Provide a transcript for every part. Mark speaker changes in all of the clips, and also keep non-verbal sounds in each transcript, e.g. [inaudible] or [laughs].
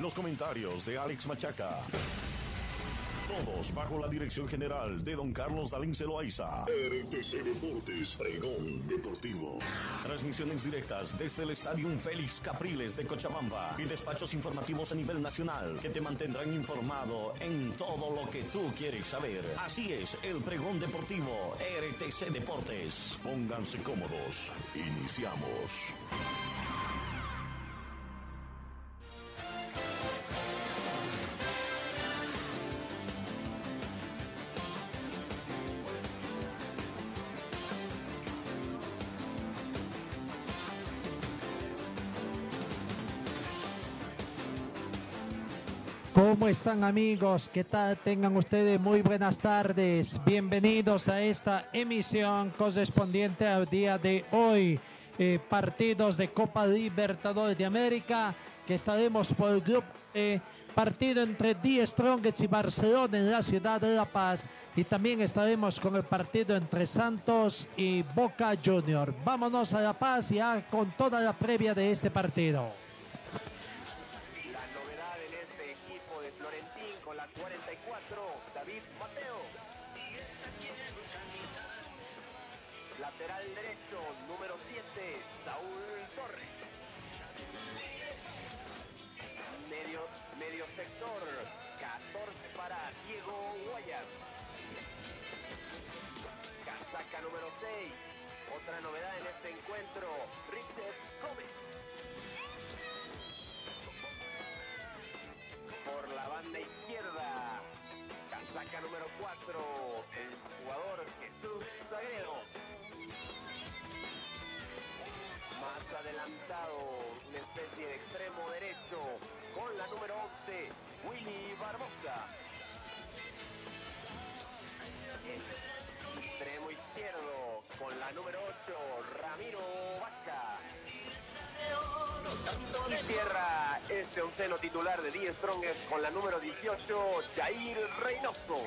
Speaker 1: Los comentarios de Alex Machaca. Todos bajo la dirección general de don Carlos Dalín Celoaiza. RTC Deportes, pregón deportivo. Transmisiones directas desde el Estadio Félix Capriles de Cochabamba y despachos informativos a nivel nacional que te mantendrán informado en todo lo que tú quieres saber. Así es, el pregón deportivo RTC Deportes. Pónganse cómodos. Iniciamos.
Speaker 2: Están amigos? ¿Qué tal? Tengan ustedes muy buenas tardes. Bienvenidos a esta emisión correspondiente al día de hoy. Eh, partidos de Copa Libertadores de América que estaremos por el grupo E. partido entre Die Strongets y Barcelona en la ciudad de La Paz y también estaremos con el partido entre Santos y Boca Junior. Vámonos a La Paz ya con toda la previa de este partido.
Speaker 3: Este encuentro, Richard Gómez. por la banda izquierda. Casaca número 4, el jugador Jesús Sagredo. Más adelantado, una especie de extremo derecho, con la número 11, Willy Barbosa. Extremo izquierdo, con la número 8, Ramiro Vaca. Y cierra este onceno titular de Die Strongest con la número 18, Jair Reynoso.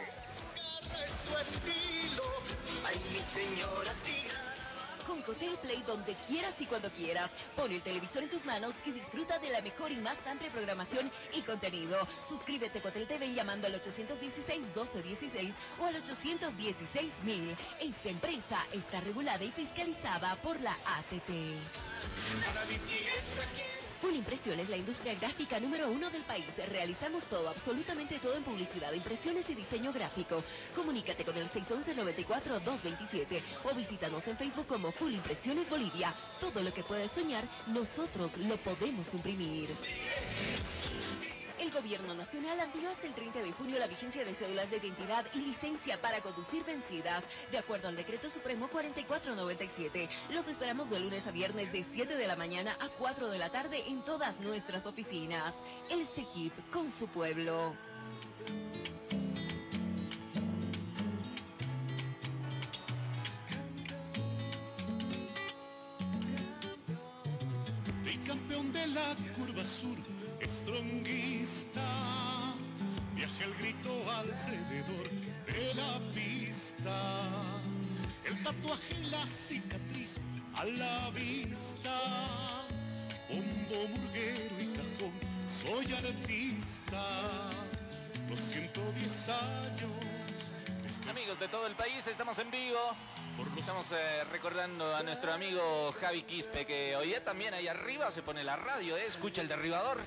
Speaker 4: Con Cotel Play donde quieras y cuando quieras. Pon el televisor en tus manos y disfruta de la mejor y más amplia programación y contenido. Suscríbete a Cotel TV llamando al 816-1216 o al 816-1000. Esta empresa está regulada y fiscalizada por la ATT. Full Impresión es la industria gráfica número uno del país. Realizamos todo, absolutamente todo en publicidad, impresiones y diseño gráfico. Comunícate con el 611-94-227 o visítanos en Facebook como Full Impresiones Bolivia. Todo lo que puedes soñar, nosotros lo podemos imprimir. El gobierno nacional amplió hasta el 30 de junio la vigencia de cédulas de identidad y licencia para conducir vencidas, de acuerdo al decreto supremo 4497. Los esperamos de lunes a viernes de 7 de la mañana a 4 de la tarde en todas nuestras oficinas. El CEGIP con su pueblo.
Speaker 5: Tricampeón de la curva sur, estronguista. Viaja el grito alrededor de la pista. El tatuaje, la cicatriz a la vista. Bombo, murguero y cajón, soy artista. Los 110 años.
Speaker 6: Amigos de todo el país, estamos en vivo. Estamos eh, recordando a nuestro amigo Javi Quispe que hoy día también ahí arriba se pone la radio, ¿eh? escucha el derribador.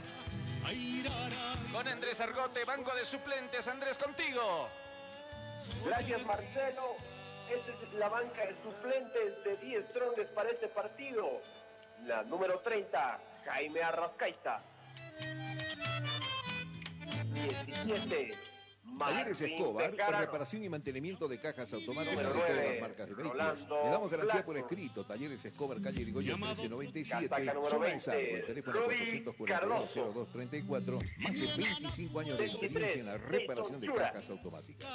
Speaker 6: Con Andrés Argote, banco de suplentes. Andrés, contigo.
Speaker 3: Gracias Marcelo. Esta es la banca de suplentes de Die Strongest para este partido. La número 30, Jaime Arrascaita. 17,
Speaker 7: Talleres Escobar,
Speaker 3: Bejarano.
Speaker 7: reparación y mantenimiento de cajas automáticas de todas las marcas de vehículos. Le damos garantía por escrito. Talleres Escobar, calle Irigoyen
Speaker 5: Llamado.
Speaker 7: 1397.
Speaker 3: Casaca número
Speaker 7: Zona de
Speaker 3: 20,
Speaker 7: Salvo, el teléfono
Speaker 3: Rudy
Speaker 7: 442-0234. Más de 25 años de experiencia en la reparación de cajas automáticas.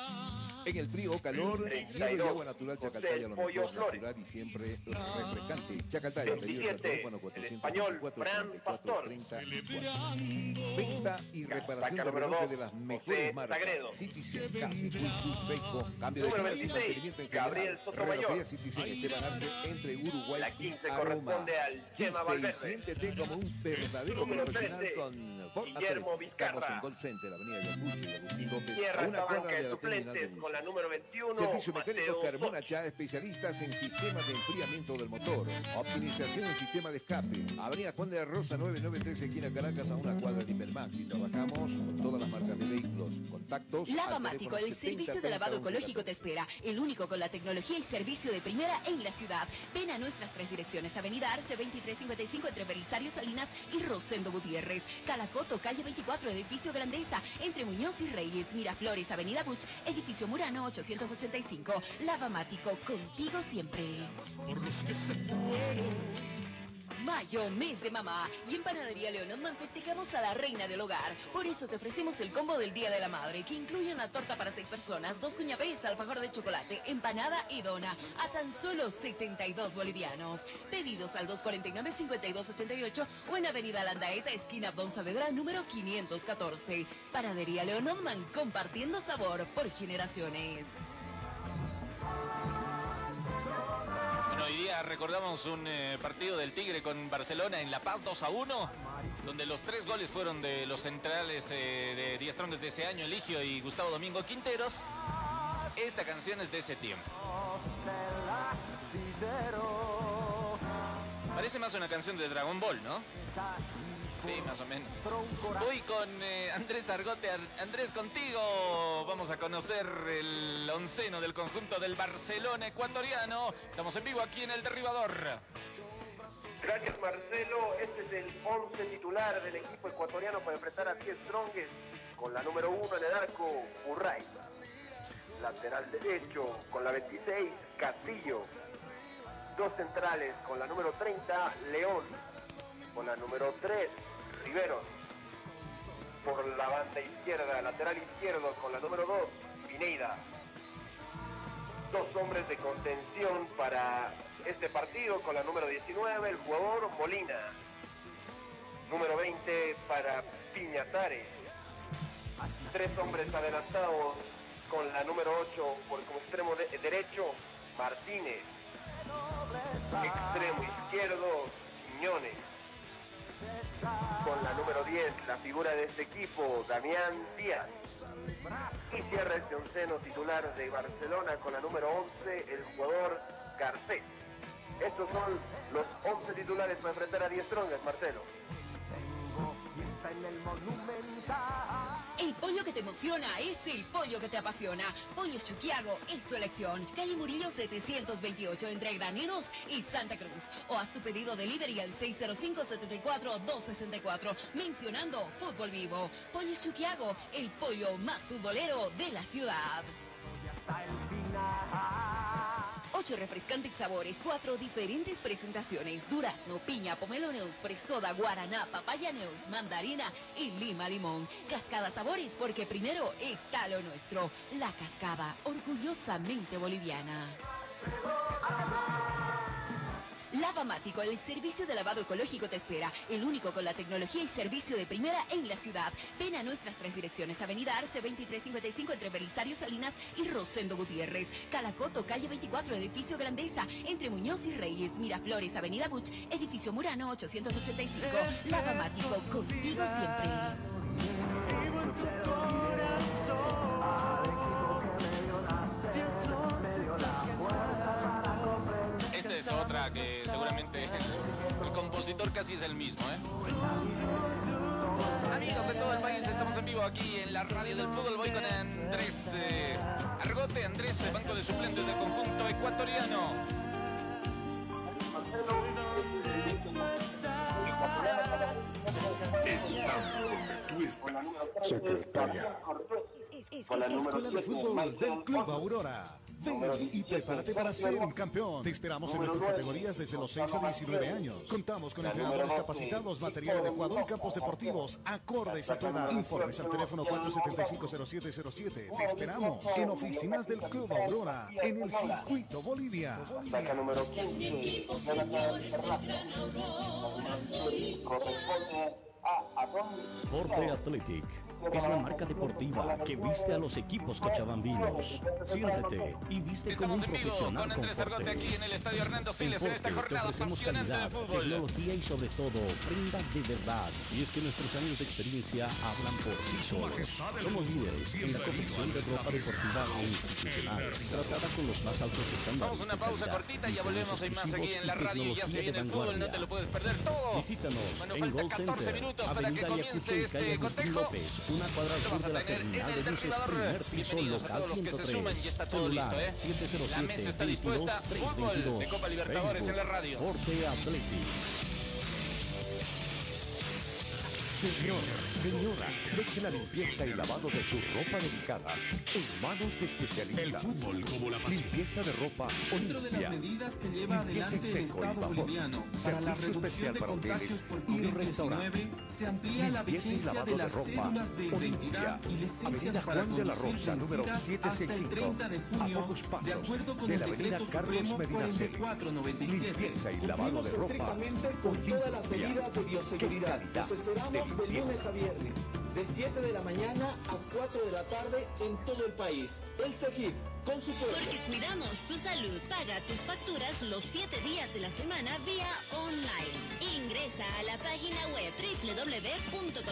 Speaker 7: En el frío o calor,
Speaker 3: 32,
Speaker 7: hielo y agua natural Chacaltaya, lo mejor
Speaker 3: Flores.
Speaker 7: natural y siempre refrescante. Chacaltaya, pedidos al
Speaker 3: 27,
Speaker 7: teléfono
Speaker 3: el español, Fran Pastor.
Speaker 7: 444
Speaker 5: Celebrando.
Speaker 7: Venta y reparación de relojes las mejores marcas. Citizen Café Cultur Seco, cambio de
Speaker 3: Número
Speaker 7: clima y
Speaker 3: 26,
Speaker 7: mantenimiento en
Speaker 3: Gabriel. Sotomayor.
Speaker 7: Citizen Esteban Arce entre Uruguay
Speaker 3: La
Speaker 7: y
Speaker 3: 15
Speaker 7: Aroma.
Speaker 3: corresponde al Chema
Speaker 7: y
Speaker 3: Valverde.
Speaker 7: siéntete como un verdadero profesional
Speaker 3: 13,
Speaker 7: con Ford
Speaker 3: Guillermo. Vizcarra.
Speaker 7: Estamos en Gold Center, Avenida Yacucho y Agustín López,
Speaker 3: Cierra
Speaker 7: a una cuadra de
Speaker 3: de
Speaker 7: la terminal de
Speaker 3: suplentes con la número 21.
Speaker 7: Servicio mecánico Carmona ya especialistas en sistemas de enfriamiento del motor, optimización del sistema de escape. Avenida Juan de la Rosa 9913 esquina Caracas a una cuadra de Hipermax y trabajamos con todas las marcas de vehículos. Contactos. Teléfono
Speaker 4: el
Speaker 7: 70
Speaker 4: servicio de lavado
Speaker 7: 30
Speaker 4: ecológico te espera. El único con la tecnología y servicio de primera en la ciudad. Ven a nuestras tres direcciones. Avenida Arce 2355 entre Belisario Salinas y Rosendo Gutiérrez. Calacoto, calle 24, edificio Grandeza. Entre Muñoz y Reyes. Miraflores, Avenida Buch, edificio Murano 885. Lavamático, contigo siempre.
Speaker 5: por los que se fueron.
Speaker 4: Mayo, mes de mamá. Y en Panadería Leonotman festejamos a la reina del hogar. Por eso te ofrecemos el combo del Día de la Madre, que incluye una torta para seis personas, dos cuñapés, alfajor de chocolate, empanada y dona, a tan solo 72 bolivianos. Pedidos al 249-5288 o en Avenida Landaeta, esquina Don Saavedra, número 514. Panadería Leonotman, compartiendo sabor por generaciones.
Speaker 6: Recordamos un eh, partido del Tigre con Barcelona en La Paz 2 a 1, donde los tres goles fueron de los centrales eh, de Trondes de ese año, Eligio y Gustavo Domingo Quinteros. Esta canción es de ese tiempo. Parece más una canción de Dragon Ball, ¿no? Sí, más o menos. Voy con eh, Andrés Argote. Ar- Andrés, contigo vamos a conocer el onceno del conjunto del Barcelona ecuatoriano. Estamos en vivo aquí en el Derribador.
Speaker 3: Gracias Marcelo. Este es el 11 titular del equipo ecuatoriano para enfrentar a 10 Strongest con la número 1 en el arco, Murray. Lateral derecho con la 26, Castillo. Dos centrales con la número 30, León. Con la número 3, Riveros. Por la banda izquierda, lateral izquierdo con la número 2, Pineida. Dos hombres de contención para este partido con la número 19, el jugador Molina. Número 20 para Piñatares. Tres hombres adelantados con la número 8 por como extremo de- derecho, Martínez. Extremo izquierdo, Quiñones. Con la número 10, la figura de este equipo, Damián Díaz. Y cierra este onceno titular de Barcelona con la número 11, el jugador Garcés. Estos son los 11 titulares para enfrentar a 10 Strongest, Marcelo.
Speaker 4: El pollo que te emociona es el pollo que te apasiona. Pollo Chuquiago es tu elección. Calle Murillo 728 entre Graneros y Santa Cruz. O haz tu pedido delivery al 605-74-264 mencionando Fútbol Vivo. Pollo Chuquiago, el pollo más futbolero de la ciudad. Ocho refrescantes sabores, cuatro diferentes presentaciones. Durazno, piña, pomeloneus, fresoda, guaraná, papayaneus, mandarina y lima limón. Cascada sabores porque primero está lo nuestro. La cascada, orgullosamente boliviana. Lavamático, el servicio de lavado ecológico te espera. El único con la tecnología y servicio de primera en la ciudad. Ven a nuestras tres direcciones. Avenida Arce 2355 entre Belisario Salinas y Rosendo Gutiérrez. Calacoto, calle 24, edificio Grandeza. Entre Muñoz y Reyes. Miraflores, Avenida Buch, edificio Murano 885. Lavamático, contigo siempre.
Speaker 6: Que seguramente el, [laughs] el compositor casi es el mismo, ¿eh? Amigos de todo el país, estamos en vivo aquí en la radio del fútbol. Voy con Andrés eh, Argote, Andrés, eh, banco de suplentes del conjunto ecuatoriano.
Speaker 8: Estamos donde tú estás. Secretaria.
Speaker 3: Con la número
Speaker 9: Escuela de
Speaker 3: 7,
Speaker 9: Fútbol del Club. Aurora. Ven y prepárate para ser un campeón. Te esperamos en nuestras categorías desde los 6 a 19 años. Contamos con entrenadores capacitados, material adecuado y campos deportivos acordes a tu edad. Informes al teléfono 475-0707. Te esperamos en oficinas del Club Aurora, en el Circuito Bolivia.
Speaker 3: Saca número 15, Jonathan Fernández. Corresponde a Adón
Speaker 8: Forte Athletic.
Speaker 10: Es la marca deportiva que viste a los equipos cochabambinos. Siéntete y viste como un profesional con Forte.
Speaker 6: aquí en el Estadio Hernando Siles en esta jornada apasionante del fútbol.
Speaker 10: tecnología y sobre todo prendas de verdad. Y es que nuestros años de experiencia hablan por sí solos. Somos líderes en la confección de ropa deportiva e institucional, tratada con los más altos estándares.
Speaker 6: Vamos a una pausa cortita y ya volvemos. Hay más aquí en la radio. Ya se viene el fútbol, no te lo puedes perder todo.
Speaker 10: Visítanos
Speaker 6: bueno,
Speaker 10: en
Speaker 6: falta
Speaker 10: Gold
Speaker 6: 14
Speaker 10: Center,
Speaker 6: minutos para que comience este cotejo.
Speaker 10: Una cuadra al sur de la terminal
Speaker 6: el
Speaker 10: de buses, primer piso, local
Speaker 6: todos los que se
Speaker 10: 103.
Speaker 6: suman. Ya está todo
Speaker 10: Celular
Speaker 6: listo, ¿eh?
Speaker 10: 707
Speaker 6: La mesa está dispuesta.
Speaker 10: 22
Speaker 6: Fútbol de
Speaker 10: 322.
Speaker 6: Copa Libertadores en la radio.
Speaker 10: Forte Athletic.
Speaker 11: Señor, señora, deje la limpieza y lavado de su ropa delicada en manos de especialistas.
Speaker 12: El fútbol como la pasión.
Speaker 11: Limpieza de ropa
Speaker 13: Dentro de las
Speaker 11: Olimpia.
Speaker 13: medidas que lleva
Speaker 11: Limpieza
Speaker 13: adelante el Estado
Speaker 11: vapor.
Speaker 13: boliviano para la reducción de
Speaker 11: para
Speaker 13: contagios por
Speaker 11: y
Speaker 13: COVID-19,
Speaker 11: restaurantes.
Speaker 13: se amplía la vigencia de
Speaker 11: de
Speaker 13: las
Speaker 11: ropa
Speaker 13: cédulas de identidad
Speaker 11: Olimpia.
Speaker 13: y licencias para
Speaker 11: Juan de la Rosa, número
Speaker 13: vencidas hasta el
Speaker 11: 765,
Speaker 13: 30 de
Speaker 11: a
Speaker 13: junio,
Speaker 11: pocos pasos
Speaker 13: de acuerdo con
Speaker 11: de
Speaker 13: el
Speaker 11: la avenida
Speaker 13: decreto
Speaker 11: Carlos
Speaker 13: supremo
Speaker 11: Medinaceli.
Speaker 13: 4497.
Speaker 11: Limpieza y lavado de ropa
Speaker 13: estrictamente con todas las
Speaker 11: Olimpia.
Speaker 13: medidas de bioseguridad. Los esperamos
Speaker 11: de
Speaker 13: de lunes a viernes, de 7 de la mañana a 4 de la tarde en todo el país. El CEGIP, con su pueblo.
Speaker 14: Porque cuidamos tu salud. Paga tus facturas los 7 días de la semana vía online. Ingresa a la página web www.cotel.bo.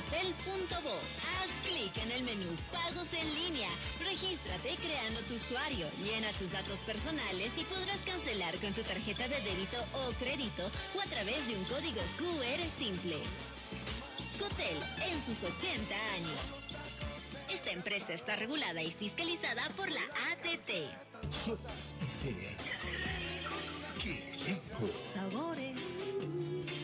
Speaker 14: Haz clic en el menú Pagos en línea. Regístrate creando tu usuario. Llena tus datos personales y podrás cancelar con tu tarjeta de débito o crédito o a través de un código QR simple. Cotel en sus 80 años. Esta empresa está regulada y fiscalizada por la ATT.
Speaker 12: Sopas y cereales. ¡Qué rico!
Speaker 14: Sabores,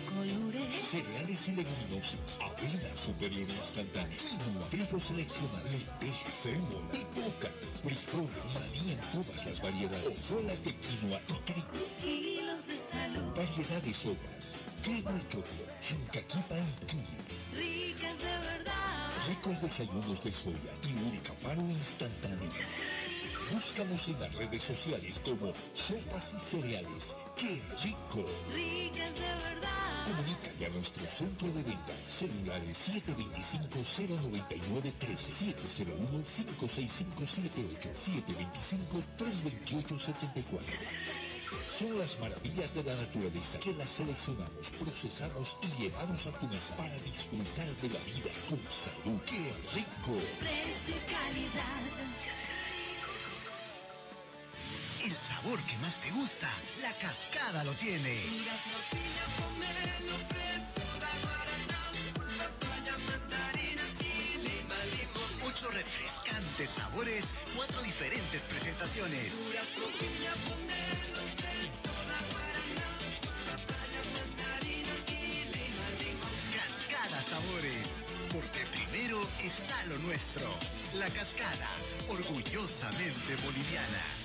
Speaker 14: colores.
Speaker 12: Cereales y leguminosas. Avena superior instantánea. Quinoa, trigo seleccionado. Lentejas, sémola, pipocas, frijol, maní en todas las variedades. Hojuelas de quinoa y trigo.
Speaker 14: Kilos de salud.
Speaker 12: Variedad de sopas. Crema de choclo. Chancaquipa y chuli.
Speaker 14: Ricas de verdad.
Speaker 12: Ricos desayunos de soya y un caparo instantáneo. Búscanos en las redes sociales como Sopas y Cereales. ¡Qué rico!
Speaker 14: Ricas de verdad.
Speaker 12: Comunícate a nuestro centro de ventas celulares 725-099-13, 701-56578, 725-328-74. Son las maravillas de la naturaleza que las seleccionamos, procesamos y llevamos a tu mesa para disfrutar de la vida con salud. ¡Qué rico!
Speaker 14: Precio y calidad.
Speaker 15: El sabor que más te gusta, la cascada lo tiene. Ocho refrescantes sabores, cuatro diferentes presentaciones. Cascada Sabores, porque primero está lo nuestro. La Cascada, orgullosamente boliviana.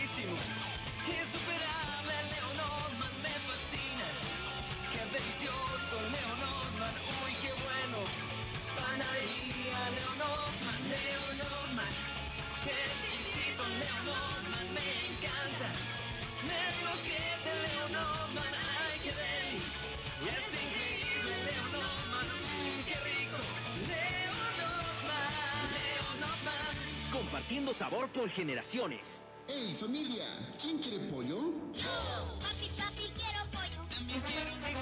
Speaker 16: Sabor
Speaker 17: por generaciones.
Speaker 18: ¡Ey, familia! ¿Quién quiere pollo?
Speaker 19: Papi, papi, quiero pollo.
Speaker 16: También quiero un rico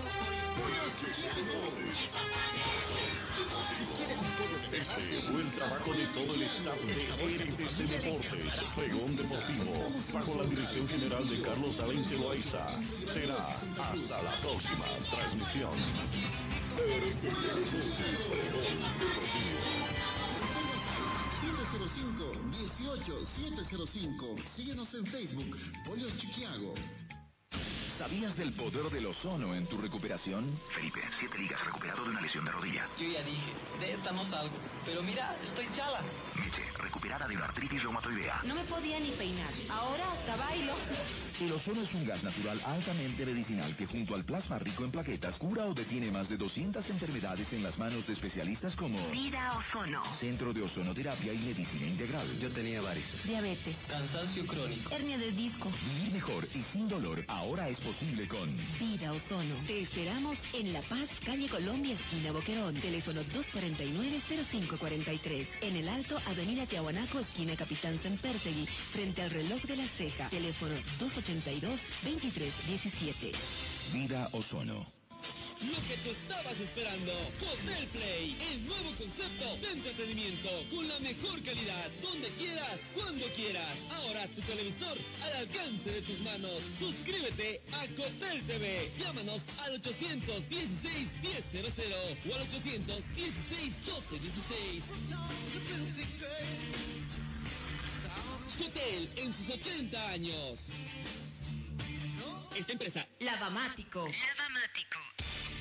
Speaker 1: Pollos de
Speaker 18: pollo de
Speaker 1: Este fue el trabajo de todo el staff de RTC Deportes, Pregón Deportivo, bajo la dirección general de Carlos Alense Loaiza. Será hasta la próxima transmisión. RTC Deportes, Pregón Deportivo.
Speaker 18: 705-18705. Síguenos en Facebook, Pollo Chiquiago.
Speaker 20: ¿Sabías del poder del ozono en tu recuperación?
Speaker 21: Felipe, siete ligas recuperado de una lesión de rodilla.
Speaker 22: Yo ya dije, de esta no salgo. Pero mira, estoy chala.
Speaker 21: Meche, recuperada de una artritis reumatoidea.
Speaker 4: No me podía ni peinar. Ahora hasta bailo.
Speaker 20: El ozono es un gas natural altamente medicinal que junto al plasma rico en plaquetas cura o detiene más de 200 enfermedades en las manos de especialistas como
Speaker 4: Vida Ozono.
Speaker 20: Centro de Ozonoterapia y Medicina Integral. Yo tenía varices.
Speaker 4: Diabetes.
Speaker 22: Cansancio crónico.
Speaker 4: Hernia de disco.
Speaker 20: Vivir mejor y sin dolor ahora es posible con
Speaker 4: Vida Ozono. Te esperamos en La Paz, calle Colombia, esquina Boquerón. Teléfono 249-0543. En el Alto, avenida Tiahuanaco, esquina Capitán Sempertegui, frente al reloj de la ceja. Teléfono 282-2317.
Speaker 20: Vida Ozono.
Speaker 23: Lo que tú estabas esperando, Hotel Play, el nuevo concepto de entretenimiento con la mejor calidad, donde quieras, cuando quieras. Ahora tu televisor al alcance de tus manos. Suscríbete a Cotel TV. Llámanos al 816 1000 o al 816 1216. Cotel en sus 80 años. Esta empresa
Speaker 4: Lavamático. Lavamático.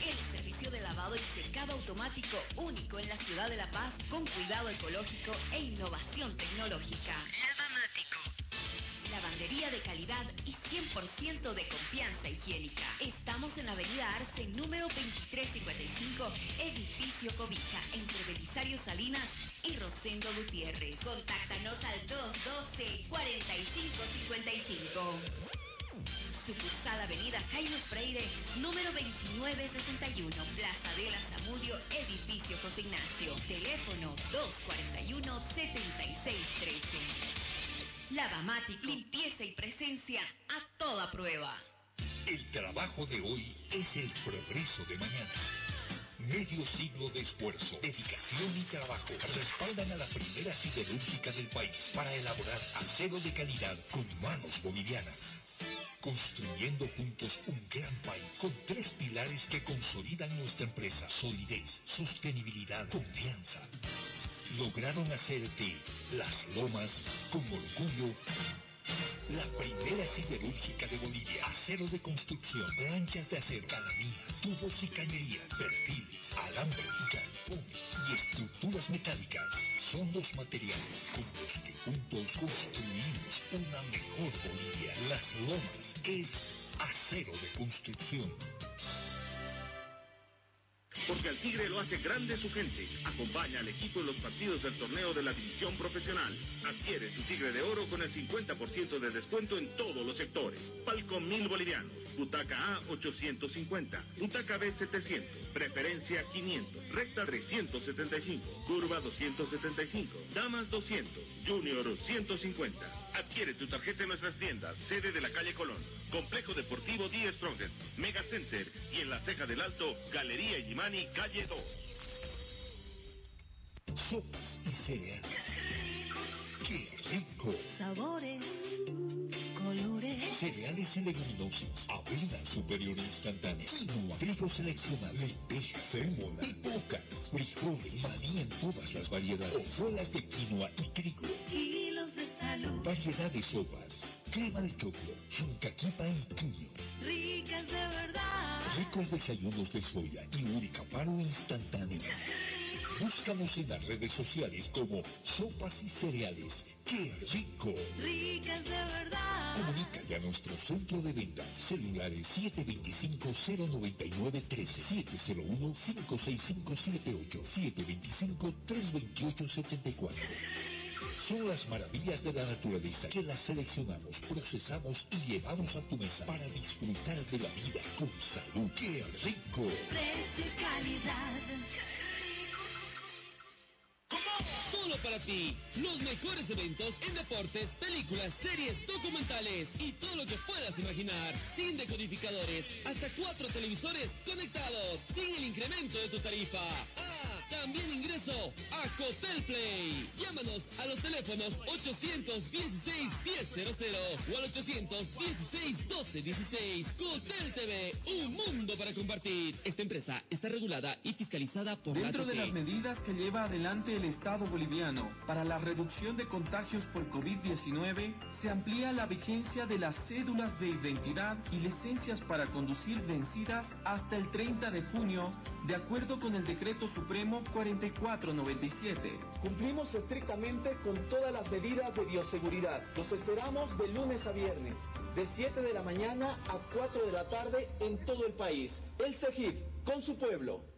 Speaker 4: El servicio de lavado y secado automático único en la ciudad de La Paz con cuidado ecológico e innovación tecnológica. Lavandería de calidad y 100% de confianza higiénica. Estamos en la avenida Arce, número 2355, edificio Cobija, entre Belisario Salinas y Rosendo Gutiérrez. Contáctanos al 212-4555. Sucursal Avenida Jaime Freire, número 2961, Plaza de la Zamudio, edificio José Ignacio. Teléfono 241-7613. Lavamático, limpieza y presencia a toda prueba.
Speaker 12: El trabajo de hoy es el progreso de mañana. Medio siglo de esfuerzo, dedicación y trabajo respaldan a la primera siderúrgica del país para elaborar acero de calidad con manos bolivianas. Construyendo juntos un gran país con tres pilares que consolidan nuestra empresa. Solidez, sostenibilidad, confianza. Lograron hacer de Las Lomas con orgullo la primera siderúrgica de Bolivia. Acero de construcción, planchas de acero, calaminas, tubos y cañerías, perfiles, alambres, galpones y estructuras metálicas. Son los materiales con los que juntos construimos una mejor Bolivia. Las Lomas es acero de construcción.
Speaker 24: Porque al Tigre lo hace grande su gente. Acompaña al equipo en los partidos del torneo de la división profesional. Adquiere su Tigre de Oro con el 50% de descuento en todos los sectores. Palco 1000 bolivianos. Butaca A 850. Butaca B 700. Preferencia 500. Recta 375. Curva 275. Damas 200. Junior 150. Adquiere tu tarjeta en nuestras tiendas. Sede de la calle Colón. Complejo Deportivo Die Strongest. Mega Center. Y en la Ceja del Alto, Galería Yimani, calle 2.
Speaker 12: Sopas y cereales. ¡Qué rico!
Speaker 16: Sabores, colores.
Speaker 12: Cereales y leguminosas. Avena superior instantánea. Quinoa. Trigo seleccionado. Lentejas. Sémola. Pipocas. Frijoles. Maní en todas las variedades. Hojuelas de quinoa y trigo.
Speaker 16: Kilos de salud.
Speaker 12: Variedad de sopas. Crema de choclo. Chancaquipa y tuño.
Speaker 16: Ricas de verdad.
Speaker 12: Ricos desayunos de soya y paro instantáneo. Búscanos en las redes sociales como Sopas y Cereales. ¡Qué rico!
Speaker 16: Ricas de verdad.
Speaker 12: Comunícate a nuestro centro de ventas. Celulares 725-099-13, 701-56578, 725-328-74. Son las maravillas de la naturaleza que las seleccionamos, procesamos y llevamos a tu mesa para disfrutar de la vida con salud. ¡Qué rico!
Speaker 16: Precio y calidad.
Speaker 23: Solo para ti, los mejores eventos en deportes, películas, series, documentales y todo lo que puedas imaginar, sin decodificadores, hasta cuatro televisores conectados, sin el incremento de tu tarifa. Ah, también ingreso a Cotel Play. Llámanos a los teléfonos 816-1000 o al 816-1216. Cotel TV, un mundo para compartir. Esta empresa está regulada y fiscalizada por
Speaker 13: Dentro
Speaker 23: la
Speaker 13: de las medidas que lleva adelante el Estado boliviano para la reducción de contagios por COVID-19, se amplía la vigencia de las cédulas de identidad y licencias para conducir vencidas hasta el 30 de junio, de acuerdo con el Decreto Supremo 4497. Cumplimos estrictamente con todas las medidas de bioseguridad. Los esperamos de lunes a viernes, de 7 de la mañana a 4 de la tarde en todo el país. El CEGIP, con su pueblo.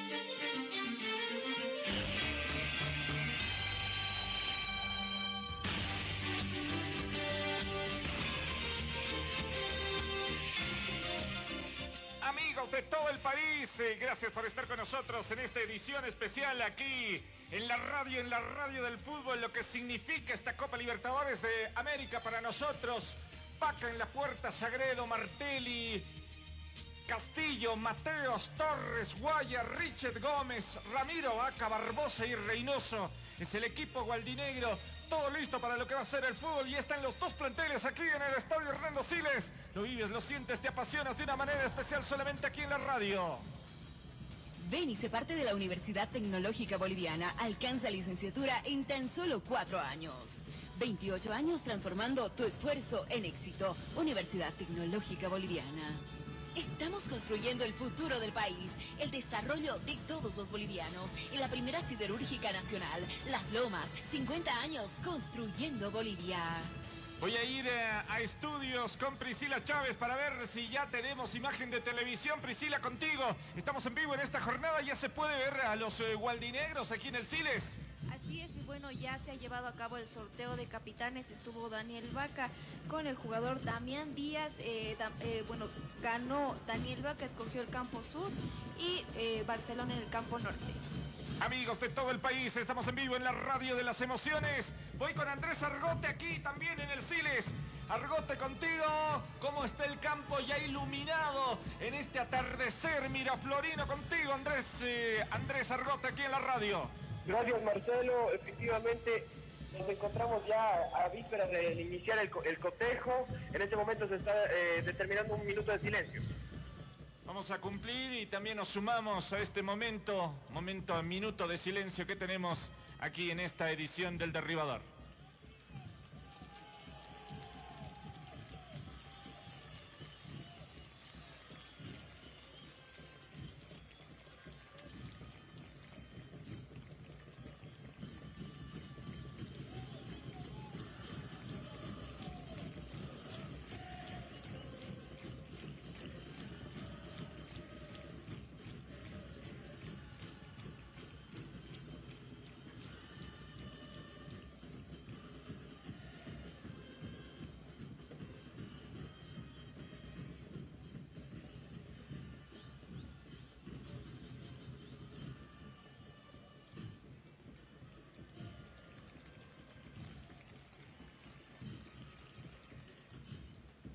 Speaker 6: Amigos de todo el país, eh, gracias por estar con nosotros en esta edición especial aquí en la radio, en la radio del fútbol, lo que significa esta Copa Libertadores de América para nosotros. Paca en la puerta, Sagredo, Martelli, Castillo, Mateos, Torres, Guaya, Richard Gómez, Ramiro Vaca, Barbosa y Reynoso. Es el equipo gualdinegro. Todo listo para lo que va a ser el fútbol y están los dos planteles aquí en el estadio Hernando Siles. Lo vives, lo sientes, te apasionas de una manera especial solamente aquí en la radio.
Speaker 4: Ven y se parte de la Universidad Tecnológica Boliviana. Alcanza licenciatura en tan solo cuatro años. 28 años transformando tu esfuerzo en éxito. Universidad Tecnológica Boliviana. Estamos construyendo el futuro del país, el desarrollo de todos los bolivianos y la primera siderúrgica nacional, Las Lomas, 50 años construyendo Bolivia.
Speaker 6: Voy a ir eh, a estudios con Priscila Chávez para ver si ya tenemos imagen de televisión. Priscila, contigo. Estamos en vivo en esta jornada. Ya se puede ver a los eh, gualdinegros aquí en el Siles.
Speaker 25: Bueno, ya se ha llevado a cabo el sorteo de capitanes. Estuvo Daniel Vaca con el jugador Damián Díaz. eh, eh, bueno, ganó Daniel Vaca, escogió el campo sur y eh, Barcelona en el campo norte.
Speaker 6: Amigos de todo el país, estamos en vivo en la radio de las emociones. Voy con Andrés Argote aquí también en el Siles. Argote contigo, ¿cómo está el campo ya iluminado en este atardecer miraflorino contigo, Andrés, Andrés Argote aquí en la radio?
Speaker 3: Gracias Marcelo, efectivamente nos encontramos ya a vísperas de iniciar el, co- el cotejo. En este momento se está eh, determinando un minuto de silencio.
Speaker 6: Vamos a cumplir y también nos sumamos a este momento, momento, minuto de silencio que tenemos aquí en esta edición del Derribador.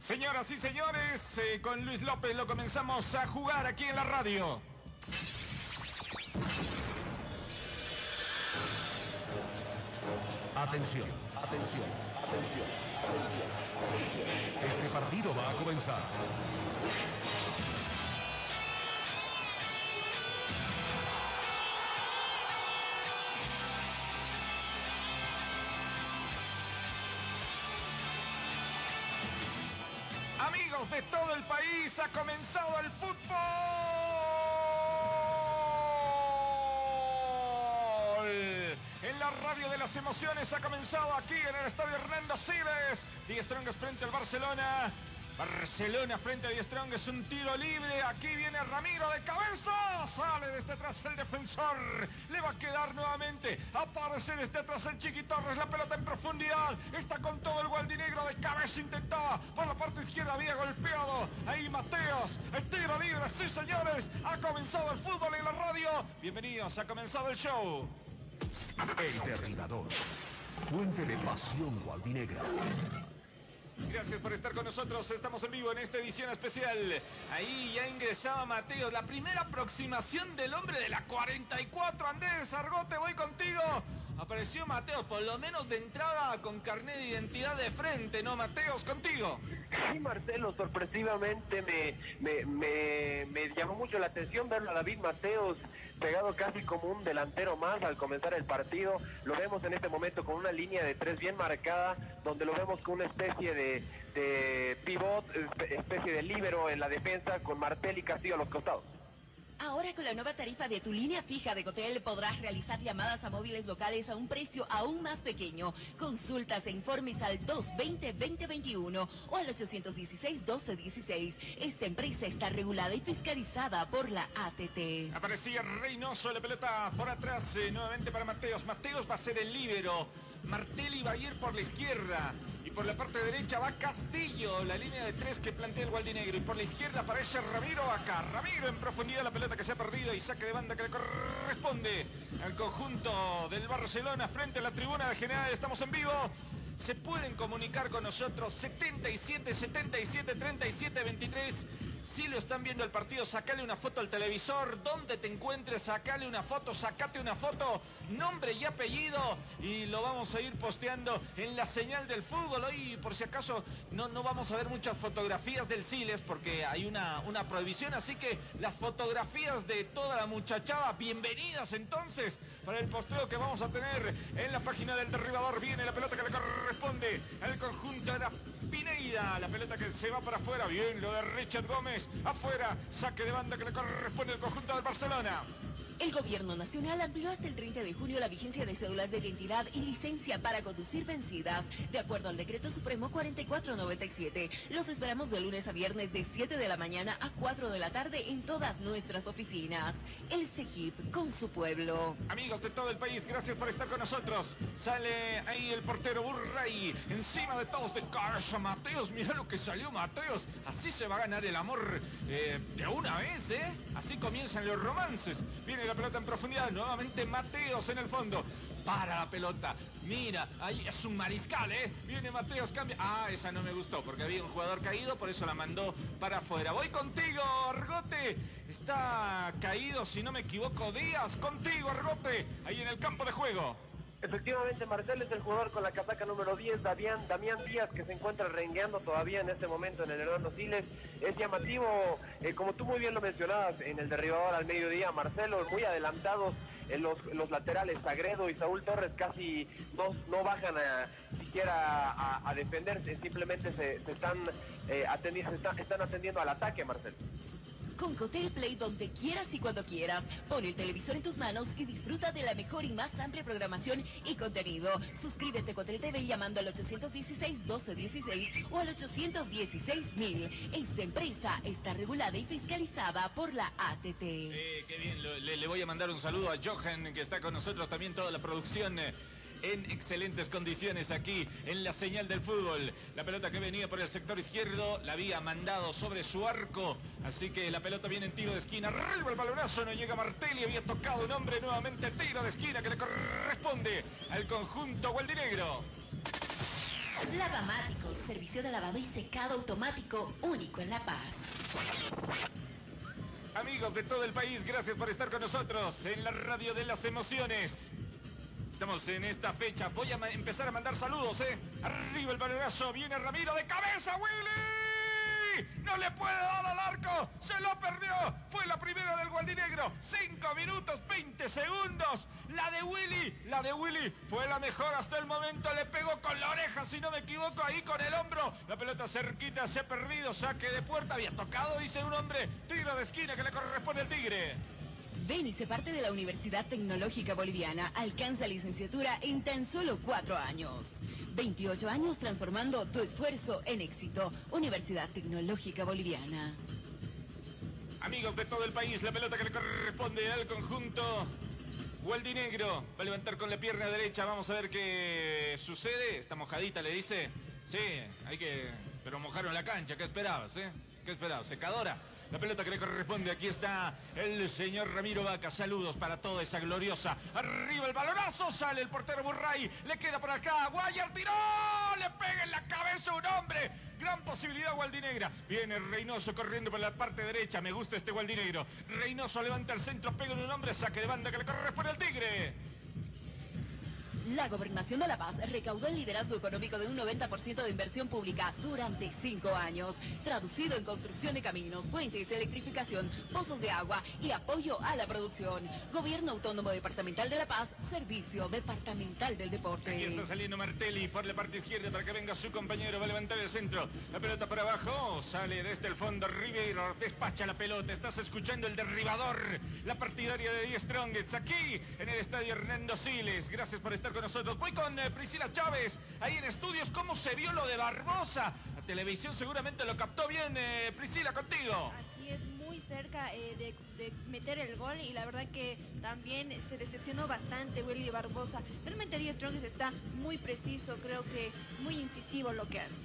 Speaker 6: Señoras y señores, eh, con Luis López lo comenzamos a jugar aquí en la radio.
Speaker 1: Atención, atención, atención, atención, atención. Este partido va a comenzar.
Speaker 6: De todo el país, ha comenzado el fútbol. En la radio de las emociones ha comenzado aquí en el estadio Hernando Siles. Die Strongest frente al Barcelona. Barcelona frente a Die Strong es un tiro libre. Aquí viene Ramiro de cabeza. Sale desde atrás el defensor. Le va a quedar nuevamente. Aparece desde atrás el Chiqui Torres. La pelota en profundidad. Está con todo el gualdinegro de cabeza. Intentaba por la parte izquierda. Había golpeado. Ahí Mateos. El tiro libre. Sí, señores. Ha comenzado el fútbol en la radio. Bienvenidos. Ha comenzado el show.
Speaker 11: El Derribador. Fuente de pasión gualdinegra.
Speaker 6: Gracias por estar con nosotros. Estamos en vivo en esta edición especial. Ahí ya ingresaba Mateos. La primera aproximación del hombre de la 44. Andrés Argote, voy contigo. Apareció Mateos, por lo menos de entrada con carnet de identidad de frente, ¿no? Mateos, contigo.
Speaker 3: Sí, Marcelo, sorpresivamente me, me, me, me llamó mucho la atención verlo a David Mateos pegado casi como un delantero más al comenzar el partido. Lo vemos en este momento con una línea de tres bien marcada, donde lo vemos con una especie de, de pivot, espe- especie de líbero en la defensa, con Martel y Castillo a los costados.
Speaker 4: Ahora con la nueva tarifa de tu línea fija de Cotel podrás realizar llamadas a móviles locales a un precio aún más pequeño. Consultas e informes al 220-2021 o al 816-1216. Esta empresa está regulada y fiscalizada por la ATT.
Speaker 6: Aparecía Reynoso, la pelota por atrás, eh, nuevamente para Mateos. Mateos va a ser el líbero. Martelli va a ir por la izquierda. Por la parte derecha va Castillo, la línea de tres que plantea el Gualdinegro. Y por la izquierda aparece Ramiro acá. Ramiro en profundidad, la pelota que se ha perdido y saque de banda que le corresponde al conjunto del Barcelona frente a la tribuna general. Estamos en vivo. Se pueden comunicar con nosotros 77 77 37 23. Si lo están viendo el partido, sacale una foto al televisor. Donde te encuentres, sacale una foto, sacate una foto, nombre y apellido. Y lo vamos a ir posteando en la señal del fútbol. Hoy, por si acaso, no, no vamos a ver muchas fotografías del Siles porque hay una, una prohibición. Así que las fotografías de toda la muchachada, bienvenidas entonces para el posteo que vamos a tener en la página del derribador. Viene la pelota que le corresponde al conjunto de la Pineida. La pelota que se va para afuera. Bien, lo de Richard Gómez. Afuera, saque de banda que le corresponde al conjunto del Barcelona.
Speaker 4: El gobierno nacional amplió hasta el 30 de junio la vigencia de cédulas de identidad y licencia para conducir vencidas, de acuerdo al decreto supremo 4497. Los esperamos de lunes a viernes de 7 de la mañana a 4 de la tarde en todas nuestras oficinas. El CEGIP con su pueblo.
Speaker 6: Amigos de todo el país, gracias por estar con nosotros. Sale ahí el portero Burray, encima de todos de cabeza Mateos. Mira lo que salió Mateos. Así se va a ganar el amor eh, de una vez, ¿eh? Así comienzan los romances. Viene la pelota en profundidad, nuevamente Mateos en el fondo. Para la pelota. Mira, ahí es un mariscal, ¿eh? Viene Mateos, cambia. Ah, esa no me gustó porque había un jugador caído, por eso la mandó para afuera. Voy contigo, Argote. Está caído, si no me equivoco, Díaz. Contigo, Argote. Ahí en el campo de juego.
Speaker 3: Efectivamente, Marcel es el jugador con la casaca número 10, Damián, Damián Díaz, que se encuentra rengueando todavía en este momento en el Hernando Siles. Es llamativo, eh, como tú muy bien lo mencionabas, en el derribador al mediodía, Marcelo, muy adelantados en los, los laterales, Sagredo y Saúl Torres casi no, no bajan a, siquiera a, defenderse, simplemente se, están, eh, atendi- se está- están atendiendo al ataque, Marcel.
Speaker 4: Con Cotel Play donde quieras y cuando quieras. Pon el televisor en tus manos y disfruta de la mejor y más amplia programación y contenido. Suscríbete a Cotel TV llamando al 816-1216 o al 816-1000. Esta empresa está regulada y fiscalizada por la ATT.
Speaker 6: Qué bien, le voy a mandar un saludo a Johan, que está con nosotros también toda la producción. eh, En excelentes condiciones aquí en la señal del fútbol. La pelota que venía por el sector izquierdo la había mandado sobre su arco. Así que la pelota viene en tiro de esquina. Arriba el balonazo, no llega Martelli. Había tocado un hombre nuevamente. Tiro de esquina que le corresponde al conjunto gualdinegro.
Speaker 4: Lavamático, servicio de lavado y secado automático único en La Paz.
Speaker 6: Amigos de todo el país, gracias por estar con nosotros en la radio de las emociones. Estamos en esta fecha. Voy a empezar a mandar saludos, ¿eh? Arriba el balonazo. Viene Ramiro de cabeza, Willy.
Speaker 26: No le puede dar al arco. Se lo perdió. Fue la primera del Gualdinegro. 5 minutos 20 segundos. La de Willy. La de Willy fue la mejor hasta el momento. Le pegó con la oreja, si no me equivoco, ahí con el hombro. La pelota cerquita se ha perdido. Saque de puerta. Había tocado, dice un hombre. Tiro de esquina que le corresponde al Tigre.
Speaker 4: Ven y se parte de la Universidad Tecnológica Boliviana. Alcanza licenciatura en tan solo cuatro años. 28 años transformando tu esfuerzo en éxito. Universidad Tecnológica Boliviana.
Speaker 6: Amigos de todo el país, la pelota que le corresponde al conjunto. Negro va a levantar con la pierna derecha. Vamos a ver qué sucede. Está mojadita, le dice. Sí, hay que. Pero mojaron la cancha. ¿Qué esperabas, eh? ¿Qué esperabas? Secadora. La pelota que le corresponde. Aquí está el señor Ramiro Vaca. Saludos para toda esa gloriosa. Arriba el balonazo. Sale el portero Burray. Le queda por acá. Guayar tiró. Le pega en la cabeza un hombre. Gran posibilidad Gualdinegra. Viene Reynoso corriendo por la parte derecha. Me gusta este Gualdinegro. Reynoso levanta el centro. Pega en un hombre. Saque de banda que le corresponde al Tigre.
Speaker 4: La Gobernación de La Paz recaudó el liderazgo económico de un 90% de inversión pública durante cinco años, traducido en construcción de caminos, puentes, electrificación, pozos de agua y apoyo a la producción. Gobierno Autónomo Departamental de La Paz, Servicio Departamental del Deporte.
Speaker 6: Aquí está saliendo Martelli por la parte izquierda para que venga su compañero. Va a levantar el centro. La pelota para abajo. Sale desde el fondo Ribeiro. Despacha la pelota. Estás escuchando el derribador. La partidaria de Die Strongets aquí en el estadio Hernando Siles. Gracias por estar con nosotros. Voy con eh, Priscila Chávez, ahí en estudios. ¿Cómo se vio lo de Barbosa? La televisión seguramente lo captó bien. eh, Priscila, contigo.
Speaker 25: Así es, muy cerca eh, de, meter el gol y la verdad que también se decepcionó bastante Willy Barbosa. Realmente Díaz Strongest está muy preciso, creo que muy incisivo lo que hace.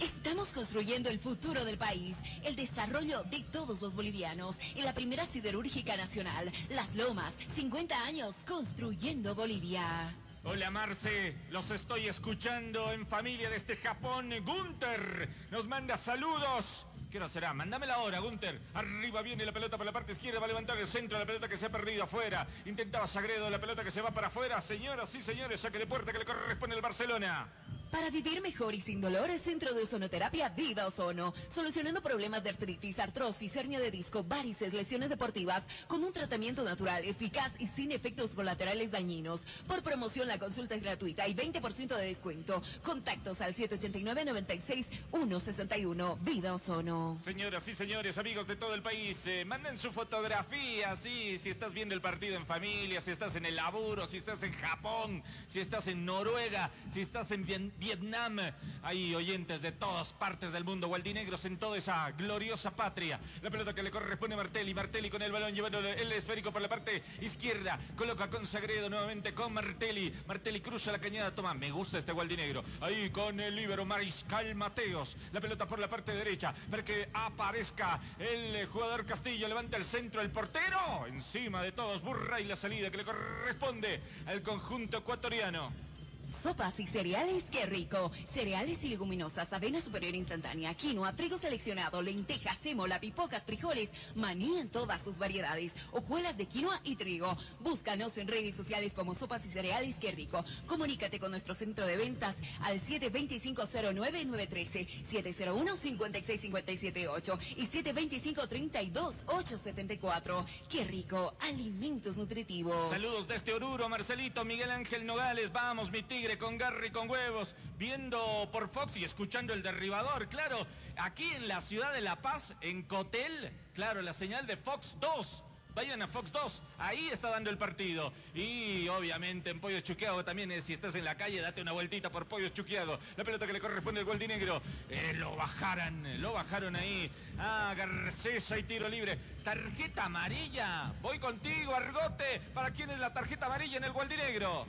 Speaker 4: Estamos construyendo el futuro del país, el desarrollo de todos los bolivianos. En la primera siderúrgica nacional, Las Lomas, 50 años construyendo Bolivia.
Speaker 6: Hola Marce, los estoy escuchando en familia desde Japón. Gunter nos manda saludos. ¿Qué hora será? Mándamela ahora, Gunter. Arriba viene la pelota por la parte izquierda, va a levantar el centro, la pelota que se ha perdido afuera. Intentaba Sagredo, la pelota que se va para afuera. Señoras y señores, saque de puerta que le corresponde al Barcelona.
Speaker 4: Para vivir mejor y sin dolor, el Centro de Ozonoterapia Vida Ozono. Solucionando problemas de artritis, artrosis, hernia de disco, varices, lesiones deportivas, con un tratamiento natural, eficaz y sin efectos colaterales dañinos. Por promoción, la consulta es gratuita y 20% de descuento. Contactos al 789-96-161. Vida Ozono.
Speaker 6: Señoras y señores, amigos de todo el país, eh, manden su fotografía, sí, si estás viendo el partido en familia, si estás en el laburo, si estás en Japón, si estás en Noruega, si estás en Vien- Vietnam. Hay oyentes de todas partes del mundo, gualdinegros en toda esa gloriosa patria. La pelota que le corresponde a Martelli, Martelli con el balón llevando el esférico por la parte izquierda, coloca con Sagredo nuevamente con Martelli. Martelli cruza la cañada, toma, me gusta este gualdinegro. Ahí con el líbero Mariscal Mateos. La pelota por la parte derecha para que aparezca el jugador Castillo. Levanta el centro, el portero. Encima de todos, burra y la salida que le corresponde al conjunto ecuatoriano.
Speaker 4: Sopas y cereales, qué rico. Cereales y leguminosas, avena superior instantánea, quinoa, trigo seleccionado, lentejas, sémola, pipocas, frijoles, maní en todas sus variedades, hojuelas de quinoa y trigo. Búscanos en redes sociales como Sopas y cereales, qué rico. Comunícate con nuestro centro de ventas al 725-09913, 701-56578 y 725-32874. Qué rico, alimentos nutritivos.
Speaker 6: Saludos desde Oruro, Marcelito, Miguel Ángel Nogales. Vamos, mi tigre, con Garry, con huevos. Viendo por Fox y escuchando el derribador. Claro, aquí en la ciudad de La Paz, en Cotel, claro, la señal de Fox 2. Vayan a Fox 2, ahí está dando el partido. Y obviamente en Pollos Chuquiago también, eh, si estás en la calle, date una vueltita por Pollos Chuquiago. La pelota que le corresponde al Gualdinegro. Eh, lo bajaran, lo bajaron ahí. Ah, Garcesa y tiro libre. Tarjeta amarilla. Voy contigo, Argote. ¿Para quién es la tarjeta amarilla en el Gualdinegro?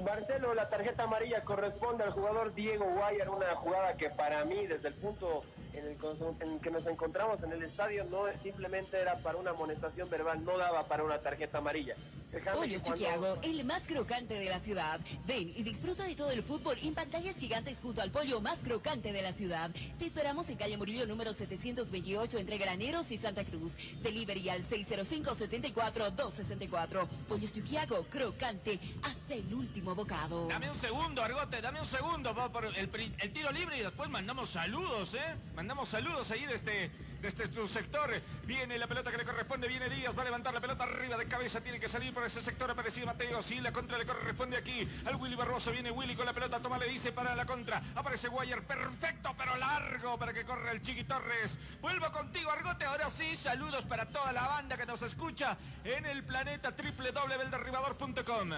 Speaker 3: Marcelo, la tarjeta amarilla corresponde al jugador Diego Guayar, una jugada que para mí, desde el punto en el, en que nos encontramos en el estadio, no simplemente era para una amonestación verbal, no daba para una tarjeta amarilla.
Speaker 4: Pollos Chuquiago, el más crocante de la ciudad. Ven y disfruta de todo el fútbol en pantallas gigantes junto al pollo más crocante de la ciudad. Te esperamos en calle Murillo número 728 entre Graneros y Santa Cruz. Delivery al 605-74-264. Pollos Chuquiago, crocante hasta el último bocado.
Speaker 6: Dame un segundo, Argote, dame un segundo va por el, el tiro libre y después mandamos saludos, ¿eh? Mandamos saludos ahí de de este tu sector. Viene la pelota que le corresponde, viene Díaz, va a levantar la pelota arriba de cabeza, tiene que salir por ese sector aparecido Mateo. Sí, la contra le corresponde aquí al Willy Barroso. Viene Willy con la pelota, toma, le dice para la contra. Aparece Guayer, perfecto, pero largo para que corra el Chiqui Torres. Vuelvo contigo, Argote. Ahora sí, saludos para toda la banda que nos escucha en el planeta www.elderribador.com.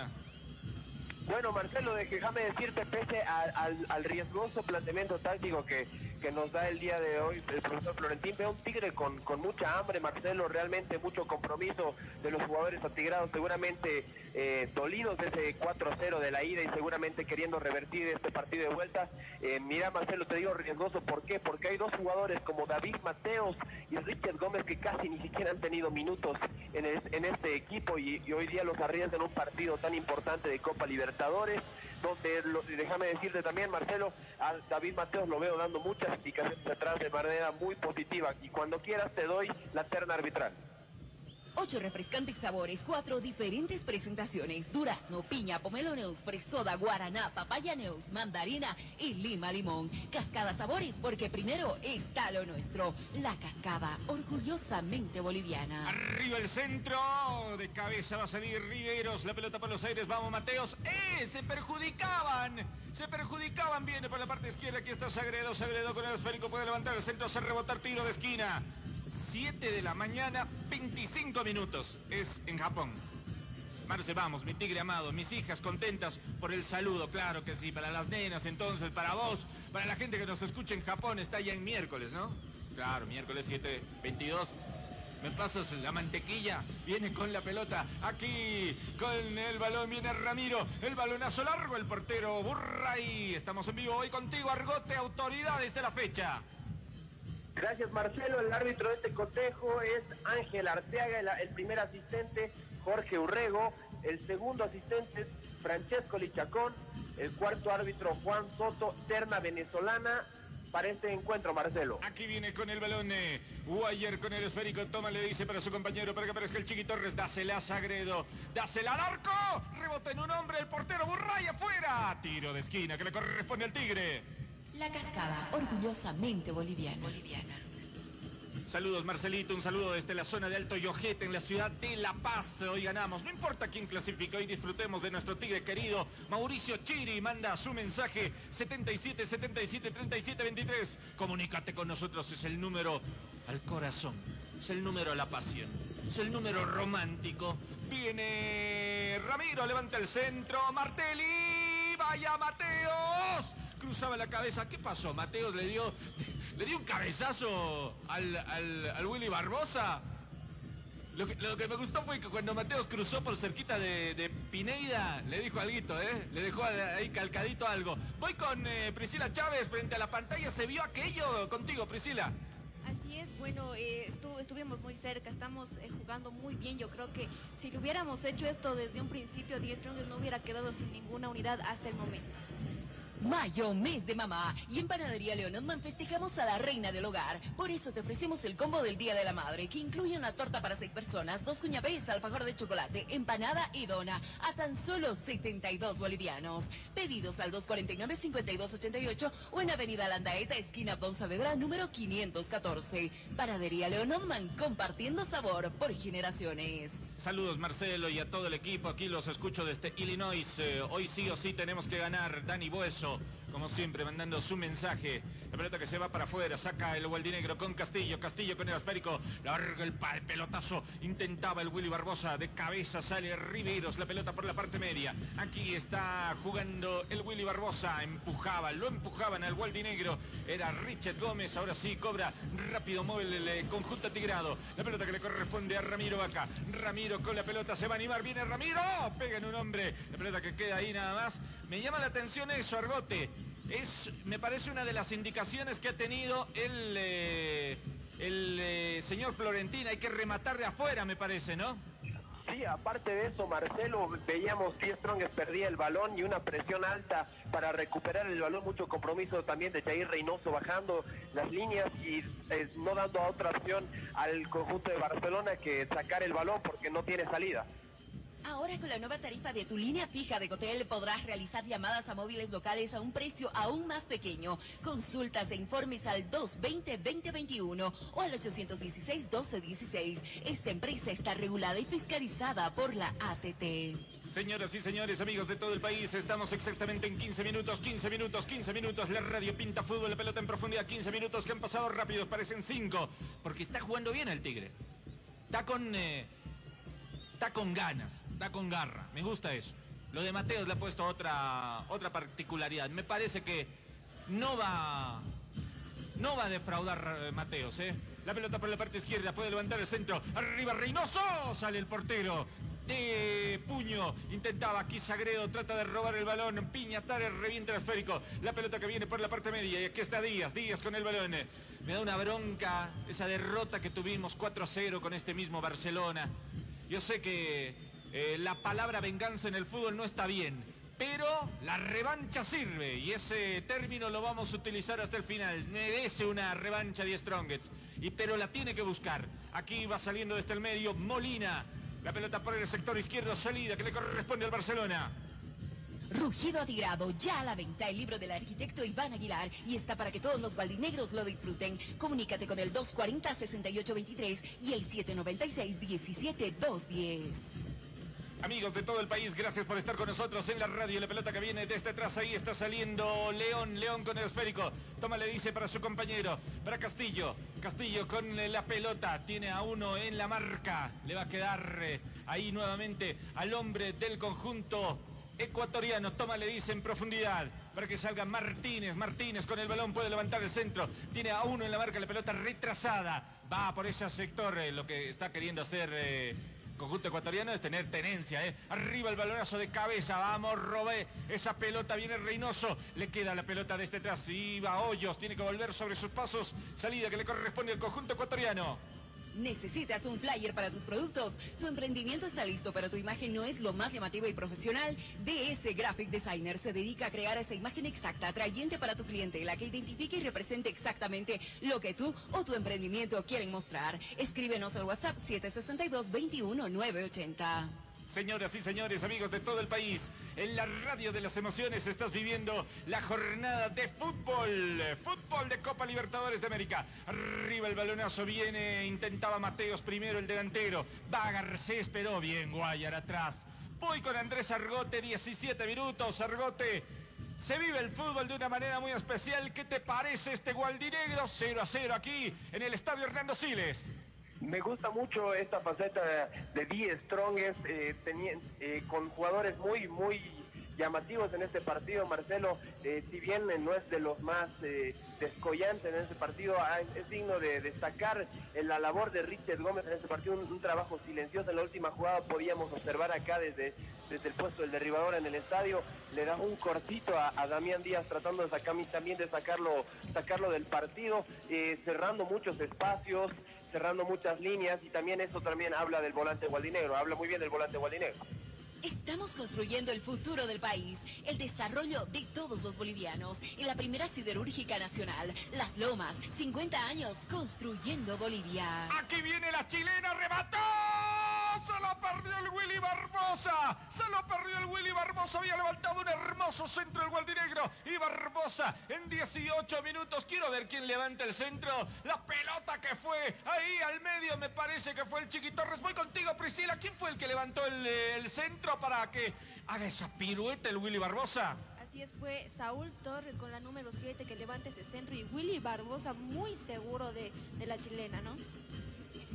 Speaker 3: Bueno, Marcelo, déjame decirte, pese al riesgoso planteamiento táctico que, que nos da el día de hoy el profesor Florentín, veo un Tigre con, con mucha hambre, Marcelo, realmente mucho compromiso de los jugadores atigrados, seguramente eh, dolidos de ese 4-0 de la ida y seguramente queriendo revertir este partido de vuelta. Eh, mira, Marcelo, te digo riesgoso, ¿por qué? Porque hay dos jugadores como David Mateos y Richard Gómez que casi ni siquiera han tenido minutos en, en este equipo y, y hoy día los arriesgan un partido tan importante de Copa Libertadores, donde, déjame decirte también, Marcelo, a David Mateos lo veo dando muchas indicaciones atrás de manera muy positiva y cuando quieras te doy la terna arbitral.
Speaker 4: Ocho refrescantes sabores, cuatro diferentes presentaciones. Durazno, piña, pomeloneus, fresoda, guaraná, papayaneus, mandarina y lima limón. Cascada sabores, porque primero está lo nuestro. La cascada, orgullosamente boliviana.
Speaker 6: Arriba el centro, de cabeza va a salir Riveros, la pelota por los aires, vamos Mateos, ¡eh! Se perjudicaban, se perjudicaban, viene por la parte izquierda, aquí está Sagredo, Sagredo con el esférico, puede levantar el centro, hacer rebotar tiro de esquina. 7 de la mañana, 25 minutos, es en Japón. Marce, vamos, mi tigre amado, mis hijas contentas por el saludo, claro que sí, para las nenas entonces, para vos, para la gente que nos escucha en Japón, está ya en miércoles, ¿no? Claro, miércoles 7, 22. Me pasas la mantequilla, viene con la pelota, aquí con el balón viene Ramiro, el balonazo largo, el portero Burray. Estamos en vivo hoy contigo, Argote, autoridades de la fecha.
Speaker 3: Gracias Marcelo, el árbitro de este cotejo es Ángel Arteaga, el, primer asistente Jorge Urrego, el segundo asistente es Francesco Lichacón, el cuarto árbitro Juan Soto, terna venezolana para este encuentro Marcelo.
Speaker 6: Aquí viene con el balón eh, Guayer con el esférico, toma, le dice para su compañero para que aparezca el Chiqui Torres, dásela a Sagredo, dásela al arco, rebota en un hombre, el portero Burray afuera, tiro de esquina que le corresponde al Tigre.
Speaker 4: La cascada, orgullosamente boliviana. boliviana.
Speaker 6: Saludos Marcelito, un saludo desde la zona de Alto Yojete en la ciudad de La Paz. Hoy ganamos, no importa quién clasifique, hoy disfrutemos de nuestro tigre querido. Mauricio Chiri manda su mensaje 77 77 37 23. Comunícate con nosotros, es el número al corazón, es el número a la pasión, es el número romántico. Viene Ramiro, levanta el centro, Martelli, vaya Mateos. Cruzaba la cabeza, ¿qué pasó? Mateos le dio, [laughs] le dio un cabezazo al, al- al Willy Barbosa. Lo que, lo que me gustó fue que cuando Mateos cruzó por cerquita de, de Pineida, le dijo algo, ¿eh? Le dejó ahí calcadito algo. Voy con eh, Priscila Chávez frente a la pantalla. ¿Se vio aquello contigo, Priscila?
Speaker 25: Así es, bueno, eh, estu- estuvimos muy cerca, estamos eh, jugando muy bien. Yo creo que si lo hubiéramos hecho esto desde un principio, 10 Strongest no hubiera quedado sin ninguna unidad hasta el momento.
Speaker 4: Mayo, mes de mamá. Y en Panadería Leonotman festejamos a la reina del hogar. Por eso te ofrecemos el combo del Día de la Madre, que incluye una torta para seis personas, dos cuñapés, alfajor de chocolate, empanada y dona, a tan solo 72 bolivianos. Pedidos al 249-5288 o en Avenida Landaeta, esquina Don Saavedra, número 514. Panadería Leonotman, compartiendo sabor por generaciones.
Speaker 6: Saludos Marcelo y a todo el equipo. Aquí los escucho desde Illinois. Eh, hoy sí o sí tenemos que ganar. Dani Bueso, como siempre, mandando su mensaje. La pelota que se va para afuera. Saca el Gualdinegro con Castillo. Castillo con el esférico. Larga el, el pelotazo. Intentaba el Willy Barbosa. De cabeza sale Riveros. La pelota por la parte media. Aquí está jugando el Willy Barbosa. Empujaba, lo empujaban al Gualdinegro. Era Richard Gómez. Ahora sí cobra rápido móvil el eh, conjunto tigrado. La pelota que le corresponde a Ramiro Vaca. Ramiro con la pelota se va a animar. Viene Ramiro. Pega en un hombre. La pelota que queda ahí nada más. Me llama la atención eso, Argote. Es, me parece una de las indicaciones que ha tenido el, eh, el eh, señor Florentina. Hay que rematar de afuera, me parece, ¿no?
Speaker 3: Sí, aparte de eso, Marcelo, veíamos que Strongest perdía el balón y una presión alta para recuperar el balón, mucho compromiso también de Jair Reynoso bajando las líneas y eh, no dando otra opción al conjunto de Barcelona que sacar el balón porque no tiene salida.
Speaker 4: Ahora con la nueva tarifa de tu línea fija de Cotel podrás realizar llamadas a móviles locales a un precio aún más pequeño. Consultas e informes al 220-2021 o al 816-1216. Esta empresa está regulada y fiscalizada por la ATT.
Speaker 6: Señoras y señores, amigos de todo el país, estamos exactamente en 15 minutos, 15 minutos, 15 minutos. La radio pinta fútbol, la pelota en profundidad, 15 minutos que han pasado rápidos, parecen 5. Porque está jugando bien el Tigre. Está con... eh, está con ganas, está con garra. Me gusta eso. Lo de Mateos le ha puesto otra, otra particularidad. Me parece que no va, no va a defraudar eh, Mateos, ¿eh? La pelota por la parte izquierda, puede levantar el centro. Arriba Reynoso, sale el portero. De puño, intentaba aquí Sagredo, trata de robar el balón, Piñatares revienta el esférico, la pelota que viene por la parte media y aquí está Díaz, Díaz con el balón. Me da una bronca esa derrota que tuvimos 4-0 con este mismo Barcelona. Yo sé que eh, la palabra venganza en el fútbol no está bien, pero la revancha sirve y ese término lo vamos a utilizar hasta el final. Merece una revancha de Strongets, y, pero la tiene que buscar. Aquí va saliendo desde el medio Molina. La pelota por el sector izquierdo, salida que le corresponde al Barcelona.
Speaker 4: Rugido atigrado, ya a la venta el libro del arquitecto Iván Aguilar y está para que todos los gualdinegros lo disfruten. Comunícate con el 240-6823 y el 796-17210.
Speaker 6: Amigos de todo el país, gracias por estar con nosotros en la radio. La pelota que viene desde atrás, ahí está saliendo León, León con el esférico. Toma, le dice para su compañero, para Castillo. Castillo con la pelota, tiene a uno en la marca. Le va a quedar eh, ahí nuevamente al hombre del conjunto ecuatoriano. Toma, le dice en profundidad para que salga Martínez. Martínez con el balón puede levantar el centro. Tiene a uno en la marca, la pelota retrasada. Va por ese sector, eh, lo que está queriendo hacer eh, conjunto ecuatoriano es tener tenencia. eh. Arriba el balonazo de cabeza. Vamos, Robé. Esa pelota viene Reynoso. Le queda la pelota desde atrás. Y va Hoyos. Tiene que volver sobre sus pasos. Salida que le corresponde al conjunto ecuatoriano.
Speaker 4: ¿Necesitas un flyer para tus productos? Tu emprendimiento está listo, pero tu imagen no es lo más llamativo y profesional. DS Graphic Designer se dedica a crear esa imagen exacta, atrayente para tu cliente, la que identifique y represente exactamente lo que tú o tu emprendimiento quieren mostrar. Escríbenos al WhatsApp 762-21980.
Speaker 6: Señoras y señores, amigos de todo el país, en la radio de las emociones estás viviendo la jornada de fútbol. Fútbol de Copa Libertadores de América. Arriba el balonazo viene, intentaba Mateos primero el delantero. Va Garcés, pero bien Guayar atrás. Voy con Andrés Argote, 17 minutos. Argote, se vive el fútbol de una manera muy especial. ¿Qué te parece este Gualdinegro? 0 a 0 aquí en el Estadio Hernando Siles.
Speaker 3: Me gusta mucho esta faceta de Die Strongest, eh, eh, con jugadores muy, muy llamativos en este partido. Marcelo, eh, si bien eh, no es de los más eh, descollantes en este partido, ah, es, digno de destacar la labor de Richard Gómez en este partido, un, trabajo silencioso. En la última jugada, podíamos observar acá desde, desde el puesto del derribador en el estadio, le da un cortito a, Damián Díaz tratando de sacar, también de sacarlo, sacarlo del partido, cerrando muchos espacios, cerrando muchas líneas y también eso también habla del volante gualdinegro, habla muy bien del volante gualdinegro.
Speaker 4: Estamos construyendo el futuro del país, el desarrollo de todos los bolivianos en la primera siderúrgica nacional, Las Lomas, 50 años construyendo Bolivia.
Speaker 26: Aquí viene la chilena, remató. Se lo perdió el Willy Barbosa. Se lo perdió el Willy Barbosa. Había levantado un hermoso centro el Gualdinegro. Y Barbosa en 18 minutos. Quiero ver quién levanta el centro. La pelota que fue ahí al medio me parece que fue el Chiqui Torres. Voy contigo, Priscila. ¿Quién fue el que levantó el, centro para que haga esa pirueta el Willy Barbosa?
Speaker 25: Así es, fue Saúl Torres con la número 7 que levanta ese centro y Willy Barbosa muy seguro de, de la chilena, ¿no?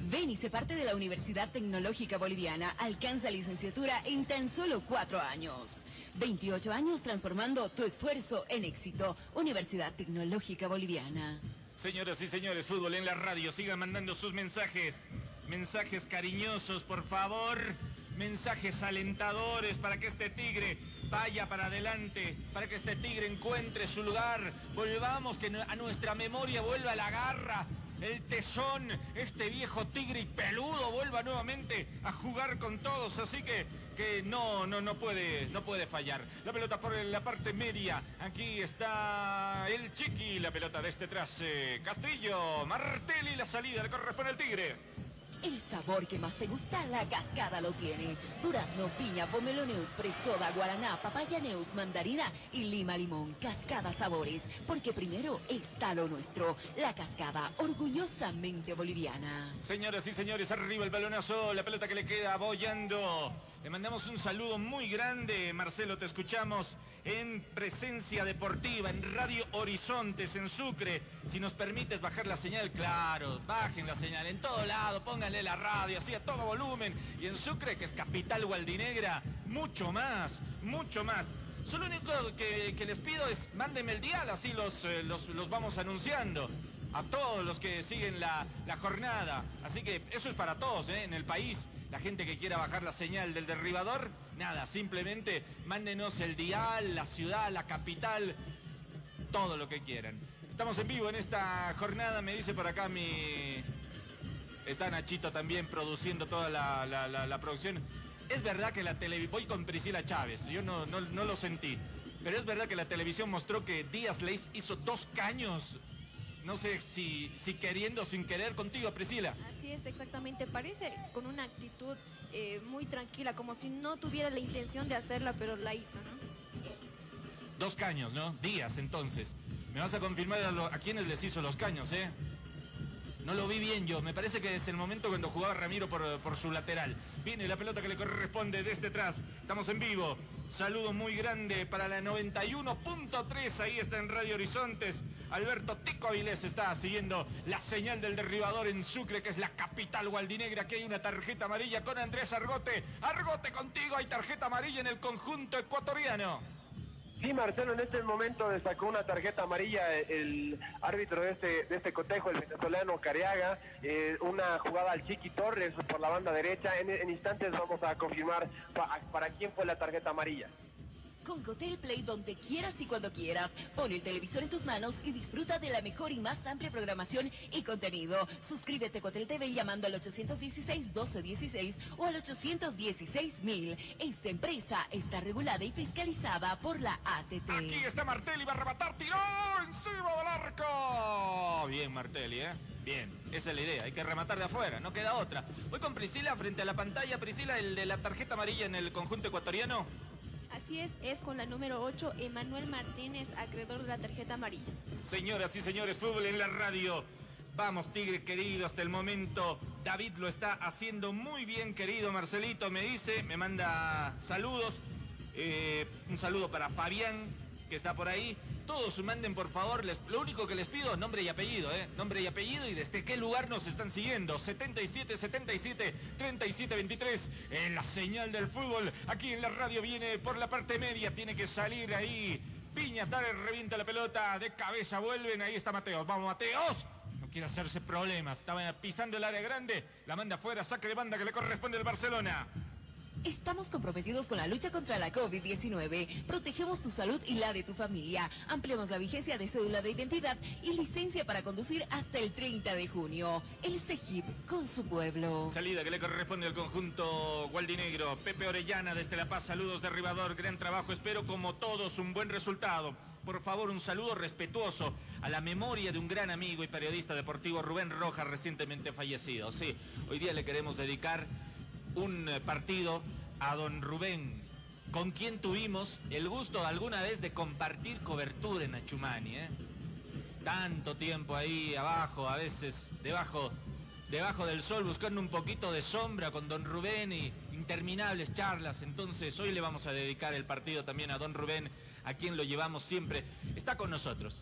Speaker 4: Ven y se parte de la Universidad Tecnológica Boliviana. Alcanza licenciatura en tan solo cuatro años. 28 años transformando tu esfuerzo en éxito. Universidad Tecnológica Boliviana.
Speaker 6: Señoras y señores, fútbol en la radio, sigan mandando sus mensajes. Mensajes cariñosos, por favor. Mensajes alentadores para que este tigre vaya para adelante, para que este tigre encuentre su lugar. Volvamos, que a nuestra memoria vuelva la garra. El tesón, este viejo tigre y peludo vuelva nuevamente a jugar con todos, así que, que no, no, no puede, no puede fallar. La pelota por la parte media, aquí está el chiqui, la pelota de este tras eh, Castillo, Martelli, la salida le corresponde al tigre.
Speaker 4: El sabor que más te gusta, la cascada lo tiene. Durazno, piña, pomelo neus, fresoda, guaraná, papaya neus, mandarina y lima limón. Cascada sabores, porque primero está lo nuestro. La cascada, orgullosamente boliviana.
Speaker 6: Señoras y señores, arriba el balonazo, la pelota que le queda boyando. Le mandamos un saludo muy grande, Marcelo, te escuchamos en Presencia Deportiva, en Radio Horizontes, en Sucre. Si nos permites bajar la señal, claro, bajen la señal en todo lado, pónganle la radio, así a todo volumen. Y en Sucre, que es capital gualdinegra, mucho más, mucho más. Solo lo único que, les pido es mándenme el dial, así los, eh, los, los vamos anunciando a todos los que siguen la, la jornada. Así que eso es para todos ¿eh? en el país. La gente que quiera bajar la señal del derribador, nada, simplemente mándenos el dial, la ciudad, la capital, todo lo que quieran. Estamos en vivo en esta jornada, me dice por acá mi... Está Nachito también produciendo toda la, producción. Es verdad que la televisión... Voy con Priscila Chávez, yo no, no, no lo sentí. Pero es verdad que la televisión mostró que Díaz Leis hizo dos caños. No sé si, si queriendo o sin querer contigo, Priscila.
Speaker 25: Es, exactamente. Parece con una actitud eh, muy tranquila, como si no tuviera la intención de hacerla, pero la hizo, ¿no?
Speaker 6: Dos caños, ¿no? Díaz, entonces. Me vas a confirmar a, lo- a quiénes les hizo los caños, ¿eh? No lo vi bien yo. Me parece que es el momento cuando jugaba Ramiro por, por su lateral. Viene la pelota que le corresponde desde atrás. Estamos en vivo. Saludo muy grande para la 91.3. Ahí está en Radio Horizontes. Alberto Tico Avilés está siguiendo la señal del derribador en Sucre, que es la capital gualdinegra. Que hay una tarjeta amarilla con Andrés Argote. Argote contigo. Hay tarjeta amarilla en el conjunto ecuatoriano.
Speaker 3: Sí, Marcelo, en este momento le sacó una tarjeta amarilla el árbitro de este, de este cotejo, el venezolano Cariaga, eh, una jugada al Chiqui Torres por la banda derecha. En, instantes vamos a confirmar pa- para quién fue la tarjeta amarilla.
Speaker 4: Con Cotel Play donde quieras y cuando quieras. Pon el televisor en tus manos y disfruta de la mejor y más amplia programación y contenido. Suscríbete a Cotel TV llamando al 816-1216 o al 816-1000. Esta empresa está regulada y fiscalizada por la ATT.
Speaker 6: Aquí está Martelli, va a arrebatar, tiró encima del arco. Bien, Martelli, ¿eh? Bien, esa es la idea, hay que rematar de afuera, no queda otra. Voy con Priscila frente a la pantalla. Priscila, el de la tarjeta amarilla en el conjunto ecuatoriano.
Speaker 25: Así es, es con la número 8, Emanuel Martínez, acreedor de la tarjeta amarilla.
Speaker 6: Señoras y señores, fútbol en la radio. Vamos, Tigre querido, hasta el momento. David lo está haciendo muy bien, querido Marcelito, me dice, me manda saludos. Eh, un saludo para Fabián, que está por ahí. Todos manden, por favor, les- lo único que les pido, nombre y apellido, ¿eh? Nombre y apellido y desde qué lugar nos están siguiendo. 77 77 37 23 en la señal del fútbol. Aquí en la radio viene por la parte media, tiene que salir ahí. Piña, Tare, revienta la pelota, de cabeza vuelven, ahí está Mateos. Vamos, Mateos. No quiere hacerse problemas, estaba pisando el área grande, la manda afuera, saque de banda que le corresponde al Barcelona.
Speaker 4: Estamos comprometidos con la lucha contra la COVID-19. Protegemos tu salud y la de tu familia. Ampliamos la vigencia de cédula de identidad y licencia para conducir hasta el 30 de junio. El CEGIP con su pueblo.
Speaker 6: Salida que le corresponde al conjunto gualdinegro. Pepe Orellana desde La Paz, saludos derribador, gran trabajo, espero como todos un buen resultado. Por favor, un saludo respetuoso a la memoria de un gran amigo y periodista deportivo Rubén Rojas, recientemente fallecido. Sí, hoy día le queremos dedicar un eh, partido a don Rubén, con quien tuvimos el gusto alguna vez de compartir cobertura en Achumani, ¿eh? Tanto tiempo ahí abajo, a veces debajo, debajo del sol, buscando un poquito de sombra con don Rubén y interminables charlas. Entonces hoy le vamos a dedicar el partido también a don Rubén, a quien lo llevamos siempre. Está con nosotros.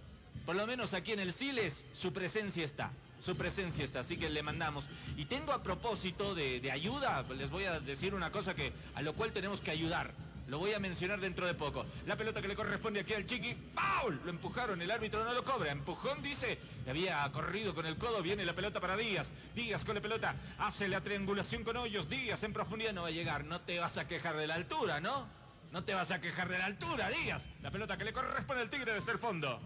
Speaker 6: Por lo menos aquí en el Siles, su presencia está. Su presencia está, así que le mandamos. Y tengo a propósito de, ayuda, les voy a decir una cosa que a lo cual tenemos que ayudar. Lo voy a mencionar dentro de poco. La pelota que le corresponde aquí al Chiqui. ¡Foul! Lo empujaron, el árbitro no lo cobra. Empujón dice, le había corrido con el codo. Viene la pelota para Díaz. Díaz con la pelota. Hace la triangulación con Hoyos. Díaz en profundidad no va a llegar. No te vas a quejar de la altura, ¿no? No te vas a quejar de la altura, Díaz. La pelota que le corresponde al Tigre desde el fondo.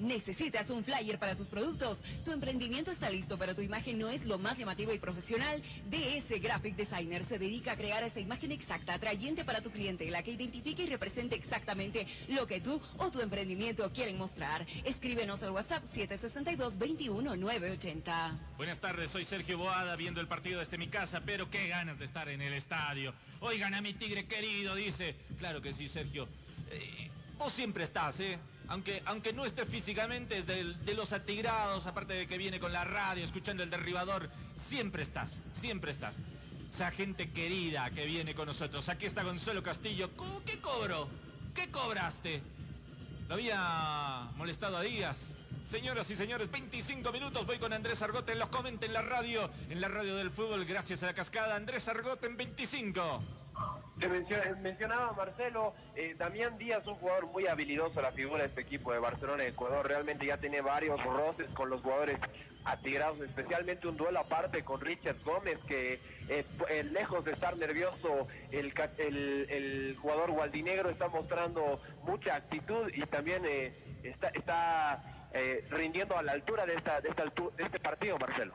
Speaker 4: ¿Necesitas un flyer para tus productos? ¿Tu emprendimiento está listo, pero tu imagen no es lo más llamativo y profesional? DS Graphic Designer se dedica a crear esa imagen exacta, atrayente para tu cliente, la que identifique y represente exactamente lo que tú o tu emprendimiento quieren mostrar. Escríbenos al WhatsApp 762-21980.
Speaker 6: Buenas tardes, soy Sergio Boada viendo el partido desde mi casa, pero qué ganas de estar en el estadio. Oigan a mi tigre querido, dice. Claro que sí, Sergio. Eh, vos siempre estás, ¿eh? Aunque, aunque no esté físicamente, es de, los atigrados, aparte de que viene con la radio, escuchando el derribador, siempre estás, siempre estás. Esa gente querida que viene con nosotros. Aquí está Gonzalo Castillo. ¿Cómo- ¿Qué cobro? ¿Qué cobraste? ¿Lo había molestado a Díaz? Señoras y señores, 25 minutos. Voy con Andrés Argote los comenten en la radio, en la radio del fútbol, gracias a la cascada. Andrés Argote en 25.
Speaker 3: Te mencio- mencionaba Marcelo, eh, Damián Díaz, un jugador muy habilidoso, la figura de este equipo de Barcelona de Ecuador, realmente ya tiene varios roces con los jugadores atigrados, especialmente un duelo aparte con Richard Gómez, que eh, eh, lejos de estar nervioso, el, el- el jugador gualdinegro está mostrando mucha actitud y también eh, está, rindiendo a la altura de, esta, de, esta de este partido, Marcelo.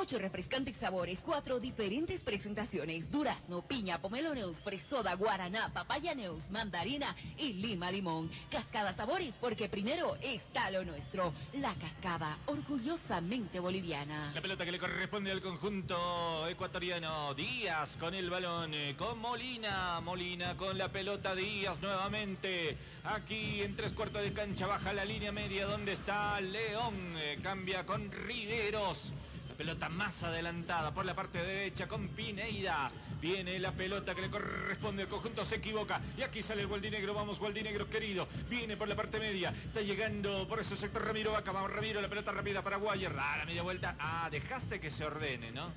Speaker 4: Ocho refrescantes sabores, cuatro diferentes presentaciones. Durazno, piña, pomelo neus, fresoda, guaraná, papaya neus, mandarina y lima limón. Cascada sabores, porque primero está lo nuestro. La cascada, orgullosamente boliviana.
Speaker 6: La pelota que le corresponde al conjunto ecuatoriano. Díaz con el balón, eh, con Molina. Molina con la pelota, Díaz nuevamente. Aquí en tres cuartos de cancha baja la línea media donde está León. Eh, cambia con Riveros. Pelota más adelantada por la parte derecha con Pineida. Viene la pelota que le corresponde al conjunto, se equivoca. Y aquí sale el Gualdinegro, vamos Gualdinegro querido. Viene por la parte media, está llegando por ese sector Ramiro Vaca. Vamos Ramiro, la pelota rápida para Guayer. Ah, la media vuelta. Ah, dejaste que se ordene, ¿no?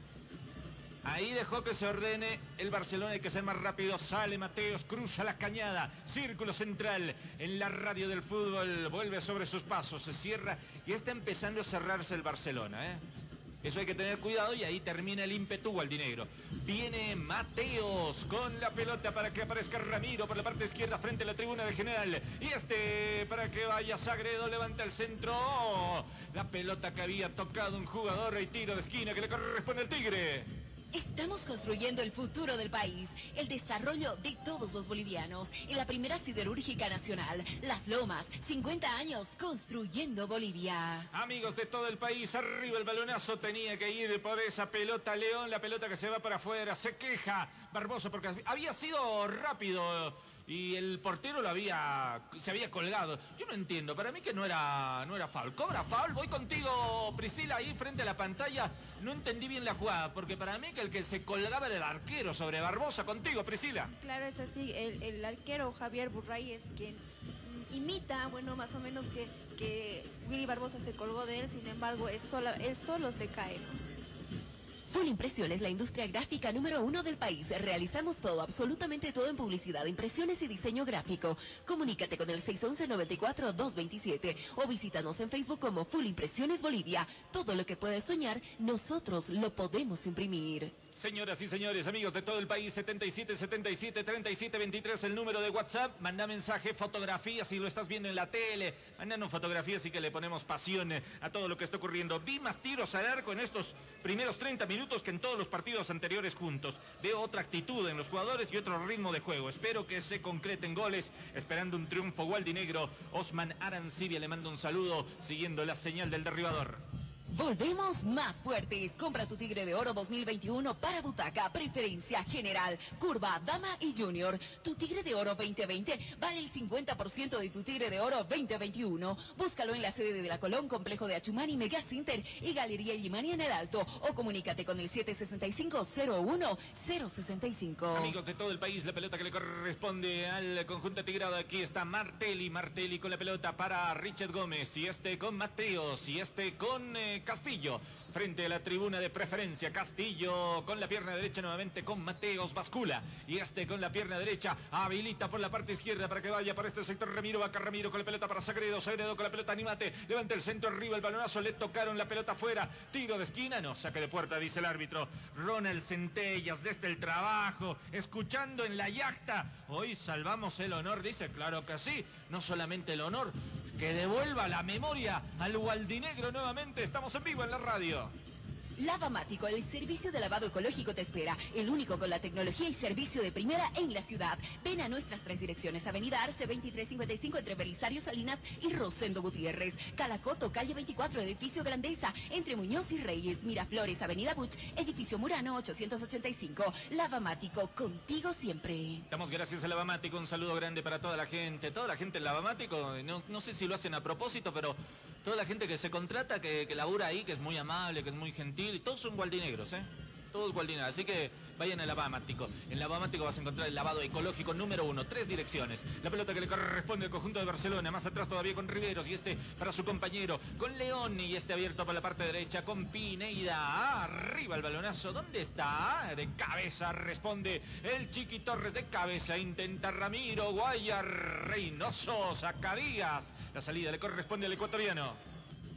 Speaker 6: Ahí dejó que se ordene el Barcelona, hay que ser más rápido. Sale Mateos, cruza la cañada, círculo central en la radio del fútbol. Vuelve sobre sus pasos, se cierra y está empezando a cerrarse el Barcelona. ¿eh? Eso hay que tener cuidado y ahí termina el ímpetu gualdinegro. Viene Mateos con la pelota para que aparezca Ramiro por la parte izquierda frente a la tribuna de general. Y este para que vaya Sagredo, levanta el centro. La pelota que había tocado un jugador y tiro de esquina que le corresponde al Tigre.
Speaker 4: Estamos construyendo el futuro del país, el desarrollo de todos los bolivianos. En la primera siderúrgica nacional, Las Lomas, 50 años construyendo Bolivia.
Speaker 6: Amigos de todo el país, arriba el balonazo tenía que ir por esa pelota León, la pelota que se va para afuera, se queja Barbosa porque había sido rápido y el portero lo había se había colgado. Yo no entiendo, para mí que no era no era foul. Cobra foul, voy contigo Priscila ahí frente a la pantalla. No entendí bien la jugada porque para mí que el que se colgaba era el arquero sobre Barbosa contigo Priscila.
Speaker 25: Claro, es así. El, el arquero Javier Burray es quien imita, bueno, más o menos que, que Willy Barbosa se colgó de él, sin embargo, es sola, él solo se cae, ¿no?
Speaker 4: Full Impresiones, la industria gráfica número uno del país. Realizamos todo, absolutamente todo en publicidad, impresiones y diseño gráfico. Comunícate con el 611-94-227 o visítanos en Facebook como Full Impresiones Bolivia. Todo lo que puedes soñar, nosotros lo podemos imprimir.
Speaker 6: Señoras y señores, amigos de todo el país, 77 77 37 23, el número de WhatsApp. Manda mensaje, fotografía, si lo estás viendo en la tele. Mandanos fotografías y que le ponemos pasión eh, a todo lo que está ocurriendo. Vi más tiros al arco en estos primeros 30 minutos que en todos los partidos anteriores juntos. Veo otra actitud en los jugadores y otro ritmo de juego. Espero que se concreten goles, esperando un triunfo gualdinegro. Osman Arancibia le mando un saludo, siguiendo la señal del derribador.
Speaker 4: Volvemos más fuertes. Compra tu Tigre de Oro 2021 para butaca, preferencia general, curva, dama y junior. Tu Tigre de Oro 2020 vale el 50% de tu Tigre de Oro 2021. Búscalo en la sede de la Colón, Complejo de Achumani, Mega Center y Galería Yimani en el Alto. O comunícate con el 765-01-065.
Speaker 6: Amigos de todo el país, la pelota que le corresponde al conjunto tigrado. Aquí está Martelli. Martelli con la pelota para Richard Gómez. Y este con Mateos. Y este con eh, Castillo. Frente a la tribuna de preferencia. Castillo con la pierna derecha nuevamente con Mateos. Bascula. Y este con la pierna derecha. Habilita por la parte izquierda para que vaya para este sector Ramiro. Vaca Ramiro con la pelota para Sagredo. Sagredo con la pelota. Animate. Levanta el centro arriba. El balonazo. Le tocaron la pelota afuera. Tiro de esquina. No, saque de puerta, dice el árbitro. Ronald Centellas desde el trabajo. Escuchando en la yacta. Hoy salvamos el honor. Dice, claro que sí. No solamente el honor. Que devuelva la memoria al Gualdinegro nuevamente. Estamos en vivo en la radio.
Speaker 4: Lavamático, el servicio de lavado ecológico te espera. El único con la tecnología y servicio de primera en la ciudad. Ven a nuestras tres direcciones. Avenida Arce 2355 entre Belisario Salinas y Rosendo Gutiérrez. Calacoto, calle 24, edificio Grandeza. Entre Muñoz y Reyes. Miraflores, Avenida Buch, edificio Murano 885. Lavamático, contigo siempre.
Speaker 6: Damos gracias a Lavamático. Un saludo grande para toda la gente. Toda la gente en Lavamático. No, no sé si lo hacen a propósito, pero toda la gente que se contrata, que, que labura ahí, que es muy amable, que es muy gentil. Y todos son gualdinegros, ¿eh? Todos gualdinegros. Así que vayan al Lavamático. En Lavamático vas a encontrar el lavado ecológico número uno. Tres direcciones. La pelota que le corresponde al conjunto de Barcelona. Más atrás todavía con Riveros y este para su compañero. Con León y este abierto para la parte derecha con Pineida. Arriba el balonazo. ¿Dónde está? De cabeza responde el Chiqui Torres de cabeza. Intenta Ramiro. Guayar. Reynoso. Sacadías. La salida le corresponde al ecuatoriano.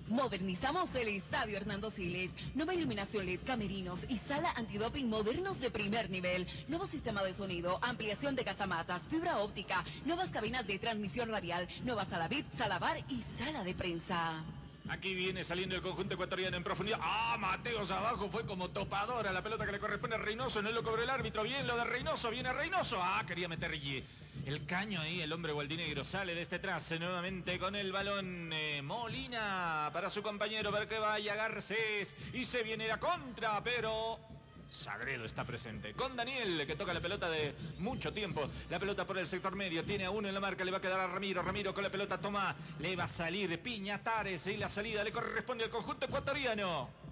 Speaker 4: Modernizamos el Estadio Hernando Siles. Nueva iluminación LED, camerinos y sala antidoping modernos de primer nivel. Nuevo sistema de sonido, ampliación de casamatas, fibra óptica, nuevas cabinas de transmisión radial, nueva sala VIP, sala bar y sala de prensa.
Speaker 6: Aquí viene saliendo el conjunto ecuatoriano en profundidad. ¡Ah! Mateos abajo fue como topadora la pelota que le corresponde a Reynoso. No lo cobró el árbitro. Bien lo de Reynoso. Viene Reynoso. ¡Ah! Quería meter el caño ahí. El hombre gualdinegro sale de este trace nuevamente con el balón. eh, Molina para su compañero para que vaya Garcés. Y se viene la contra, pero. Sagredo está presente. Con Daniel, que toca la pelota de mucho tiempo. La pelota por el sector medio. Tiene a uno en la marca. Le va a quedar a Ramiro. Ramiro con la pelota toma. Le va a salir Piñatares. Y la salida le corresponde al conjunto ecuatoriano.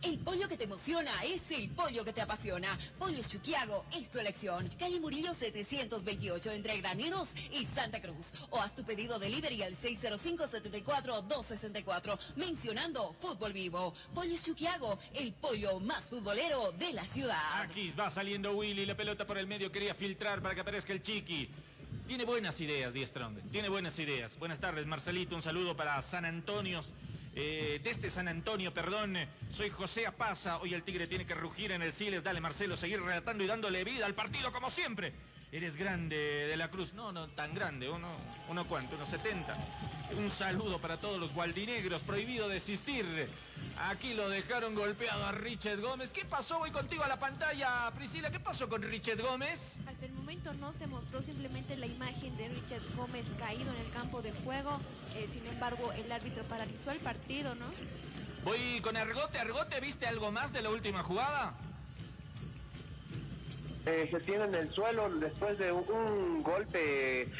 Speaker 4: El pollo que te emociona es el pollo que te apasiona. Pollo Chuquiago es tu elección. Calle Murillo 728 entre Graneros y Santa Cruz. O haz tu pedido delivery al 605-74-264 mencionando Fútbol Vivo. Pollo Chuquiago, el pollo más futbolero de la ciudad.
Speaker 6: Aquí va saliendo Willy. La pelota por el medio quería filtrar para que aparezca el Chiqui. Tiene buenas ideas, Die Stronges. Tiene buenas ideas. Buenas tardes, Marcelito. Un saludo para San Antonio. Eh, desde San Antonio, perdón. Soy José Apaza. Hoy el Tigre tiene que rugir en el Siles. Dale, Marcelo, seguir relatando y dándole vida al partido como siempre. Eres grande de la Cruz. No, no tan grande. Uno, uno cuánto, unos 70. Un saludo para todos los gualdinegros. Prohibido desistir. Aquí lo dejaron golpeado a Richard Gómez. ¿Qué pasó? Voy contigo a la pantalla, Priscila. ¿Qué pasó con Richard Gómez?
Speaker 25: Hasta el momento no se mostró simplemente la imagen de Richard Gómez caído en el campo de juego. Eh, sin embargo, el árbitro paralizó el partido, ¿no?
Speaker 6: Voy con Argote. Argote, ¿viste algo más de la última jugada?
Speaker 3: Eh, se tiene en el suelo después de un, golpe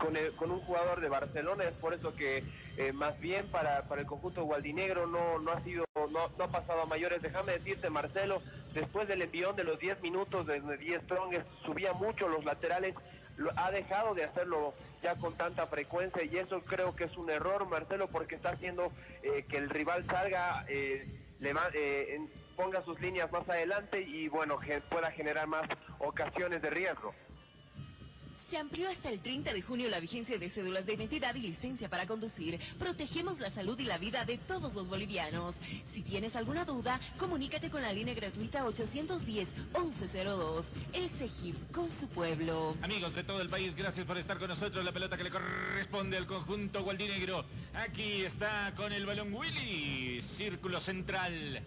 Speaker 3: con, el- con un jugador de Barcelona. Es por eso que eh, más bien para, para el conjunto gualdinegro no, no ha sido, no, no ha pasado a mayores. Déjame decirte, Marcelo, después del envión de los 10 minutos de 10 Strong, subía mucho los laterales. lo- ha dejado de hacerlo ya con tanta frecuencia y eso creo que es un error, Marcelo, porque está haciendo eh, que el rival salga, eh, eh, en- ponga sus líneas más adelante y bueno, pueda generar más ocasiones de riesgo.
Speaker 4: Se amplió hasta el 30 de junio la vigencia de cédulas de identidad y licencia para conducir. Protegemos la salud y la vida de todos los bolivianos. Si tienes alguna duda, comunícate con la línea gratuita 810-1102. El CEGIP con su pueblo.
Speaker 6: Amigos de todo el país, gracias por estar con nosotros. La pelota que le corresponde al conjunto gualdinegro. Aquí está con el balón Willy. Círculo central.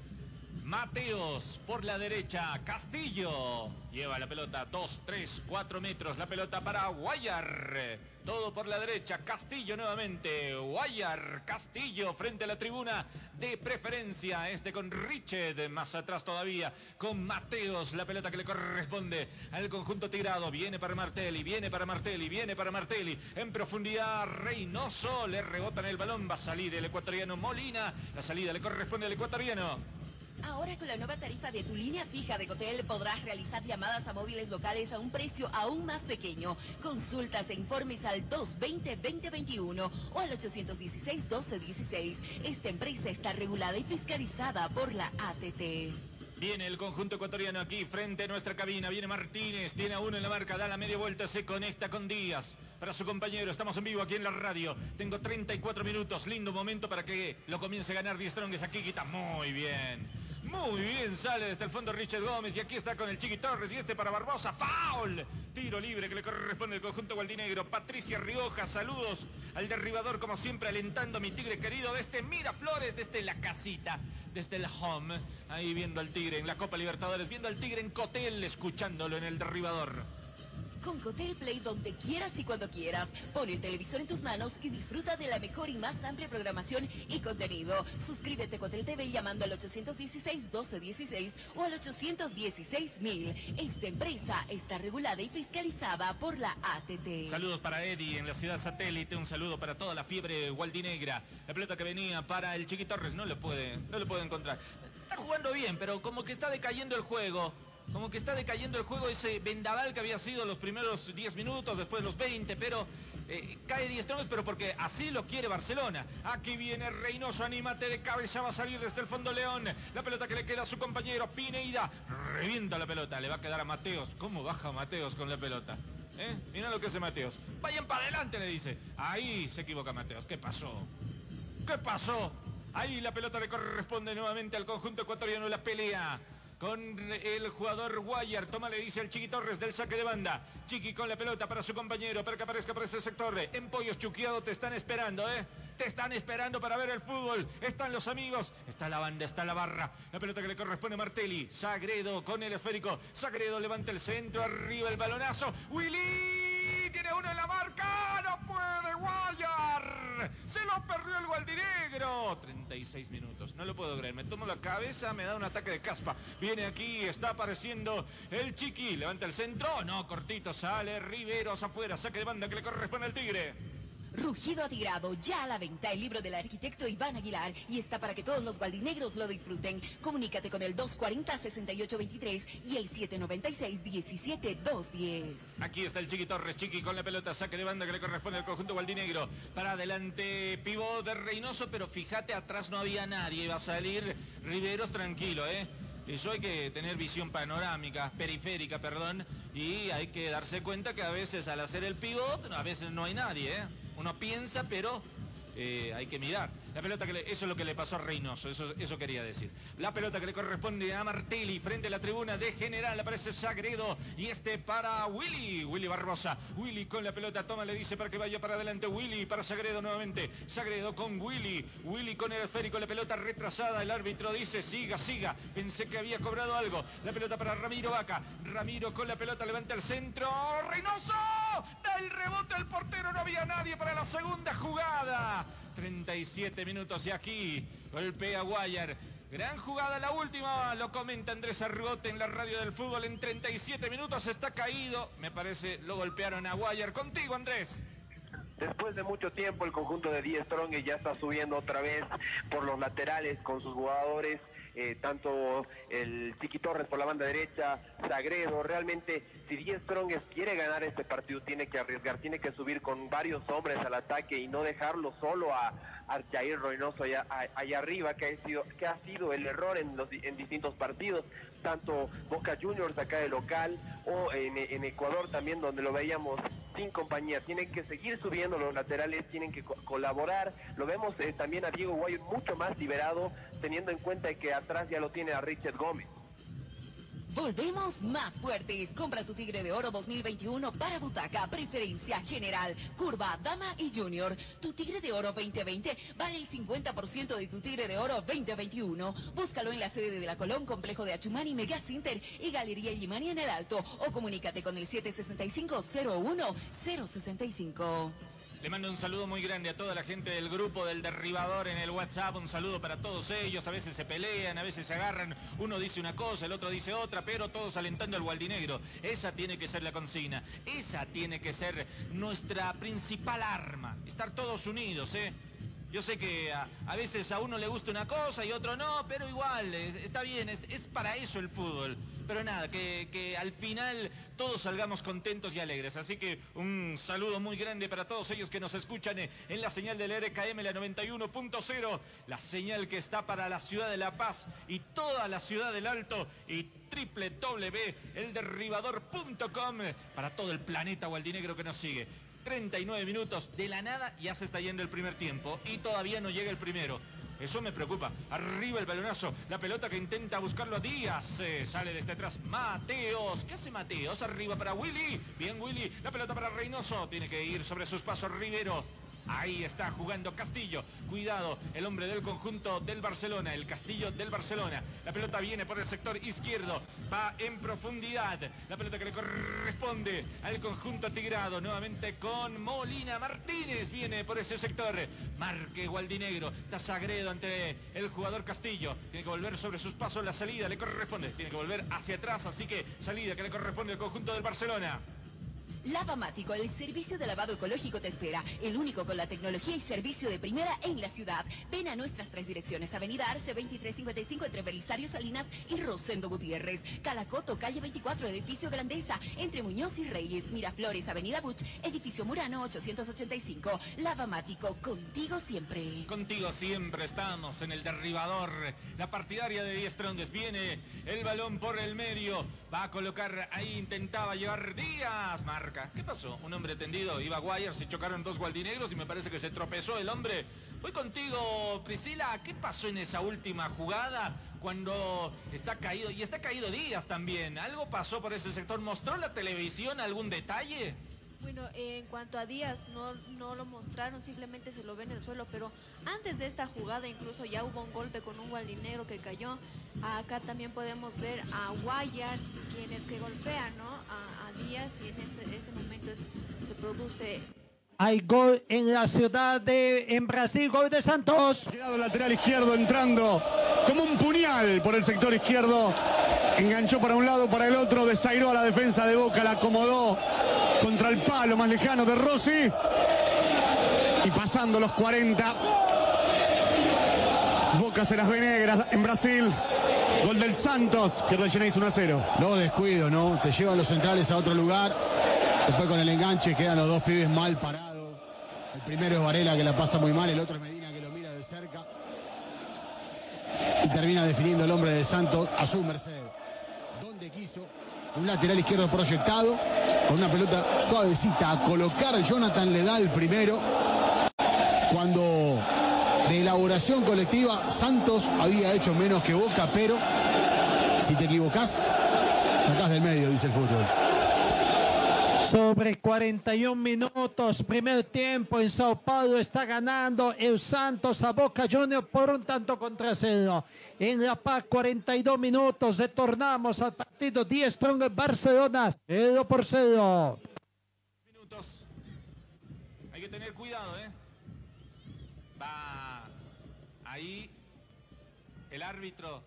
Speaker 6: Mateos por la derecha. Castillo. Lleva la pelota 2, 3, 4 metros. La pelota para Guayar. Todo por la derecha. Castillo nuevamente. Guayar. Castillo frente a la tribuna de preferencia. Este con Richard. Más atrás todavía. Con Mateos. La pelota que le corresponde al conjunto tirado. Viene para Martelli. Viene para Martelli. Viene para Martelli. En profundidad. Reynoso. Le rebotan el balón. Va a salir el ecuatoriano Molina. La salida le corresponde al ecuatoriano.
Speaker 4: Ahora con la nueva tarifa de tu línea fija de Cotel podrás realizar llamadas a móviles locales a un precio aún más pequeño. Consultas e informes al 220-2021 o al 816-1216. Esta empresa está regulada y fiscalizada por la ATT.
Speaker 6: Viene el conjunto ecuatoriano aquí frente a nuestra cabina. Viene Martínez, tiene a uno en la marca, da la media vuelta, se conecta con Díaz. Para su compañero, estamos en vivo aquí en la radio. Tengo 34 minutos, lindo momento para que lo comience a ganar Die Strongest aquí, quita muy bien. Muy bien, sale desde el fondo Richard Gómez y aquí está con el Chiqui Torres y este para Barbosa. ¡Foul! Tiro libre que le corresponde al conjunto gualdinegro. Patricia Rioja, saludos al derribador como siempre alentando a mi tigre querido desde Miraflores, desde la casita, desde el home. Ahí viendo al tigre en la Copa Libertadores, viendo al tigre en Cotel, escuchándolo en el derribador.
Speaker 4: Con Cotel Play donde quieras y cuando quieras. Pon el televisor en tus manos y disfruta de la mejor y más amplia programación y contenido. Suscríbete a Cotel TV llamando al 816-1216 o al 816-1000. Esta empresa está regulada y fiscalizada por la ATT.
Speaker 6: Saludos para Eddie en la ciudad satélite, un saludo para toda la fiebre gualdinegra. La pelota que venía para el Chiqui Torres no le puede, no le puede encontrar. Está jugando bien, pero como que está decayendo el juego. Como que está decayendo el juego ese vendaval que había sido los primeros 10 minutos, después los 20, pero eh, cae 10 tronos, pero porque así lo quiere Barcelona. Aquí viene Reynoso, anímate de cabeza, va a salir desde el fondo León. La pelota que le queda a su compañero Pineida. Revienta la pelota, le va a quedar a Mateos. ¿Cómo baja Mateos con la pelota? ¿Eh? Mira lo que hace Mateos. Vayan para adelante, le dice. Ahí se equivoca Mateos. ¿Qué pasó? ¿Qué pasó? Ahí la pelota le corresponde nuevamente al conjunto ecuatoriano la pelea con el jugador Guayar. Toma, le dice al Chiqui Torres del saque de banda. Chiqui con la pelota para su compañero, para que aparezca por ese sector. En Pollos Chuqueado te están esperando, ¿eh? Te están esperando para ver el fútbol. Están los amigos. Está la banda, está la barra. La pelota que le corresponde a Martelli. Sagredo con el esférico. Sagredo levanta el centro. Arriba el balonazo. Willy uno en la marca. No puede Guayar. Se lo perdió el Gualdinegro. 36 minutos. No lo puedo creer. Me tomo la cabeza, me da un ataque de caspa. Viene aquí, está apareciendo el Chiqui. Levanta el centro. No, cortito. Sale Riveros afuera. Saque de banda que le corresponde al Tigre.
Speaker 4: Rugido atigrado, ya a la venta el libro del arquitecto Iván Aguilar y está para que todos los gualdinegros lo disfruten. Comunícate con el 240-6823 y el 796-17210.
Speaker 6: Aquí está el Chiqui Torres, Chiqui con la pelota, saque de banda que le corresponde al conjunto gualdinegro. Para adelante, pivo de Reynoso, pero fíjate, atrás no había nadie. Va a salir Riveros tranquilo, ¿eh? Eso hay que tener visión panorámica, periférica, perdón, y hay que darse cuenta que a veces al hacer el pivot, a veces no hay nadie, ¿eh? Uno piensa, pero eh, hay que mirar. La pelota que le- eso es lo que le pasó a Reynoso, eso, eso quería decir. La pelota que le corresponde a Martelli frente a la tribuna de general, aparece Sagredo y este para Willy, Willy Barbosa. Willy con la pelota, toma, le dice para que vaya para adelante Willy, para Sagredo nuevamente. Sagredo con Willy, Willy con el esférico, la pelota retrasada, el árbitro dice siga, siga. Pensé que había cobrado algo. La pelota para Ramiro Vaca. Ramiro con la pelota, levanta el centro. Reynoso, da el rebote al portero, no había nadie para la segunda jugada. 37 minutos y aquí golpea Guayar. Gran jugada la última, lo comenta Andrés Argote en la radio del fútbol. En 37 minutos está caído. Me parece lo golpearon a Guayar. Contigo, Andrés.
Speaker 3: Después de mucho tiempo el conjunto de Die Strong ya está subiendo otra vez por los laterales con sus jugadores, eh, tanto el Chiqui Torres por la banda derecha, Sagredo, realmente si Die Strong quiere ganar este partido tiene que arriesgar, tiene que subir con varios hombres al ataque y no dejarlo solo a, a Jair Reynoso allá, allá arriba, que ha sido, que ha sido el error en, los, en distintos partidos, tanto Boca Juniors acá de local o en Ecuador también donde lo veíamos sin compañía. Tienen que seguir subiendo los laterales, tienen que co- colaborar. Lo vemos eh, también a Diego Guayo mucho más liberado, teniendo en cuenta que atrás ya lo tiene a Richard Gómez.
Speaker 4: Volvemos más fuertes. Compra tu Tigre de Oro 2021 para butaca, preferencia general, curva, dama y junior. Tu Tigre de Oro 2020 vale el 50% de tu Tigre de Oro 2021. Búscalo en la sede de la Colón, Complejo de Achumani, Mega Center y Galería Yimani en el Alto. O comunícate con el 765-01-065.
Speaker 6: Le mando un saludo muy grande a toda la gente del grupo del derribador en el WhatsApp. Un saludo para todos ellos. A veces se pelean, a veces se agarran. Uno dice una cosa, el otro dice otra, pero todos alentando al gualdinegro. Esa tiene que ser la consigna. Esa tiene que ser nuestra principal arma. Estar todos unidos, ¿eh? Yo sé que a, a veces a uno le gusta una cosa y otro no, pero igual, es- está bien, es, es para eso el fútbol. Pero nada, que, que al final todos salgamos contentos y alegres. Así que un saludo muy grande para todos ellos que nos escuchan eh, en la señal del RKM, la 91.0, la señal que está para la ciudad de La Paz y toda la ciudad del Alto y www.elderribador.com para todo el planeta gualdinegro que nos sigue. 39 minutos de la nada ya se está yendo el primer tiempo y todavía no llega el primero. Eso me preocupa. Arriba el balonazo. La pelota que intenta buscarlo a Díaz. Eh, sale desde atrás. Mateos. ¿Qué hace Mateos? Arriba para Willy. Bien Willy. La pelota para Reynoso. Tiene que ir sobre sus pasos Rivero. Ahí está jugando Castillo. Cuidado, el hombre del conjunto del Barcelona, el Castillo del Barcelona. La pelota viene por el sector izquierdo, va en profundidad. La pelota que le corresponde al conjunto tigrado, nuevamente con Molina Martínez. Viene por ese sector. Marque Gualdinegro. Está Sagredo ante el jugador Castillo. Tiene que volver sobre sus pasos. La salida le corresponde. Tiene que volver hacia atrás. Así que salida que le corresponde al conjunto del Barcelona.
Speaker 4: Lavamático, el servicio de lavado ecológico te espera. El único con la tecnología y servicio de primera en la ciudad. Ven a nuestras tres direcciones. Avenida Arce 2355 entre Belisario Salinas y Rosendo Gutiérrez. Calacoto, calle 24, edificio Grandeza. Entre Muñoz y Reyes. Miraflores, Avenida Buch, edificio Murano 885. Lavamático, contigo siempre.
Speaker 6: Contigo siempre estamos en el derribador. La partidaria de Diez Trondes viene. El balón por el medio. Va a colocar ahí, intentaba llevar Díaz. Marca. ¿Qué pasó? Un hombre tendido. Iba Guayar, se chocaron dos gualdinegros y me parece que se tropezó el hombre. Voy contigo, Priscila. ¿Qué pasó en esa última jugada cuando está caído? Y está caído Díaz también. ¿Algo pasó por ese sector? ¿Mostró la televisión algún detalle?
Speaker 25: Bueno, en cuanto a Díaz, no, no lo mostraron, simplemente se lo ve en el suelo, pero antes de esta jugada incluso ya hubo un golpe con un gualdinegro que cayó. Acá también podemos ver a Guayar, quien es que golpea, ¿no? A, y en ese, ese momento es- se produce
Speaker 2: Hay gol en la ciudad de en Brasil, gol de Santos.
Speaker 27: Llegado lateral izquierdo entrando como un puñal por el sector izquierdo. Enganchó para un lado, para el otro, desairó a la defensa de Boca, la acomodó contra el palo más lejano de Rossi. Y pasando los 40, Boca se las ve negras en Brasil. Gol del Santos, pierde Genéis 1 a 0.
Speaker 28: No descuido, ¿no? Te llevan los centrales a otro lugar. Después con el enganche quedan los dos pibes mal parados. El primero es Varela que la pasa muy mal, el otro es Medina que lo mira de cerca. Y termina definiendo el hombre de Santos a su merced. Donde quiso. Un lateral izquierdo proyectado. Con una pelota suavecita a colocar. Jonathan le da el primero. Cuando de elaboración colectiva Santos había hecho menos que Boca, pero si te equivocás, sacás del medio, dice el fútbol.
Speaker 2: Sobre 41 minutos, primer tiempo en Sao Paulo está ganando el Santos a Boca Juniors por un tanto contra cero. En La Paz, 42 minutos, retornamos al partido 10 Strong Barcelona, 0 por 0.
Speaker 6: Minutos. Hay que tener cuidado, ¿eh? Árbitro.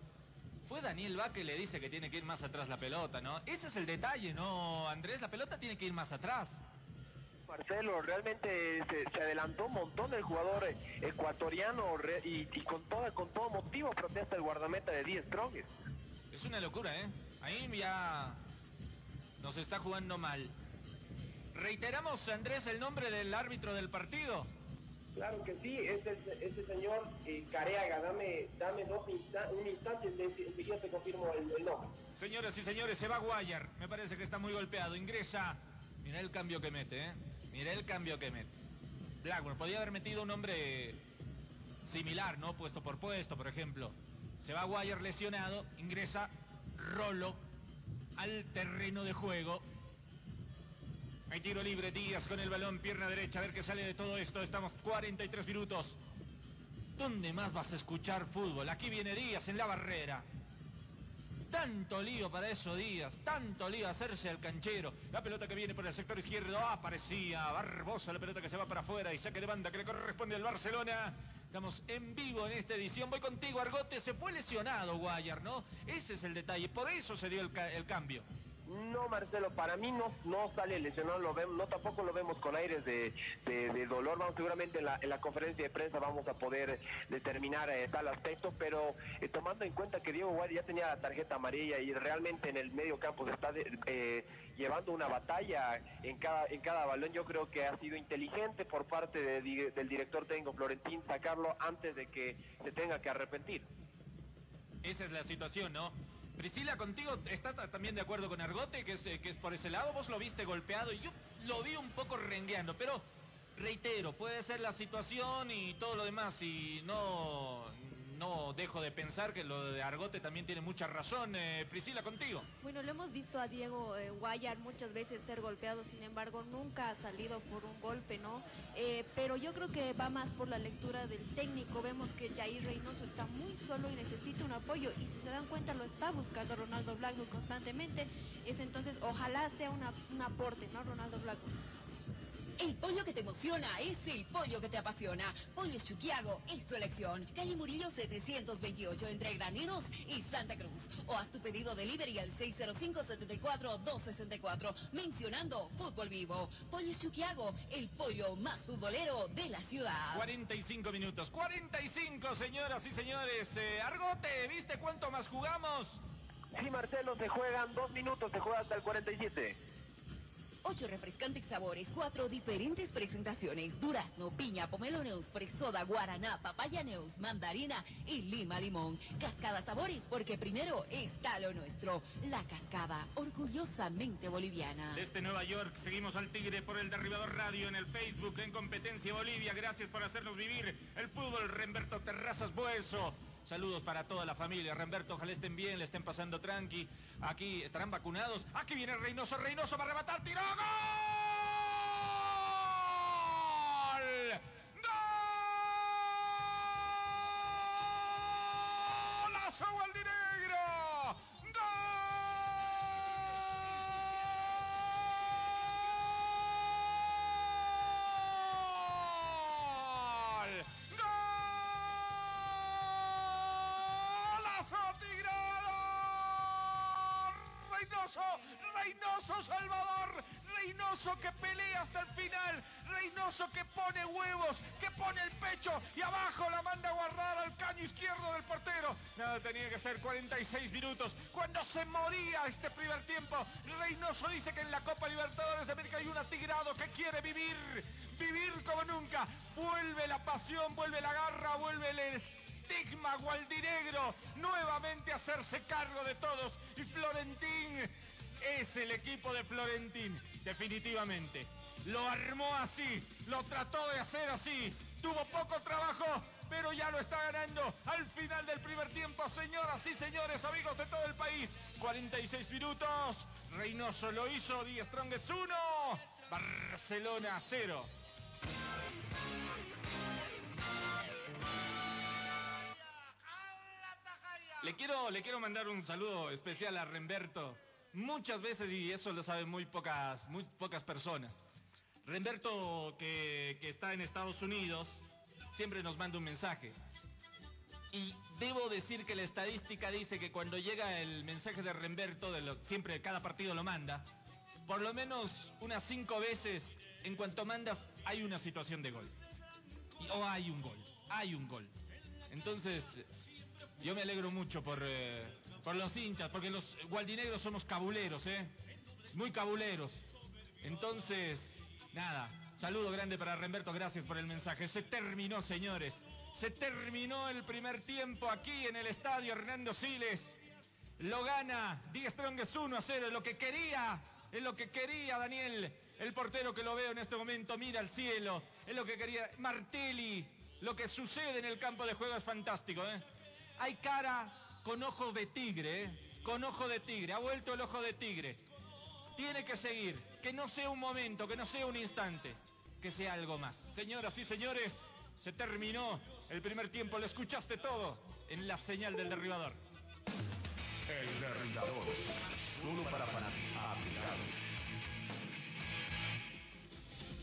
Speaker 6: Fue Daniel Va que le dice que tiene que ir más atrás la pelota, ¿no? Ese es el detalle, ¿no, Andrés? La pelota tiene que ir más atrás.
Speaker 3: Marcelo, realmente se, se adelantó un montón el jugador eh, ecuatoriano re- y, y con, toda, con todo motivo protesta el guardameta de 10 Strongest.
Speaker 6: Es una locura, ¿eh? Ahí ya nos está jugando mal. Reiteramos, Andrés, el nombre del árbitro del partido.
Speaker 3: Claro que sí, es el, es el señor eh, Careaga. Dame, dame dos insta- un instante, ense- enseguida te confirmo el, el nombre.
Speaker 6: Señoras y señores, se va Guayar. Me parece que está muy golpeado. Ingresa. Mira el cambio que mete, ¿eh? Mira el cambio que mete. Blackburn, podía haber metido un hombre similar, ¿no? Puesto por puesto, por ejemplo. Se va Guayar lesionado. Ingresa Rolo al terreno de juego. Hay tiro libre, Díaz con el balón, pierna derecha, a ver qué sale de todo esto. Estamos 43 minutos. ¿Dónde más vas a escuchar fútbol? Aquí viene Díaz en la barrera. Tanto lío para eso, Díaz. Tanto lío hacerse al canchero. La pelota que viene por el sector izquierdo. Aparecía Barbosa. La pelota que se va para afuera y saque de banda que le corresponde al Barcelona. Estamos en vivo en esta edición. Voy contigo, Argote. Se fue lesionado Guayar, ¿no? Ese es el detalle. Por eso se dio el, el cambio.
Speaker 3: No, Marcelo, para mí no, no sale lesionado, lo vemos, no tampoco lo vemos con aires de, de- dolor. Vamos, seguramente en la, en la conferencia de prensa vamos a poder determinar eh, tal aspecto, pero eh, tomando en cuenta que Diego Guardia ya tenía la tarjeta amarilla y realmente en el medio campo se está eh, llevando una batalla en cada, en cada balón, yo creo que ha sido inteligente por parte del director técnico Florentín sacarlo antes de que se tenga que arrepentir.
Speaker 6: Esa es la situación, ¿no? Priscila, contigo, ¿estás ta- también de acuerdo con Argote, que es, eh, que es por ese lado? Vos lo viste golpeado y yo lo vi un poco rengueando, pero reitero, puede ser la situación y todo lo demás y no, no dejo de pensar que lo de Argote también tiene mucha razón. Eh, Priscila, contigo.
Speaker 25: Bueno, lo hemos visto a Diego eh, Guayar muchas veces ser golpeado, sin embargo, nunca ha salido por un golpe, ¿no? Eh, pero yo creo que va más por la lectura del técnico. Vemos que Jair Reynoso está muy solo y necesita un apoyo. Y si se dan cuenta, lo está buscando Ronaldo Blackwood constantemente. Es entonces, ojalá sea un aporte, ¿no? Ronaldo Blackwood.
Speaker 4: El pollo que te emociona es el pollo que te apasiona. Pollo Chuquiago es tu elección. Calle Murillo 728 entre Graneros y Santa Cruz. O haz tu pedido delivery al 605-74-264 mencionando Fútbol Vivo. Pollo Chuquiago, el pollo más futbolero de la ciudad.
Speaker 6: 45 minutos. 45, señoras y señores. Eh, Argote, ¿viste cuánto más jugamos?
Speaker 3: Sí, Marcelo, se juegan dos minutos, se juega hasta el 47.
Speaker 4: Ocho refrescantes sabores, cuatro diferentes presentaciones. Durazno, piña, pomeloneus, fresoda, guaraná, papayaneus, mandarina y lima limón. Cascada sabores, porque primero está lo nuestro. La cascada, orgullosamente boliviana.
Speaker 6: Desde Nueva York seguimos al Tigre por el Derribador Radio en el Facebook en Competencia Bolivia. Gracias por hacernos vivir el fútbol. Remberto Terrazas Bueso. Saludos para toda la familia. Remberto, ojalá estén bien, le estén pasando tranqui. Aquí estarán vacunados. Aquí viene Reynoso. Reynoso va a rematar. ¡Tiró! ¡Gol! Reynoso Salvador, Reynoso que pelea hasta el final, Reynoso que pone huevos, que pone el pecho y abajo la manda a guardar al caño izquierdo del portero. Nada, tenía que ser 46 minutos. Cuando se moría este primer tiempo, Reynoso dice que en la Copa Libertadores de América hay un atigrado que quiere vivir, vivir como nunca. Vuelve la pasión, vuelve la garra, vuelve el estigma gualdinegro nuevamente hacerse cargo de todos y Florentín es el equipo de Florentín definitivamente. Lo armó así lo trató de hacer así. Tuvo poco trabajo pero ya lo está ganando al final del primer tiempo señoras y señores amigos de todo el país. 46 minutos. Reynoso lo hizo Die Strongets 1 Barcelona 0 Le quiero, le quiero mandar un saludo especial a Remberto. Muchas veces, y eso lo saben muy pocas, muy pocas personas. Remberto, que, que está en Estados Unidos, siempre nos manda un mensaje. Y debo decir que la estadística dice que cuando llega el mensaje de Remberto, de siempre cada partido lo manda, por lo menos unas cinco veces, en cuanto mandas, hay una situación de gol. O hay un gol, hay un gol. Entonces, yo me alegro mucho por, eh, por los hinchas, porque los gualdinegros somos cabuleros, ¿eh? Muy cabuleros. Entonces, nada, saludo grande para Remberto, gracias por el mensaje. Se terminó, señores. Se terminó el primer tiempo aquí en el estadio Hernando Siles. Lo gana Die Strongest 1 a 0, es lo que quería, es lo que quería Daniel, el portero que lo veo en este momento, mira al cielo, es lo que quería Martelli, lo que sucede en el campo de juego es fantástico, ¿eh? Hay cara con ojos de tigre, ¿eh? Con ojo de tigre, ha vuelto el ojo de tigre. Tiene que seguir, que no sea un momento, que no sea un instante, que sea algo más. Señoras y señores, se terminó el primer tiempo, lo escuchaste todo en la señal del derribador.
Speaker 1: El derribador. Solo para fanáticos aplicados.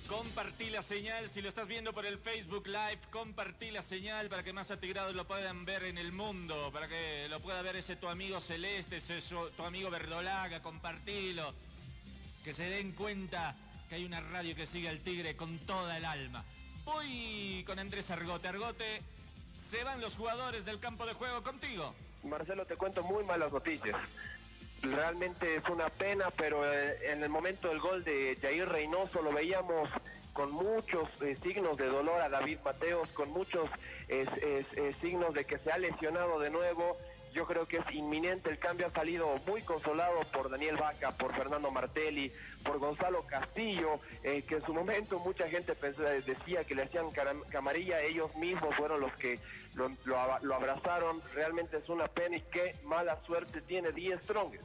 Speaker 6: Compartí la señal, si lo estás viendo por el Facebook Live, compartí la señal para que más atigrados lo puedan ver en el mundo, para que lo pueda ver ese tu amigo celeste, ese tu amigo verdolaga, compartilo. Que se den cuenta que hay una radio que sigue al tigre con toda el alma. Voy con Andrés Argote. Argote, se van los jugadores del campo de juego contigo.
Speaker 3: Marcelo, te cuento muy malas noticias. Realmente es una pena, pero eh, en el momento del gol de Jair Reynoso lo veíamos con muchos eh, signos de dolor a David Mateos, con muchos eh, signos de que se ha lesionado de nuevo yo creo que es inminente. El cambio ha salido muy consolado por Daniel Vaca, por Fernando Martelli, por Gonzalo Castillo, eh, que en su momento mucha gente pensó- decía que le hacían camarilla. Ellos mismos fueron los que lo, abrazaron. Realmente es una pena y qué mala suerte tiene Die Strongest.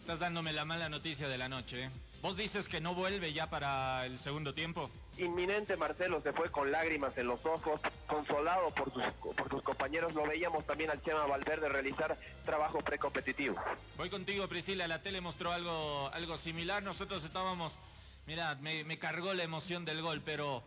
Speaker 6: Estás dándome la mala noticia de la noche. ¿eh? ¿Vos dices que no vuelve ya para el segundo tiempo?
Speaker 3: Inminente Marcelo se fue con lágrimas en los ojos, consolado por sus, por sus compañeros. Lo veíamos también al Chema Valverde realizar trabajo precompetitivo.
Speaker 6: Voy contigo, Priscila. La tele mostró algo, algo similar. Nosotros estábamos. Mira, me, me cargó la emoción del gol, pero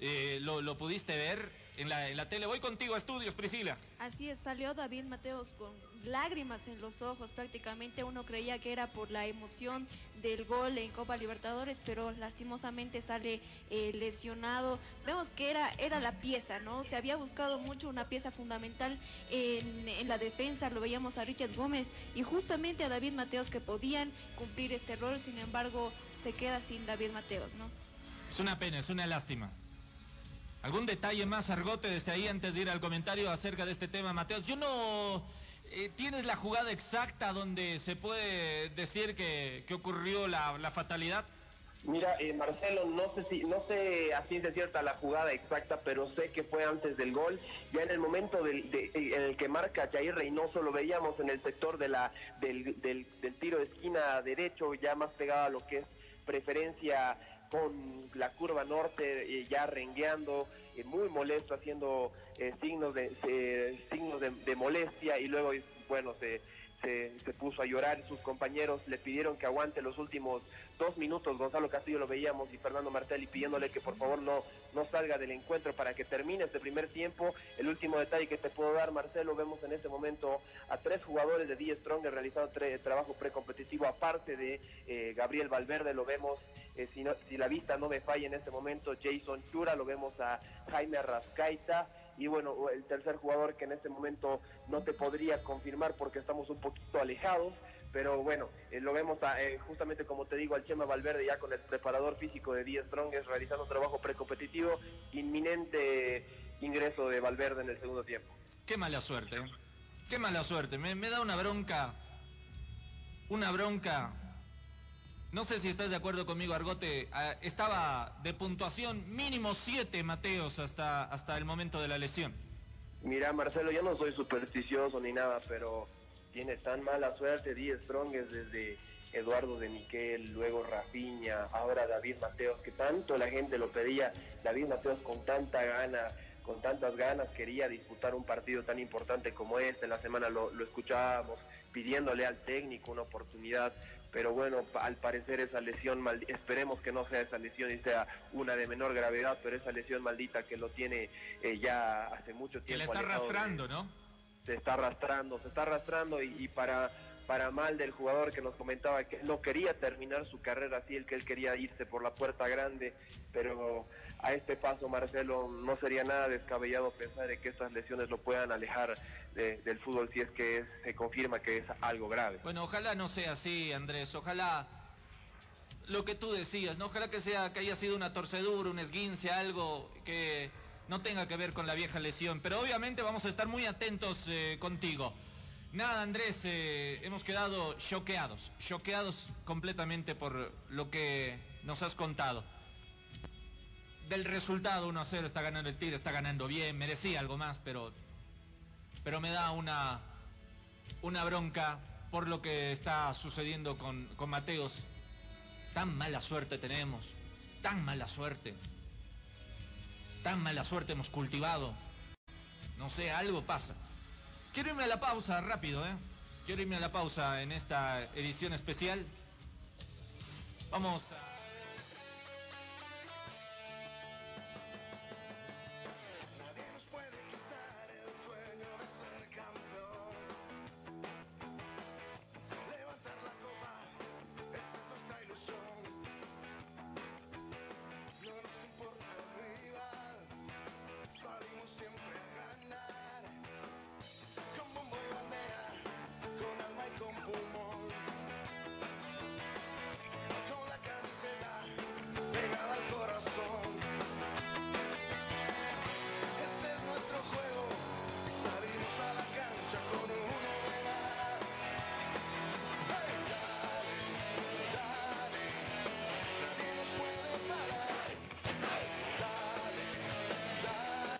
Speaker 6: eh, ¿lo, lo pudiste ver en la, en la tele? Voy contigo a estudios, Priscila.
Speaker 25: Así es, salió David Mateos con lágrimas en los ojos. Prácticamente uno creía que era por la emoción del gol en Copa Libertadores, pero lastimosamente sale eh, lesionado. Vemos que era, era la pieza, ¿no? Se había buscado mucho una pieza fundamental en, en la defensa. Lo veíamos a Richard Gómez y justamente a David Mateos que podían cumplir este rol. Sin embargo, se queda sin David Mateos, ¿no?
Speaker 6: Es una pena, es una lástima. ¿Algún detalle más, Argote, desde ahí antes de ir al comentario acerca de este tema, Mateos? Yo no... eh, ¿Tienes la jugada exacta donde se puede decir que, que ocurrió la, la fatalidad?
Speaker 3: Mira, eh, Marcelo, no sé si, no sé a ciencia cierta la jugada exacta, pero sé que fue antes del gol. Ya en el momento del, de- en el que marca Jair Reynoso, lo veíamos en el sector de la, del, del- del tiro de esquina derecho, ya más pegado a lo que es preferencia con la curva norte, eh, ya rengueando, eh, muy molesto, haciendo eh, signos de eh, signos de, de molestia y luego, bueno, se, se, puso a llorar. Sus compañeros le pidieron que aguante los últimos dos minutos. Gonzalo Castillo lo veíamos y Fernando Martelli pidiéndole que por favor no, no salga del encuentro para que termine este primer tiempo. El último detalle que te puedo dar, Marcelo, vemos en este momento a tres jugadores de Die Strong realizando tre- trabajo precompetitivo, aparte de eh, Gabriel Valverde, lo vemos. eh, si, si la vista no me falla en este momento, Jason Chura, lo vemos a Jaime Rascaita, y bueno, el tercer jugador que en este momento no te podría confirmar porque estamos un poquito alejados, pero bueno, eh, lo vemos a, eh, justamente como te digo al Chema Valverde ya con el preparador físico de 10 Strongest realizando trabajo precompetitivo, inminente ingreso de Valverde en el segundo tiempo.
Speaker 6: Qué mala suerte, ¿eh? Qué mala suerte. Me da una bronca. Una bronca. No sé si estás de acuerdo conmigo, Argote. Ah, estaba de puntuación mínimo 7 Mateos hasta, hasta el momento de la lesión.
Speaker 3: Mira, Marcelo, yo no soy supersticioso ni nada, pero tiene tan mala suerte 10 Strongest desde Eduardo de Miquel, luego Rafiña, ahora David Mateos, que tanto la gente lo pedía. David Mateos con tanta gana, con tantas ganas quería disputar un partido tan importante como este. En la semana lo escuchábamos pidiéndole al técnico una oportunidad. Pero bueno, al parecer esa lesión, esperemos que no sea esa lesión y sea una de menor gravedad, pero esa lesión maldita que lo tiene eh, ya hace mucho tiempo.
Speaker 6: Que le está
Speaker 3: alejado de-
Speaker 6: arrastrando, ¿no?
Speaker 3: se está arrastrando, se está arrastrando y, y para, para mal del jugador que nos comentaba que no quería terminar su carrera así, el que él quería irse por la puerta grande, pero a este paso Marcelo no sería nada descabellado pensar en que estas lesiones lo puedan alejar de- del fútbol si es que se confirma que es algo grave.
Speaker 6: Bueno, ojalá no sea así, Andrés. Ojalá lo que tú decías. Ojalá que sea que haya sido una torcedura, un esguince, algo que no tenga que ver con la vieja lesión. Pero obviamente vamos a estar muy atentos eh, contigo. Nada, Andrés, eh, hemos quedado choqueados, choqueados completamente por lo que nos has contado. Del resultado 1 a 0 está ganando el Tigre, está ganando bien, merecía algo más, pero, pero me da una, una bronca por lo que está sucediendo con, con Mateos. Tan mala suerte tenemos, tan mala suerte, tan mala suerte hemos cultivado. No sé, algo pasa. Quiero irme a la pausa rápido, ¿eh? Quiero irme a la pausa en esta edición especial. Vamos a...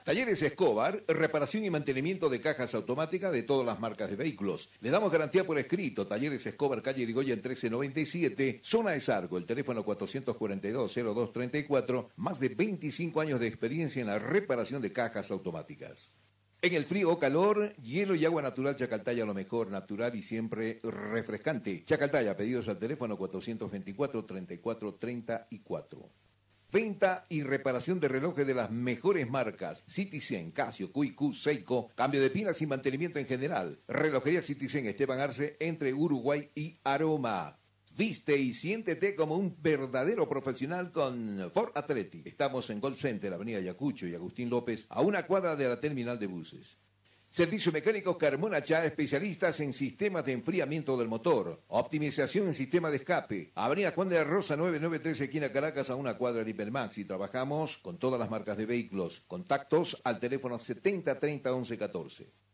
Speaker 7: Talleres Escobar, reparación y mantenimiento de cajas automáticas de todas las marcas de vehículos. Le damos garantía por escrito. Talleres Escobar, calle Irigoyen 1397, zona de Sargo, el teléfono 442-0234, más de 25 años de experiencia en la reparación de cajas automáticas. En el frío o calor, hielo y agua natural Chacaltaya lo mejor, natural y siempre refrescante. Chacaltaya, pedidos al teléfono 424-3434. Venta y reparación de relojes de las mejores marcas. Citizen, Casio, QQ, Seiko. Cambio de pilas y mantenimiento en general. Relojería Citizen Esteban Arce entre Uruguay y Aroma. Viste y siéntete como un verdadero profesional con Ford Athletic. Estamos en Gold Center, Avenida Yacucho y Agustín López, a una cuadra de la terminal de buses. Servicio Mecánico Carmona Chá, especialistas en sistemas de enfriamiento del motor, optimización en sistema de escape. Avenida Juan de la Rosa 993, esquina Caracas, a una cuadra de Hipermax. Y trabajamos con todas las marcas de vehículos. Contactos al teléfono
Speaker 12: 70 30 11 14.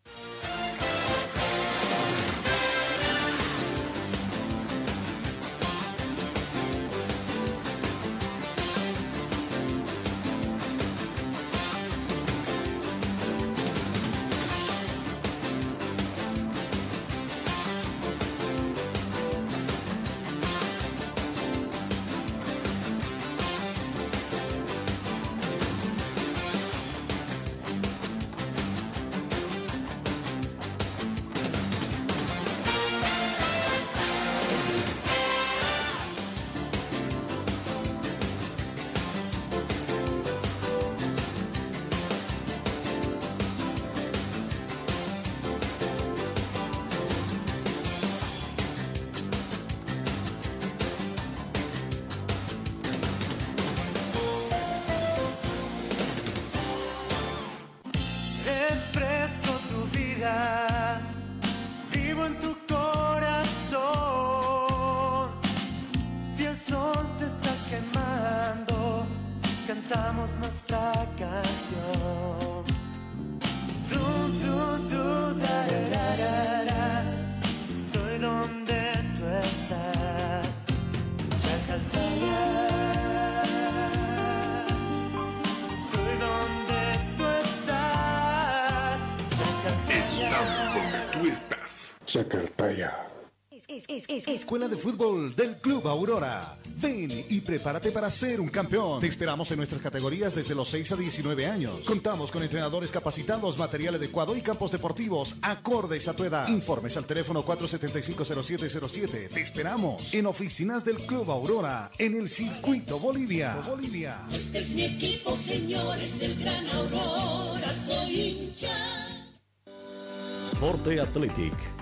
Speaker 9: Escuela de Fútbol del Club Aurora. Ven y prepárate para ser un campeón. Te esperamos en nuestras categorías desde los 6 a 19 años. Contamos con entrenadores capacitados, material adecuado y campos deportivos acordes a tu edad. Informes al teléfono 475-0707. Te esperamos en oficinas del Club Aurora en el Circuito Bolivia. Bolivia.
Speaker 29: Este es mi equipo, señores del Gran Aurora, soy hincha.
Speaker 30: Forte Athletic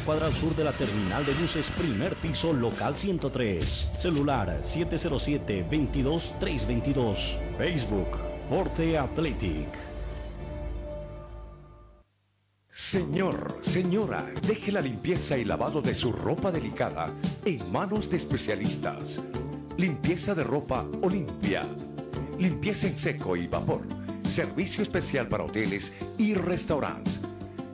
Speaker 30: cuadra al sur de la terminal de buses, primer piso, local 103. Celular 707-22-322. Facebook, Forte Athletic.
Speaker 11: Señor, señora, deje la limpieza y lavado de su ropa delicada en manos de especialistas. Limpieza de ropa Olimpia. Limpieza en seco y vapor. Servicio especial para hoteles y restaurantes.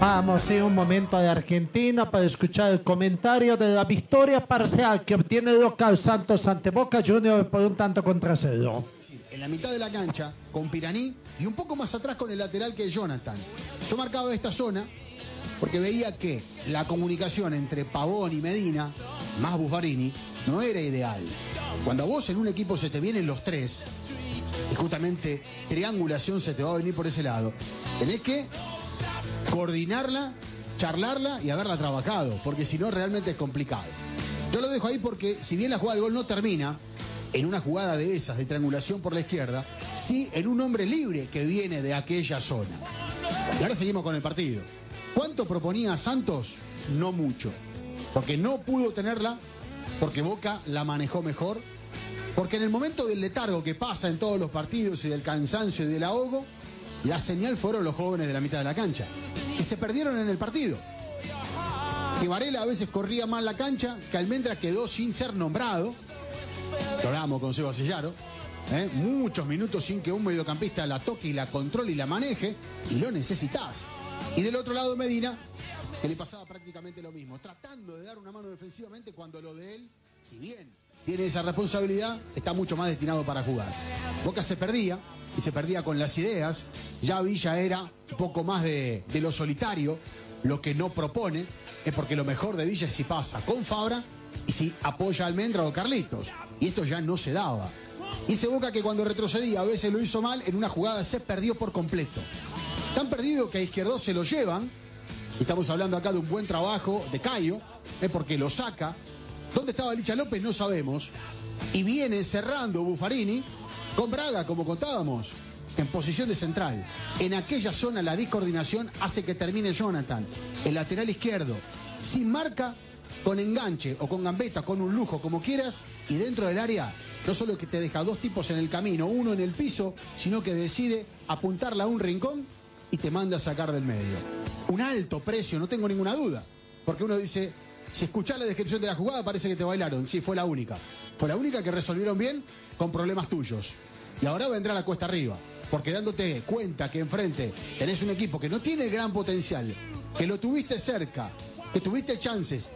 Speaker 2: Vamos en un momento de Argentina para escuchar el comentario de la victoria parcial que obtiene el local Santos ante Boca Juniors por un tanto contra cero.
Speaker 28: En la mitad de la cancha con Piraní y un poco más atrás con el lateral que es Jonathan. Yo marcaba esta zona porque veía que la comunicación entre Pavón y Medina, más Buffarini, no era ideal. Cuando vos en un equipo se te vienen los tres, y justamente triangulación se te va a venir por ese lado, tenés que coordinarla charlarla y haberla trabajado, porque si no realmente es complicado. Yo lo dejo ahí porque si bien la jugada del gol no termina en una jugada de esas, de triangulación por la izquierda, sí en un hombre libre que viene de aquella zona. Y ahora seguimos con el partido. ¿Cuánto proponía Santos? No mucho. Porque no pudo tenerla, porque Boca la manejó mejor, porque en el momento del letargo que pasa en todos los partidos y del cansancio y del ahogo, la señal fueron los jóvenes de la mitad de la cancha. Y se perdieron en el partido. Que Varela a veces corría mal la cancha, que Almendra quedó sin ser nombrado. Lo hablamos con Seba Sellaro. ¿eh? Muchos minutos sin que un mediocampista la toque y la controle y la maneje, y lo necesitas. Y del otro lado Medina, que le pasaba prácticamente lo mismo, tratando de dar una mano defensivamente cuando lo de él, si bien tiene esa responsabilidad, está mucho más destinado para jugar. Boca se perdía, y se perdía con las ideas, ya Villa era un poco más de, de lo solitario, lo que no propone, es porque lo mejor de Villa es si pasa con Fabra y si apoya a Almendra o Carlitos. Y esto ya no se daba. Y se Boca que cuando retrocedía a veces lo hizo mal, en una jugada se perdió por completo. Tan perdido que a Izquierdo se lo llevan. Estamos hablando acá de un buen trabajo de Cayo, es porque lo saca. ¿Dónde estaba Licha López? No sabemos. Y viene cerrando Buffarini con Braga, como contábamos, en posición de central. En aquella zona la discoordinación hace que termine Jonathan, el lateral izquierdo, sin marca, con enganche o con gambeta, con un lujo, como quieras, y dentro del área, no solo que te deja dos tipos en el camino, uno en el piso, sino que decide apuntarla a un rincón y te manda a sacar del medio. Un alto precio, no tengo ninguna duda, porque uno dice, si escuchás la descripción de la jugada parece que te bailaron, sí, fue la única. Fue la única que resolvieron bien con problemas tuyos. Y ahora vendrá la cuesta arriba, porque dándote cuenta que enfrente tenés un equipo que no tiene gran potencial, que lo tuviste cerca, que tuviste chances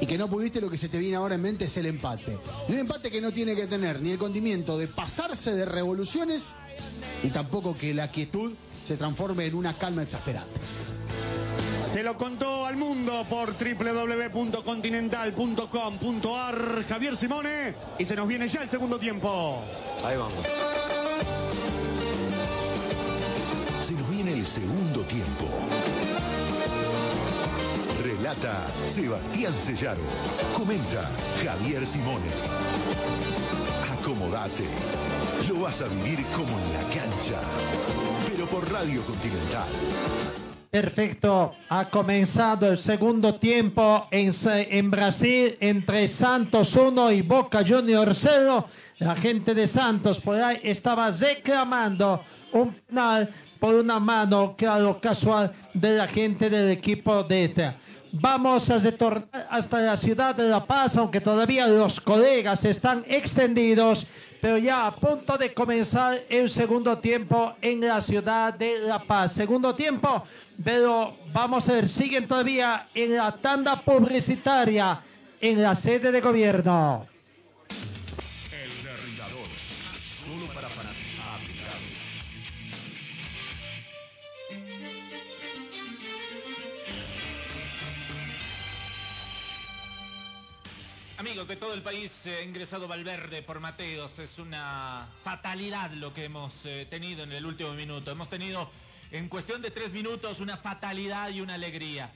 Speaker 28: y que no pudiste, lo que se te viene ahora en mente es el empate. Y un empate que no tiene que tener ni el condimento de pasarse de revoluciones, y tampoco que la quietud se transforme en una calma exasperante.
Speaker 27: Se lo contó al mundo por www.continental.com.ar Javier Simone y se nos viene ya el segundo tiempo.
Speaker 31: Ahí vamos.
Speaker 1: Se nos viene el segundo tiempo. Relata Sebastián Sellaro. Comenta Javier Simone. Acomodate. Lo vas a vivir como en la cancha. Pero por Radio Continental.
Speaker 2: Perfecto, ha comenzado el segundo tiempo en, Brasil entre Santos 1 y Boca Juniors 0. La gente de Santos por ahí estaba reclamando un penal por una mano, claro, casual de la gente del equipo de ETA. Vamos a retornar hasta la ciudad de La Paz, aunque todavía los colegas están extendidos, pero ya a punto de comenzar el segundo tiempo en la ciudad de La Paz. Segundo tiempo, pero vamos a ver, siguen todavía en la tanda publicitaria en la sede de gobierno.
Speaker 6: De todo el país, eh, ha ingresado Valverde por Mateos. Es una fatalidad lo que hemos eh, tenido en el último minuto. Hemos tenido en cuestión de tres minutos una fatalidad y una alegría.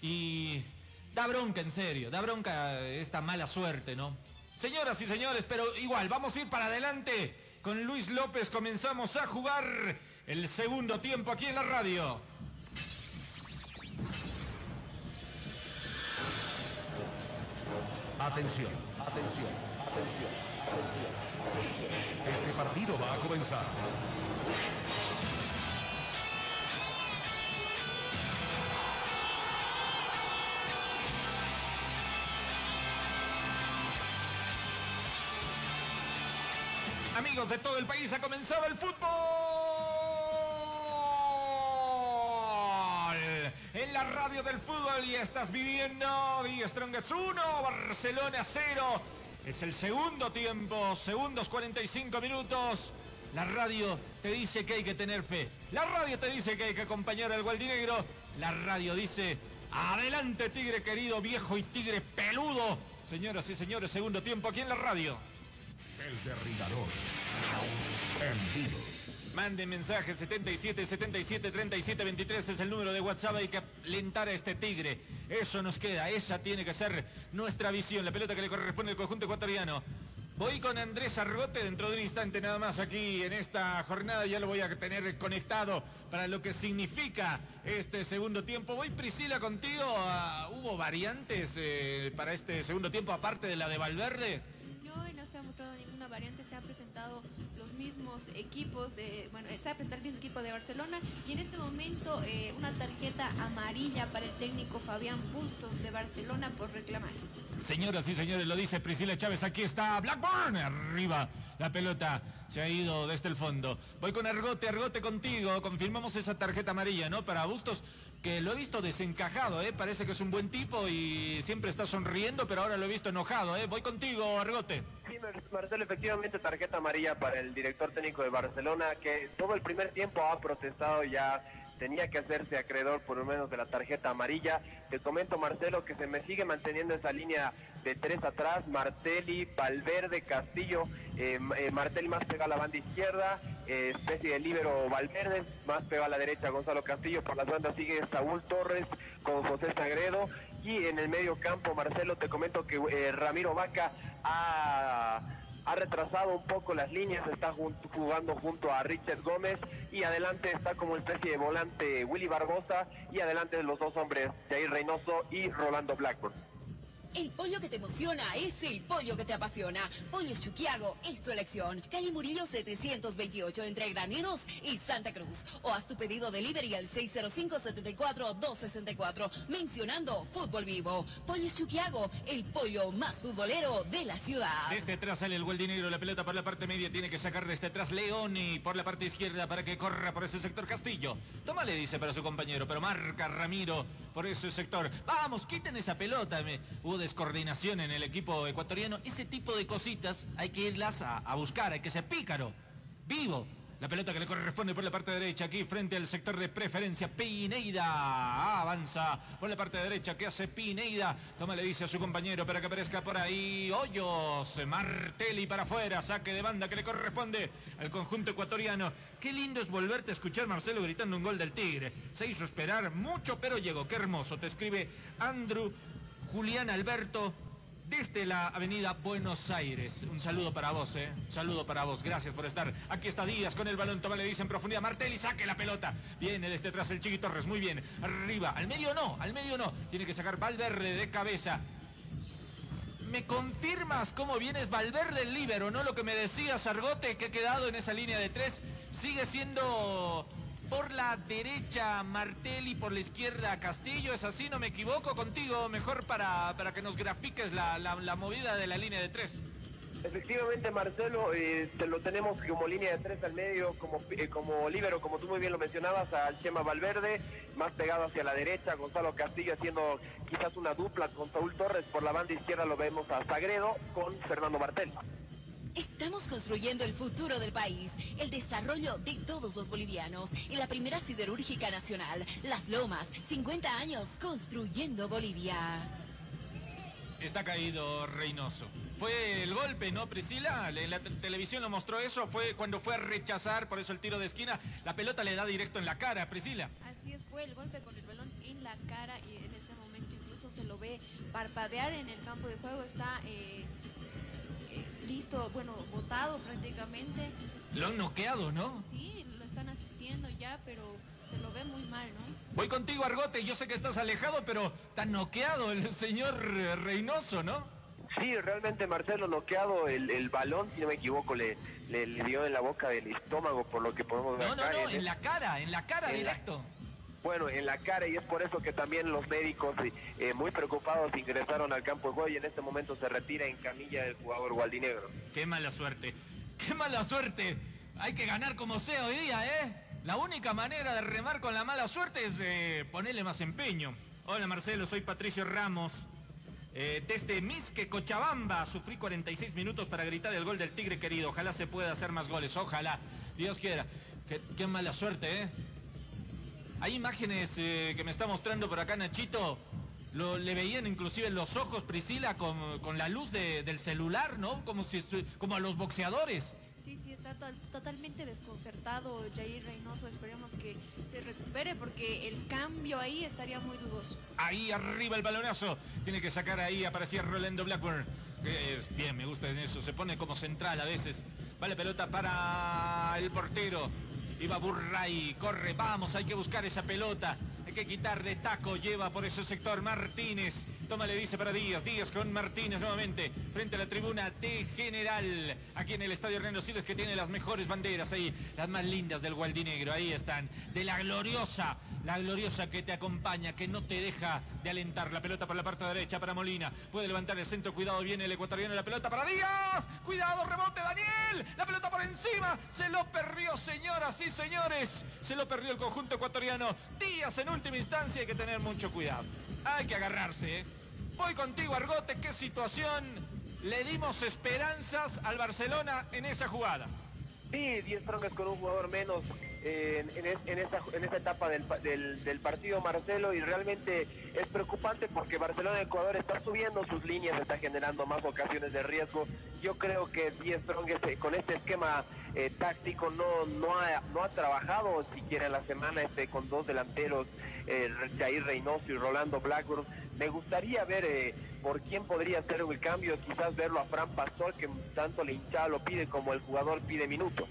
Speaker 6: Y da bronca, en serio, da bronca esta mala suerte, ¿no? Señoras y señores, pero igual, vamos a ir para adelante. Con Luis López comenzamos a jugar el segundo tiempo aquí en la radio.
Speaker 1: Atención, atención, atención, atención. Este partido va a comenzar.
Speaker 6: Amigos de todo el país, ha comenzado el fútbol. En la radio del fútbol y estás viviendo Die Strongest 1, Barcelona 0. Es el segundo tiempo, segundos 45 minutos. La radio te dice que hay que tener fe. La radio te dice que hay que acompañar al Gualdinegro. La radio dice, adelante tigre querido, viejo y tigre peludo. Señoras y señores, segundo tiempo aquí en la radio.
Speaker 1: El derribador. En vivo.
Speaker 6: Manden mensajes 77 77 37 23 es el número de WhatsApp. Hay que alentar a este tigre. Eso nos queda. Esa tiene que ser nuestra visión. La pelota que le corresponde al conjunto ecuatoriano. Voy con Andrés Argote dentro de un instante nada más aquí en esta jornada. Ya lo voy a tener conectado para lo que significa este segundo tiempo. Voy Priscila contigo. Ah, ¿Hubo variantes eh, para este segundo tiempo aparte de la de Valverde?
Speaker 25: No, no se ha mostrado ninguna variante, se han presentado mismos equipos, de, bueno, ha presentado el mismo equipo de Barcelona y en este momento eh, una tarjeta amarilla para el técnico Fabián Bustos de Barcelona por reclamar.
Speaker 6: Señoras y señores, lo dice Priscila Chávez, aquí está Blackburn, arriba la pelota, se ha ido desde el fondo. Voy con Argote, Argote contigo, confirmamos esa tarjeta amarilla, ¿no? Para Bustos, que lo he visto desencajado, ¿eh? Parece que es un buen tipo y siempre está sonriendo, pero ahora lo he visto enojado, ¿eh? Voy contigo, Argote.
Speaker 3: Sí, Mar- Marcelo, efectivamente tarjeta amarilla para el director técnico de Barcelona, que todo el primer tiempo ha protestado ya, tenía que hacerse acreedor por lo menos de la tarjeta amarilla. Te comento, Marcelo, que se me sigue manteniendo esa línea de tres atrás, Martelli, Valverde, Castillo, eh, eh, Martelli más pega a la banda izquierda, eh, especie de líbero Valverde, más pega a la derecha Gonzalo Castillo, por las bandas sigue Saúl Torres con José Sagredo, y en el medio campo, Marcelo, te comento que eh, Ramiro Vaca ha, ha retrasado un poco las líneas, está jugando junto a Richard Gómez y adelante está como especie de volante Willy Barbosa y adelante de los dos hombres, Jair Reynoso y Rolando Blackburn.
Speaker 4: El pollo que te emociona es el pollo que te apasiona. Pollo Chuquiago es tu elección. Calle Murillo 728 entre Graneros y Santa Cruz. O haz tu pedido delivery al 605-74-264 mencionando Fútbol Vivo. Pollo Chuquiago, el pollo más futbolero de la ciudad.
Speaker 6: Desde atrás sale el Negro, la pelota por la parte media tiene que sacar desde atrás Leoni por la parte izquierda para que corra por ese sector Castillo. Toma le dice para su compañero, pero marca Ramiro por ese sector. Vamos, quiten esa pelota. Me- descoordinación en el equipo ecuatoriano. Ese tipo de cositas hay que irlas a, buscar, hay que ser pícaro, vivo. La pelota que le corresponde por la parte derecha, aquí frente al sector de preferencia. Pineida avanza por la parte derecha. ¿Qué hace Pineida? Toma, le dice a su compañero para que aparezca por ahí. Hoyos, Martelli para afuera. Saque de banda que le corresponde al conjunto ecuatoriano. Qué lindo es volverte a escuchar Marcelo gritando un gol del Tigre. Se hizo esperar mucho, pero llegó. Qué hermoso. Te escribe Andrew Julián Alberto desde la avenida Buenos Aires. Un saludo para vos, ¿eh? Un saludo para vos. Gracias por estar. Aquí está Díaz con el balón. Toma, le dice en profundidad. Martelli, saque la pelota. Viene desde atrás el Chiqui Torres. Muy bien. Arriba. Al medio no. Al medio no. Tiene que sacar Valverde de cabeza. ¿Me confirmas cómo vienes Valverde el líbero, no? Lo que me decías, Argote, que ha quedado en esa línea de tres. Sigue siendo por la derecha Martelli, por la izquierda Castillo. ¿Es así? ¿No me equivoco contigo? Mejor para, para que nos grafiques la, la- la movida de la línea de tres.
Speaker 3: Efectivamente, Marcelo, eh, te lo tenemos como línea de tres al medio, como, eh, como líbero, como tú muy bien lo mencionabas, al Chema Valverde, más pegado hacia la derecha, Gonzalo Castillo haciendo quizás una dupla con Saúl Torres, por la banda izquierda lo vemos a Sagredo con Fernando Martel.
Speaker 4: Estamos construyendo el futuro del país, el desarrollo de todos los bolivianos en la primera siderúrgica nacional, Las Lomas, 50 años construyendo Bolivia.
Speaker 6: Está caído Reynoso. Fue el golpe, ¿no, Priscila? En la te- televisión lo mostró eso. Fue cuando fue a rechazar, por eso el tiro de esquina. La pelota le da directo en la cara, Priscila.
Speaker 25: Así es, fue el golpe con el balón en la cara y en este momento incluso se lo ve parpadear en el campo de juego. Está eh, listo, bueno, botado prácticamente.
Speaker 6: Lo han noqueado, ¿no?
Speaker 25: Sí, lo están asistiendo ya, pero se lo ve muy mal, ¿no?
Speaker 6: Voy contigo, Argote. Yo sé que estás alejado, pero está noqueado el señor Reynoso, ¿no?
Speaker 3: Sí, realmente Marcelo noqueado el, el balón, si no me equivoco, le, le, le dio en la boca del estómago, por lo que podemos ver
Speaker 6: No, no, no,
Speaker 3: en
Speaker 6: en la cara, en la cara
Speaker 3: en la-
Speaker 6: directo.
Speaker 3: Bueno, en la cara y es por eso que también los médicos eh, eh, muy preocupados ingresaron al campo de juego y en este momento se retira en camilla el jugador gualdinegro.
Speaker 6: Qué mala suerte. Qué mala suerte. Hay que ganar como sea hoy día, ¿eh? La única manera de remar con la mala suerte es eh, ponerle más empeño. Hola Marcelo, soy Patricio Ramos. Eh, desde Misque, Cochabamba, sufrí 46 minutos para gritar el gol del Tigre querido. Ojalá se pueda hacer más goles, ojalá. Dios quiera. Qué, qué mala suerte, ¿eh? Hay imágenes eh, que me está mostrando por acá Nachito. Lo, le veían inclusive en los ojos, Priscila, con, con la luz de- del celular, ¿no? Como, si como a los boxeadores.
Speaker 25: Sí, sí, está está to- totalmente desconcertado Jair Reynoso. Esperemos que se recupere porque el cambio ahí estaría muy dudoso.
Speaker 6: Ahí arriba el balonazo. Tiene que sacar ahí, aparecía Rolando Blackburn. Que es bien, me gusta en eso. Se pone como central a veces. Va la pelota para el portero. Iba Burray, corre, vamos, hay que buscar esa pelota. Que quitar de taco, lleva por ese sector Martínez. Toma, le dice para Díaz, Díaz con Martínez nuevamente, frente a la tribuna de General, aquí en el Estadio Hernando Siles, que tiene las mejores banderas ahí, las más lindas del Gualdinegro, ahí están, de la gloriosa, la gloriosa que te acompaña, que no te deja de alentar. La pelota por la parte derecha para Molina, puede levantar el centro, cuidado, viene el ecuatoriano, la pelota para Díaz, cuidado, rebote Daniel, la pelota por encima, se lo perdió, señoras y señores, se lo perdió el conjunto ecuatoriano. Díaz en última instancia, hay que tener mucho cuidado, hay que agarrarse, ¿eh? Voy contigo, Argote, ¿qué situación le dimos esperanzas al Barcelona en esa jugada?
Speaker 3: Sí, 10 troncas con un jugador menos en, en, en esta, etapa del, pa- del, del partido, Marcelo, y realmente es preocupante porque Barcelona de Ecuador está subiendo sus líneas, está generando más ocasiones de riesgo. Yo creo que 10 Strongest eh, con este esquema eh, táctico no, no, ha, no ha trabajado siquiera en la semana este, con dos delanteros, eh, Jair Reynoso y Rolando Blackburn. Me gustaría ver eh, por quién podría hacer el cambio, quizás verlo a Fran Pastor, que tanto la hinchada lo pide como el jugador pide minutos.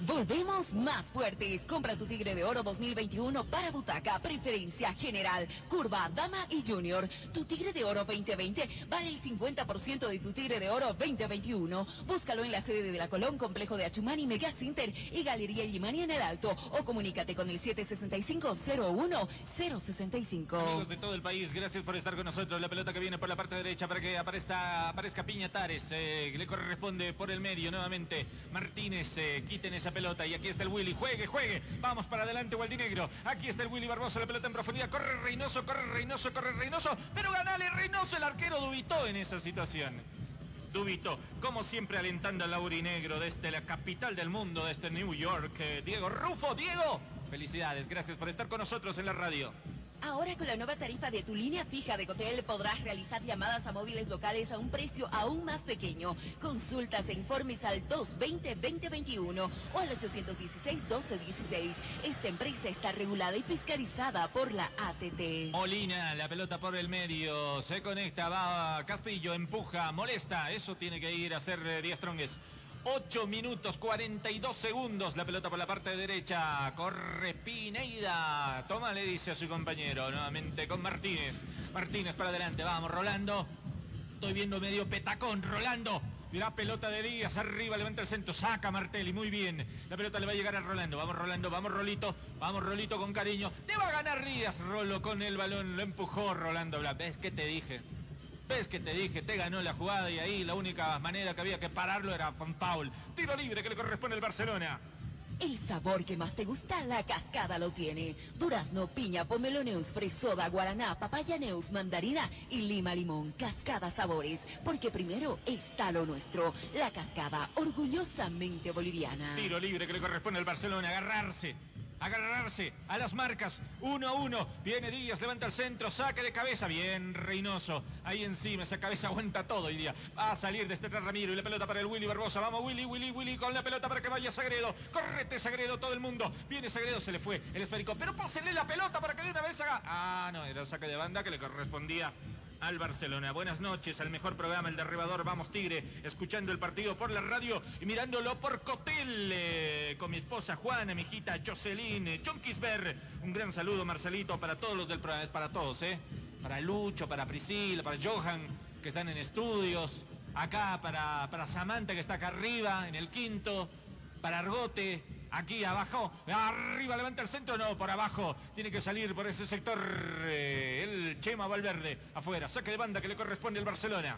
Speaker 4: Volvemos más fuertes. Compra tu Tigre de Oro 2021 para butaca, preferencia general, curva, dama y junior. Tu Tigre de Oro 2020 vale el 50% de tu Tigre de Oro 2021. Búscalo en la sede de la Colón, Complejo de Achumani, Mega Center y Galería Yimani en el Alto. O comunícate con el 765-01-065.
Speaker 6: Amigos de todo el país, gracias por estar con nosotros. La pelota que viene por la parte derecha para que aparezca, aparezca Piña Tares. eh, le corresponde por el medio nuevamente. Martínez, eh, quiten pelota. Y aquí está el Willy. Juegue, juegue. Vamos para adelante, Gualdinegro. Aquí está el Willy Barbosa. La pelota en profundidad. Corre Reynoso, corre Reynoso, corre Reynoso. Pero ganale Reynoso. El arquero dubitó en esa situación. Dubito, como siempre alentando al Laurinegro desde la capital del mundo, desde New York. eh, Diego Rufo, Diego. Felicidades, gracias por estar con nosotros en la radio.
Speaker 4: Ahora con la nueva tarifa de tu línea fija de Cotel podrás realizar llamadas a móviles locales a un precio aún más pequeño. Consultas e informes al 220-2021 o al 816-1216. Esta empresa está regulada y fiscalizada por la ATT.
Speaker 6: Molina, la pelota por el medio, se conecta, va Castillo, empuja, molesta, eso tiene que ir a hacer eh, Díaz Trongues. 8 minutos 42 segundos, la pelota por la parte derecha, corre Pineida, toma, le dice a su compañero, nuevamente con Martínez, Martínez para adelante, vamos, Rolando, estoy viendo medio petacón, Rolando, Mirá, pelota de Díaz, arriba, levanta el centro, saca Martelli, muy bien. La pelota le va a llegar a Rolando. Vamos, Rolando, vamos, Rolito. Vamos, Rolito, con cariño. Te va a ganar Díaz, Rolo, con el balón. Lo empujó Rolando. ¿Ves que te dije? ¿Ves que te dije? Te ganó la jugada y ahí la única manera que había que pararlo era con foul. Tiro libre que le corresponde al Barcelona.
Speaker 4: El sabor que más te gusta, la cascada lo tiene. Durazno, piña, pomelo neus, fresoda, guaraná, papaya neus, mandarina y lima limón. Cascada sabores, porque primero está lo nuestro. La cascada, orgullosamente boliviana.
Speaker 6: Tiro libre que le corresponde al Barcelona. Agarrarse. Agarrarse a las marcas. Uno a uno. Viene Díaz, levanta el centro, saque de cabeza. Bien, Reynoso. Ahí encima, esa cabeza [laughs] aguanta todo hoy día. Va a salir de este Ramiro y la pelota para el Willy Barbosa. Vamos, Willy, Willy, Willy con la pelota para que vaya Sagredo. Correte, Sagredo, todo el mundo. Viene Sagredo, se le fue el esférico. Pero pásenle la pelota para que de una vez haga. Ah, no, era saque de banda que le correspondía al Barcelona. Buenas noches al mejor programa, el derribador Vamos Tigre, escuchando el partido por la radio y mirándolo por Cotel eh, con mi esposa Juana, mi hijita Jocelyn, eh, John. Un gran saludo, Marcelito, para todos los del programa, para todos, ¿eh? Para Lucho, para Priscila, para Johan, que están en estudios. Acá para, para Samantha, que está acá arriba, en el quinto. Para Argote, Aquí abajo, arriba levanta el centro, no, por abajo. Tiene que salir por ese sector eh, el Chema Valverde. Afuera, saque de banda que le corresponde al Barcelona.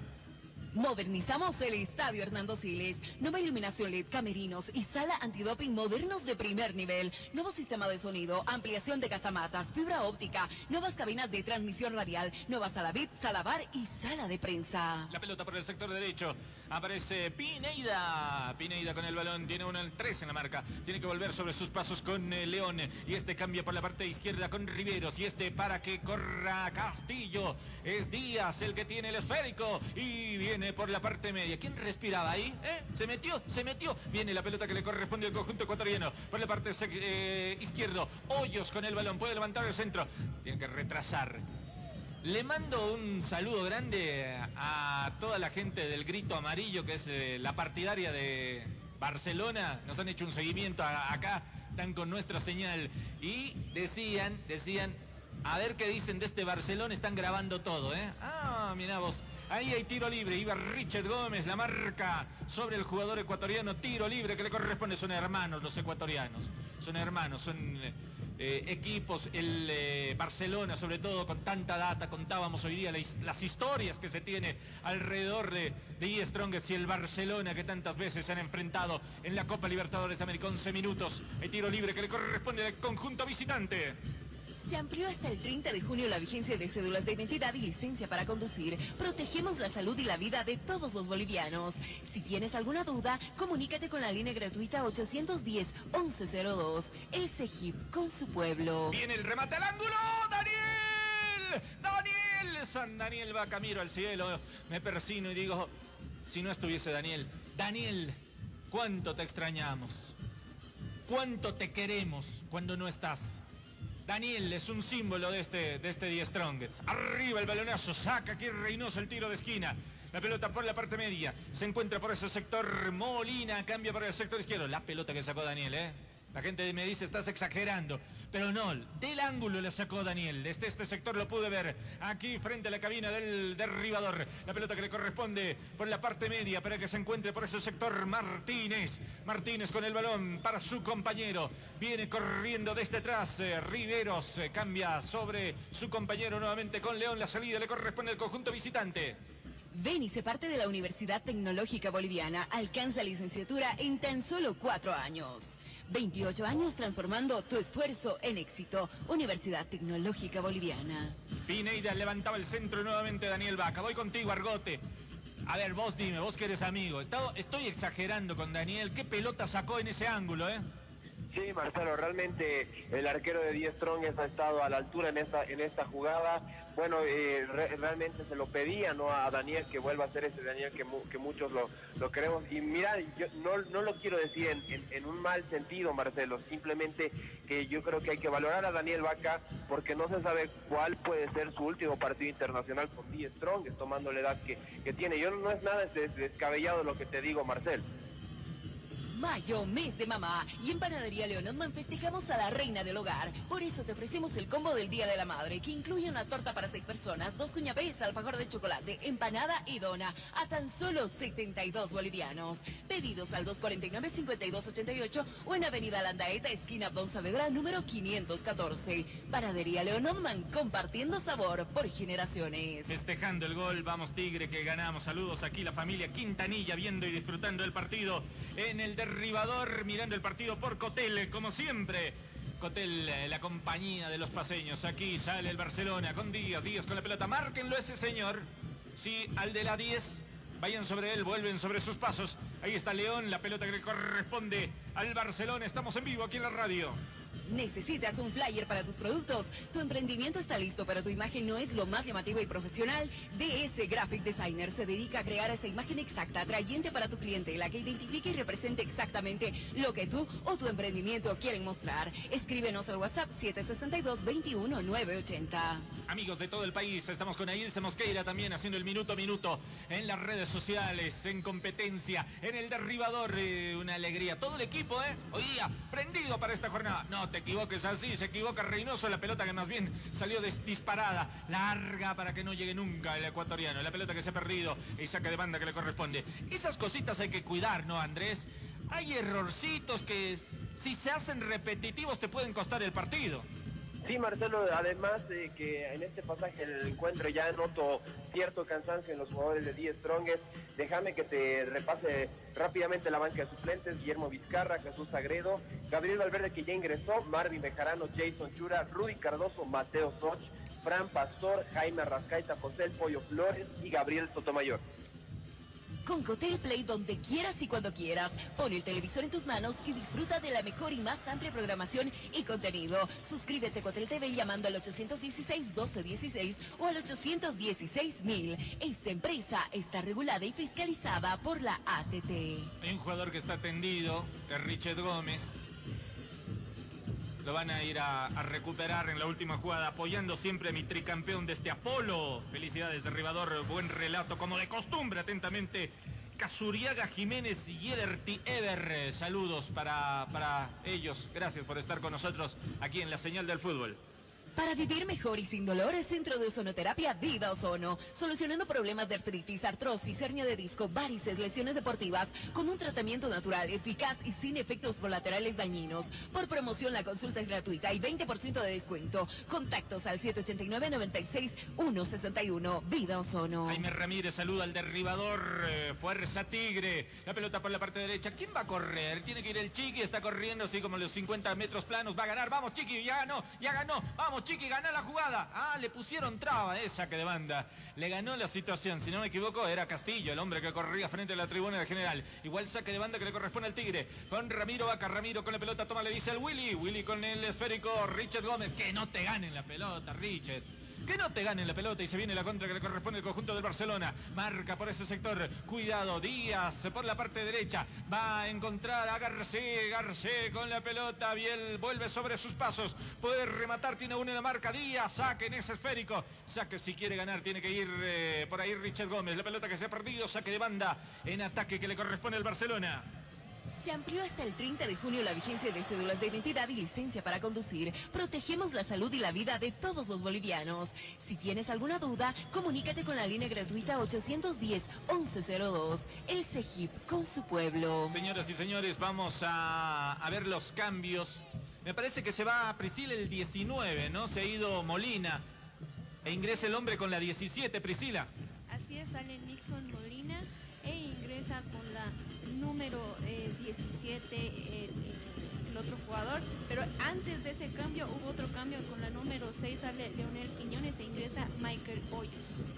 Speaker 4: Modernizamos el Estadio Hernando Siles. Nueva iluminación LED, camerinos y sala antidoping modernos de primer nivel. Nuevo sistema de sonido, ampliación de casamatas, fibra óptica, nuevas cabinas de transmisión radial, nueva sala VIP, sala bar y sala de prensa.
Speaker 6: La pelota por el sector derecho. Aparece Pineida. Pineida con el balón. Tiene una 3 en la marca. Tiene que volver sobre sus pasos con eh, León. Y este cambia por la parte izquierda con Riveros. Y este para que corra Castillo. Es Díaz el que tiene el esférico. Y viene por la parte media. ¿Quién respiraba ahí? ¿Eh? ¿Se metió? ¿Se metió? Viene la pelota que le corresponde al conjunto ecuatoriano. Por la parte eh, izquierdo. Hoyos con el balón. Puede levantar el centro. Tiene que retrasar. Le mando un saludo grande a toda la gente del Grito Amarillo, que es eh, la partidaria de Barcelona. Nos han hecho un seguimiento acá, están con nuestra señal. Y decían, decían, a ver qué dicen de este Barcelona, están grabando todo, ¿eh? Ah, mira vos. Ahí hay tiro libre, iba Richard Gómez, la marca sobre el jugador ecuatoriano, tiro libre que le corresponde, son hermanos los ecuatorianos, son hermanos, son eh, equipos, el eh, Barcelona sobre todo con tanta data, contábamos hoy día las historias que se tiene alrededor de, de E Strongest y el Barcelona que tantas veces se han enfrentado en la Copa Libertadores de América, 11 minutos, el tiro libre que le corresponde al conjunto visitante.
Speaker 4: Se amplió hasta el 30 de junio la vigencia de cédulas de identidad y licencia para conducir. Protegemos la salud y la vida de todos los bolivianos. Si tienes alguna duda, comunícate con la línea gratuita 810-1102. El CEGIP con su pueblo.
Speaker 6: Viene el remate al ángulo. ¡Daniel! ¡Daniel! San Daniel va camino al cielo. Me persino y digo, si no estuviese Daniel, Daniel, ¿cuánto te extrañamos? ¿Cuánto te queremos cuando no estás? Daniel es un símbolo de este, de este. Arriba el balonazo, saca aquí Reynoso el tiro de esquina. La pelota por la parte media. Se encuentra por ese sector Molina, cambia por el sector izquierdo. La pelota que sacó Daniel, ¿eh? La gente me dice, estás exagerando. Pero no, del ángulo la sacó Daniel. Desde este sector lo pude ver. Aquí frente a la cabina del derribador. La pelota que le corresponde por la parte media para que se encuentre por ese sector Martínez. Martínez con el balón para su compañero. Viene corriendo desde atrás. eh, Riveros eh, cambia sobre su compañero nuevamente con León. La salida le corresponde al conjunto visitante.
Speaker 4: Ven y se parte de la Universidad Tecnológica Boliviana. Alcanza licenciatura en tan solo cuatro años. 28 años transformando tu esfuerzo en éxito. Universidad Tecnológica Boliviana.
Speaker 6: Pineida levantaba el centro nuevamente Daniel Vaca. Voy contigo, Argote. A ver, vos dime, vos que eres amigo. Estoy exagerando con Daniel. ¿Qué pelota sacó en ese ángulo, eh?
Speaker 3: Sí, Marcelo, realmente el arquero de 10 Strongest ha estado a la altura en esta, en esta jugada. Bueno, eh, re- realmente se lo pedía ¿no? a Daniel que vuelva a ser ese Daniel que, mu- que muchos lo, lo queremos. Y mira, yo no, no lo quiero decir en, en- un mal sentido, Marcelo, simplemente que yo creo que hay que valorar a Daniel Vaca porque no se sabe cuál puede ser su último partido internacional con 10 Strongest, tomando la edad que, que tiene. Yo no es nada des- descabellado lo que te digo, Marcel.
Speaker 4: Mayo, mes de mamá. Y en Panadería Leonotman festejamos a la reina del hogar. Por eso te ofrecemos el combo del Día de la Madre, que incluye una torta para seis personas, dos cuñapés, alfajor de chocolate, empanada y dona, a tan solo 72 bolivianos. Pedidos al 249-5288 o en Avenida Landaeta, esquina Don Saavedra, número 514. Panadería Leonotman, compartiendo sabor por generaciones.
Speaker 6: Festejando el gol, vamos Tigre que ganamos. Saludos aquí la familia Quintanilla viendo y disfrutando el partido en el derribador, mirando el partido por Cotel, como siempre. Cotel, eh, la compañía de los paseños. Aquí sale el Barcelona con Díaz, Díaz con la pelota. Márquenlo ese señor. Sí, al de la 10. Vayan sobre él, vuelven sobre sus pasos. Ahí está León, la pelota que le corresponde al Barcelona. Estamos en vivo aquí en la radio.
Speaker 4: ¿Necesitas un flyer para tus productos? Tu emprendimiento está listo, pero tu imagen no es lo más llamativa y profesional. DS Graphic Designer se dedica a crear esa imagen exacta, atrayente para tu cliente, la que identifique y represente exactamente lo que tú o tu emprendimiento quieren mostrar. Escríbenos al WhatsApp 762-21980.
Speaker 6: Amigos de todo el país, estamos con Ailse Mosqueira también haciendo el minuto a minuto en las redes sociales, en competencia, en el derribador. eh, una alegría. Todo el equipo, ¿eh? Hoy día, prendido para esta jornada. No te equivoques así, se equivoca Reynoso. La pelota que más bien salió disparada, larga para que no llegue nunca el ecuatoriano. La pelota que se ha perdido y saca de banda que le corresponde. Esas cositas hay que cuidar, ¿no, Andrés? Hay errorcitos que si se hacen repetitivos te pueden costar el partido.
Speaker 3: Sí, Marcelo, además de que en este pasaje del encuentro ya noto cierto cansancio en los jugadores de 10 Strongest, déjame que te repase rápidamente la banca de suplentes, Guillermo Vizcarra, Jesús Sagredo, Gabriel Valverde que ya ingresó, Marvin Bejarano, Jason Chura, Rudy Cardoso, Mateo Soch, Fran Pastor, Jaime Rascaita, José El Pollo Flores y Gabriel Sotomayor.
Speaker 4: Con Cotel Play donde quieras y cuando quieras. Pon el televisor en tus manos y disfruta de la mejor y más amplia programación y contenido. Suscríbete a Cotel TV llamando al 816-1216 o al 816-1000. Esta empresa está regulada y fiscalizada por la ATT.
Speaker 6: Hay un jugador que está tendido, es Richard Gómez. Lo van a ir a, recuperar en la última jugada, apoyando siempre a mi tricampeón de este Apolo. Felicidades, derribador. Buen relato, como de costumbre, atentamente. Casuriaga Jiménez y Ederti Ever. Saludos para, para ellos. Gracias por estar con nosotros aquí en la señal del fútbol.
Speaker 4: Para vivir mejor y sin dolores, Centro de Ozonoterapia Vida Ozono. Solucionando problemas de artritis, artrosis, hernia de disco, varices, lesiones deportivas, con un tratamiento natural, eficaz y sin efectos colaterales dañinos. Por promoción, la consulta es gratuita y 20% de descuento. Contactos al 789-96-161. Vida Ozono.
Speaker 6: Jaime Ramírez saluda al derribador. eh, fuerza Tigre. La pelota por la parte derecha. ¿Quién va a correr? Tiene que ir el Chiqui. Está corriendo así como los 50 metros planos. Va a ganar. Vamos, Chiqui. Ya ganó. Ya ganó. Vamos, Chiqui. Gana la jugada. Ah, le pusieron traba. Eh, saque de banda. Le ganó la situación. Si no me equivoco, era Castillo, el hombre que corría frente a la tribuna de general. Igual saque de banda que le corresponde al Tigre. Con Ramiro Vaca. Ramiro con la pelota. Toma, le dice al Willy. Willy con el esférico. Richard Gómez. Que no te ganen la pelota, Richard. Que no te ganen la pelota y se viene la contra que le corresponde al conjunto del Barcelona. Marca por ese sector. Cuidado, Díaz por la parte derecha. Va a encontrar a Garcé. Garcé con la pelota. Biel vuelve sobre sus pasos. Puede rematar, tiene uno en la marca. Díaz, saque en ese esférico. Saque si quiere ganar, tiene que ir eh, por ahí Richard Gómez. La pelota que se ha perdido. Saque de banda en ataque que le corresponde al Barcelona.
Speaker 4: Se amplió hasta el 30 de junio la vigencia de cédulas de identidad y licencia para conducir. Protegemos la salud y la vida de todos los bolivianos. Si tienes alguna duda, comunícate con la línea gratuita 810-1102. El CEGIP con su pueblo.
Speaker 6: Señoras y señores, vamos a, a ver los cambios. Me parece que se va a Priscila el 19, ¿no? Se ha ido Molina. E ingresa el hombre con la 17, Priscila.
Speaker 25: Así es, sale Nixon Molina e ingresa con la número eh, 17 el, el otro jugador. Pero antes de ese cambio hubo otro cambio con la número 6 sale Leonel Quiñones e ingresa Michael Hoyos.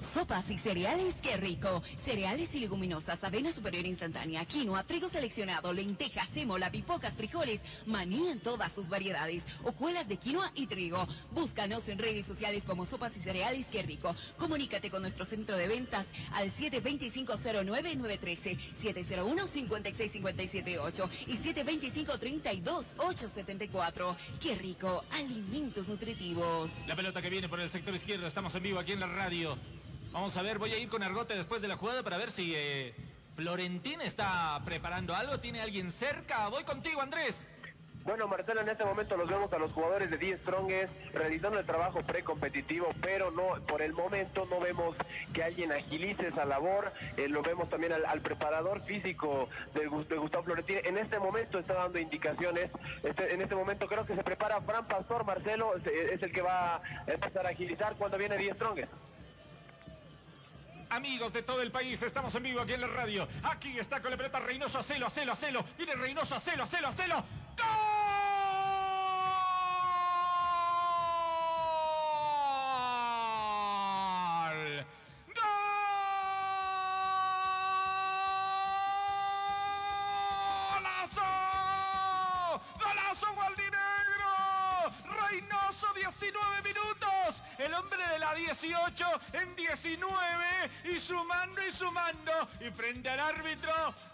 Speaker 4: Sopas y cereales, qué rico. Cereales y leguminosas, avena superior instantánea, quinoa, trigo seleccionado, lentejas, sémola, pipocas, frijoles, maní en todas sus variedades, hojuelas de quinoa y trigo. Búscanos en redes sociales como Sopas y cereales, qué rico. Comunícate con nuestro centro de ventas al 725-09913, 701-56578 y 725-32874. Qué rico, alimentos nutritivos.
Speaker 6: La pelota que viene por el sector izquierdo, estamos en vivo aquí en la radio. Vamos a ver, voy a ir con Argote después de la jugada para ver si eh, Florentín está preparando algo. ¿Tiene alguien cerca? Voy contigo, Andrés.
Speaker 3: Bueno, Marcelo, en este momento los vemos a los jugadores de 10 Strongest realizando el trabajo precompetitivo, pero no por el momento no vemos que alguien agilice esa labor. Eh, lo vemos también al, preparador físico de, Gus- de Gustavo Florentín. En este momento está dando indicaciones. Este- en este momento creo que se prepara Fran Pastor, Marcelo, es, el que va a empezar a agilizar cuando viene 10 Strongest.
Speaker 6: Amigos de todo el país, estamos en vivo aquí en la radio. Aquí está con la pelota Reynoso, Acelo, Acelo, Acelo. Viene Reynoso, Acelo, Acelo, Acelo. ¡Gol! Hombre de la 18 en 19 y sumando y sumando. Y frente al árbitro,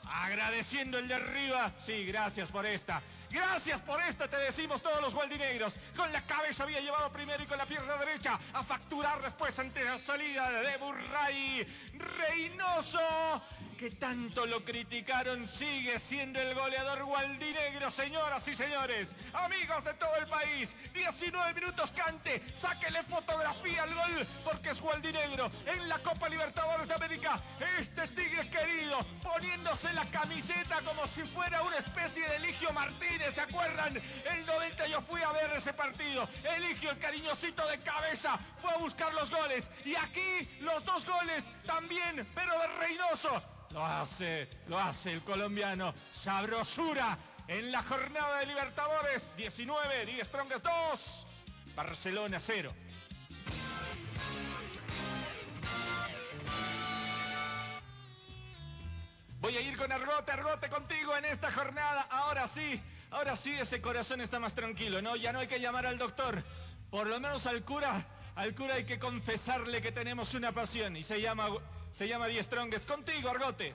Speaker 6: agradeciendo el de arriba. Sí, gracias por esta. Gracias por esta, te decimos todos los gualdinegros. Con la cabeza había llevado primero y con la pierna derecha a facturar después ante la salida de Burray. Reynoso, que tanto lo criticaron, sigue siendo el goleador gualdinegro, señoras y señores. Amigos de todo el país, 19 minutos cante, sáquele fotografía al gol porque es gualdinegro en la Copa Libertadores de América. Este tigre querido poniéndose la camiseta como si fuera una especie de Eligio Martínez, ¿se acuerdan? El 90 yo fui a ver ese partido. Eligio, el cariñosito de cabeza, fue a buscar los goles. Y aquí los dos goles también, pero de Reynoso. Lo hace, lo hace el colombiano. Sabrosura en la jornada de Libertadores. 19, 10 Strongest 2. Barcelona 0. Voy a ir con Argote, Argote contigo en esta jornada. Ahora sí, ahora sí ese corazón está más tranquilo, ¿no? Ya no hay que llamar al doctor. Por lo menos al cura, al cura hay que confesarle que tenemos una pasión y se llama, se llama Die Strongest. Contigo, Argote.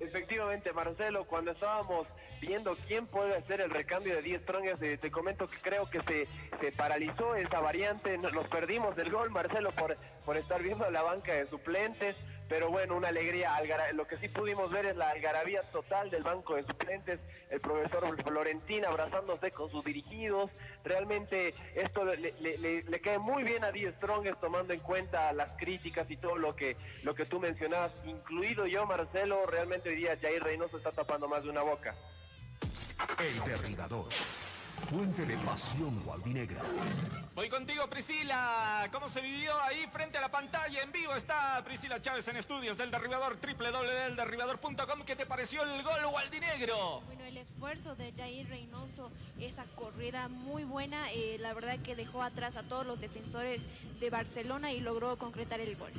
Speaker 3: Efectivamente, Marcelo, cuando estábamos viendo quién puede hacer el recambio de 10 Strongest, eh, te comento que creo que se, se paralizó esa variante, nos, perdimos del gol, Marcelo, por, por estar viendo la banca de suplentes, pero bueno, una alegría. Lo que sí pudimos ver es la algarabía total del banco de suplentes, el profesor Florentín abrazándose con sus dirigidos. Realmente esto le, le- cae muy bien a Die Strongest tomando en cuenta las críticas y todo lo que, lo que tú mencionabas, incluido yo, Marcelo. Realmente hoy día Jair Reynoso está tapando más de una boca.
Speaker 20: El derribador. Fuente de pasión gualdinegra.
Speaker 6: Voy contigo, Priscila. ¿Cómo se vivió ahí frente a la pantalla? En vivo está Priscila Chávez en estudios del derribador, www.delderribador.com. ¿Qué te pareció el gol gualdinegro?
Speaker 25: Bueno, el esfuerzo de Jair Reynoso, esa corrida muy buena, eh, la verdad que dejó atrás a todos los defensores de Barcelona y logró concretar el gol.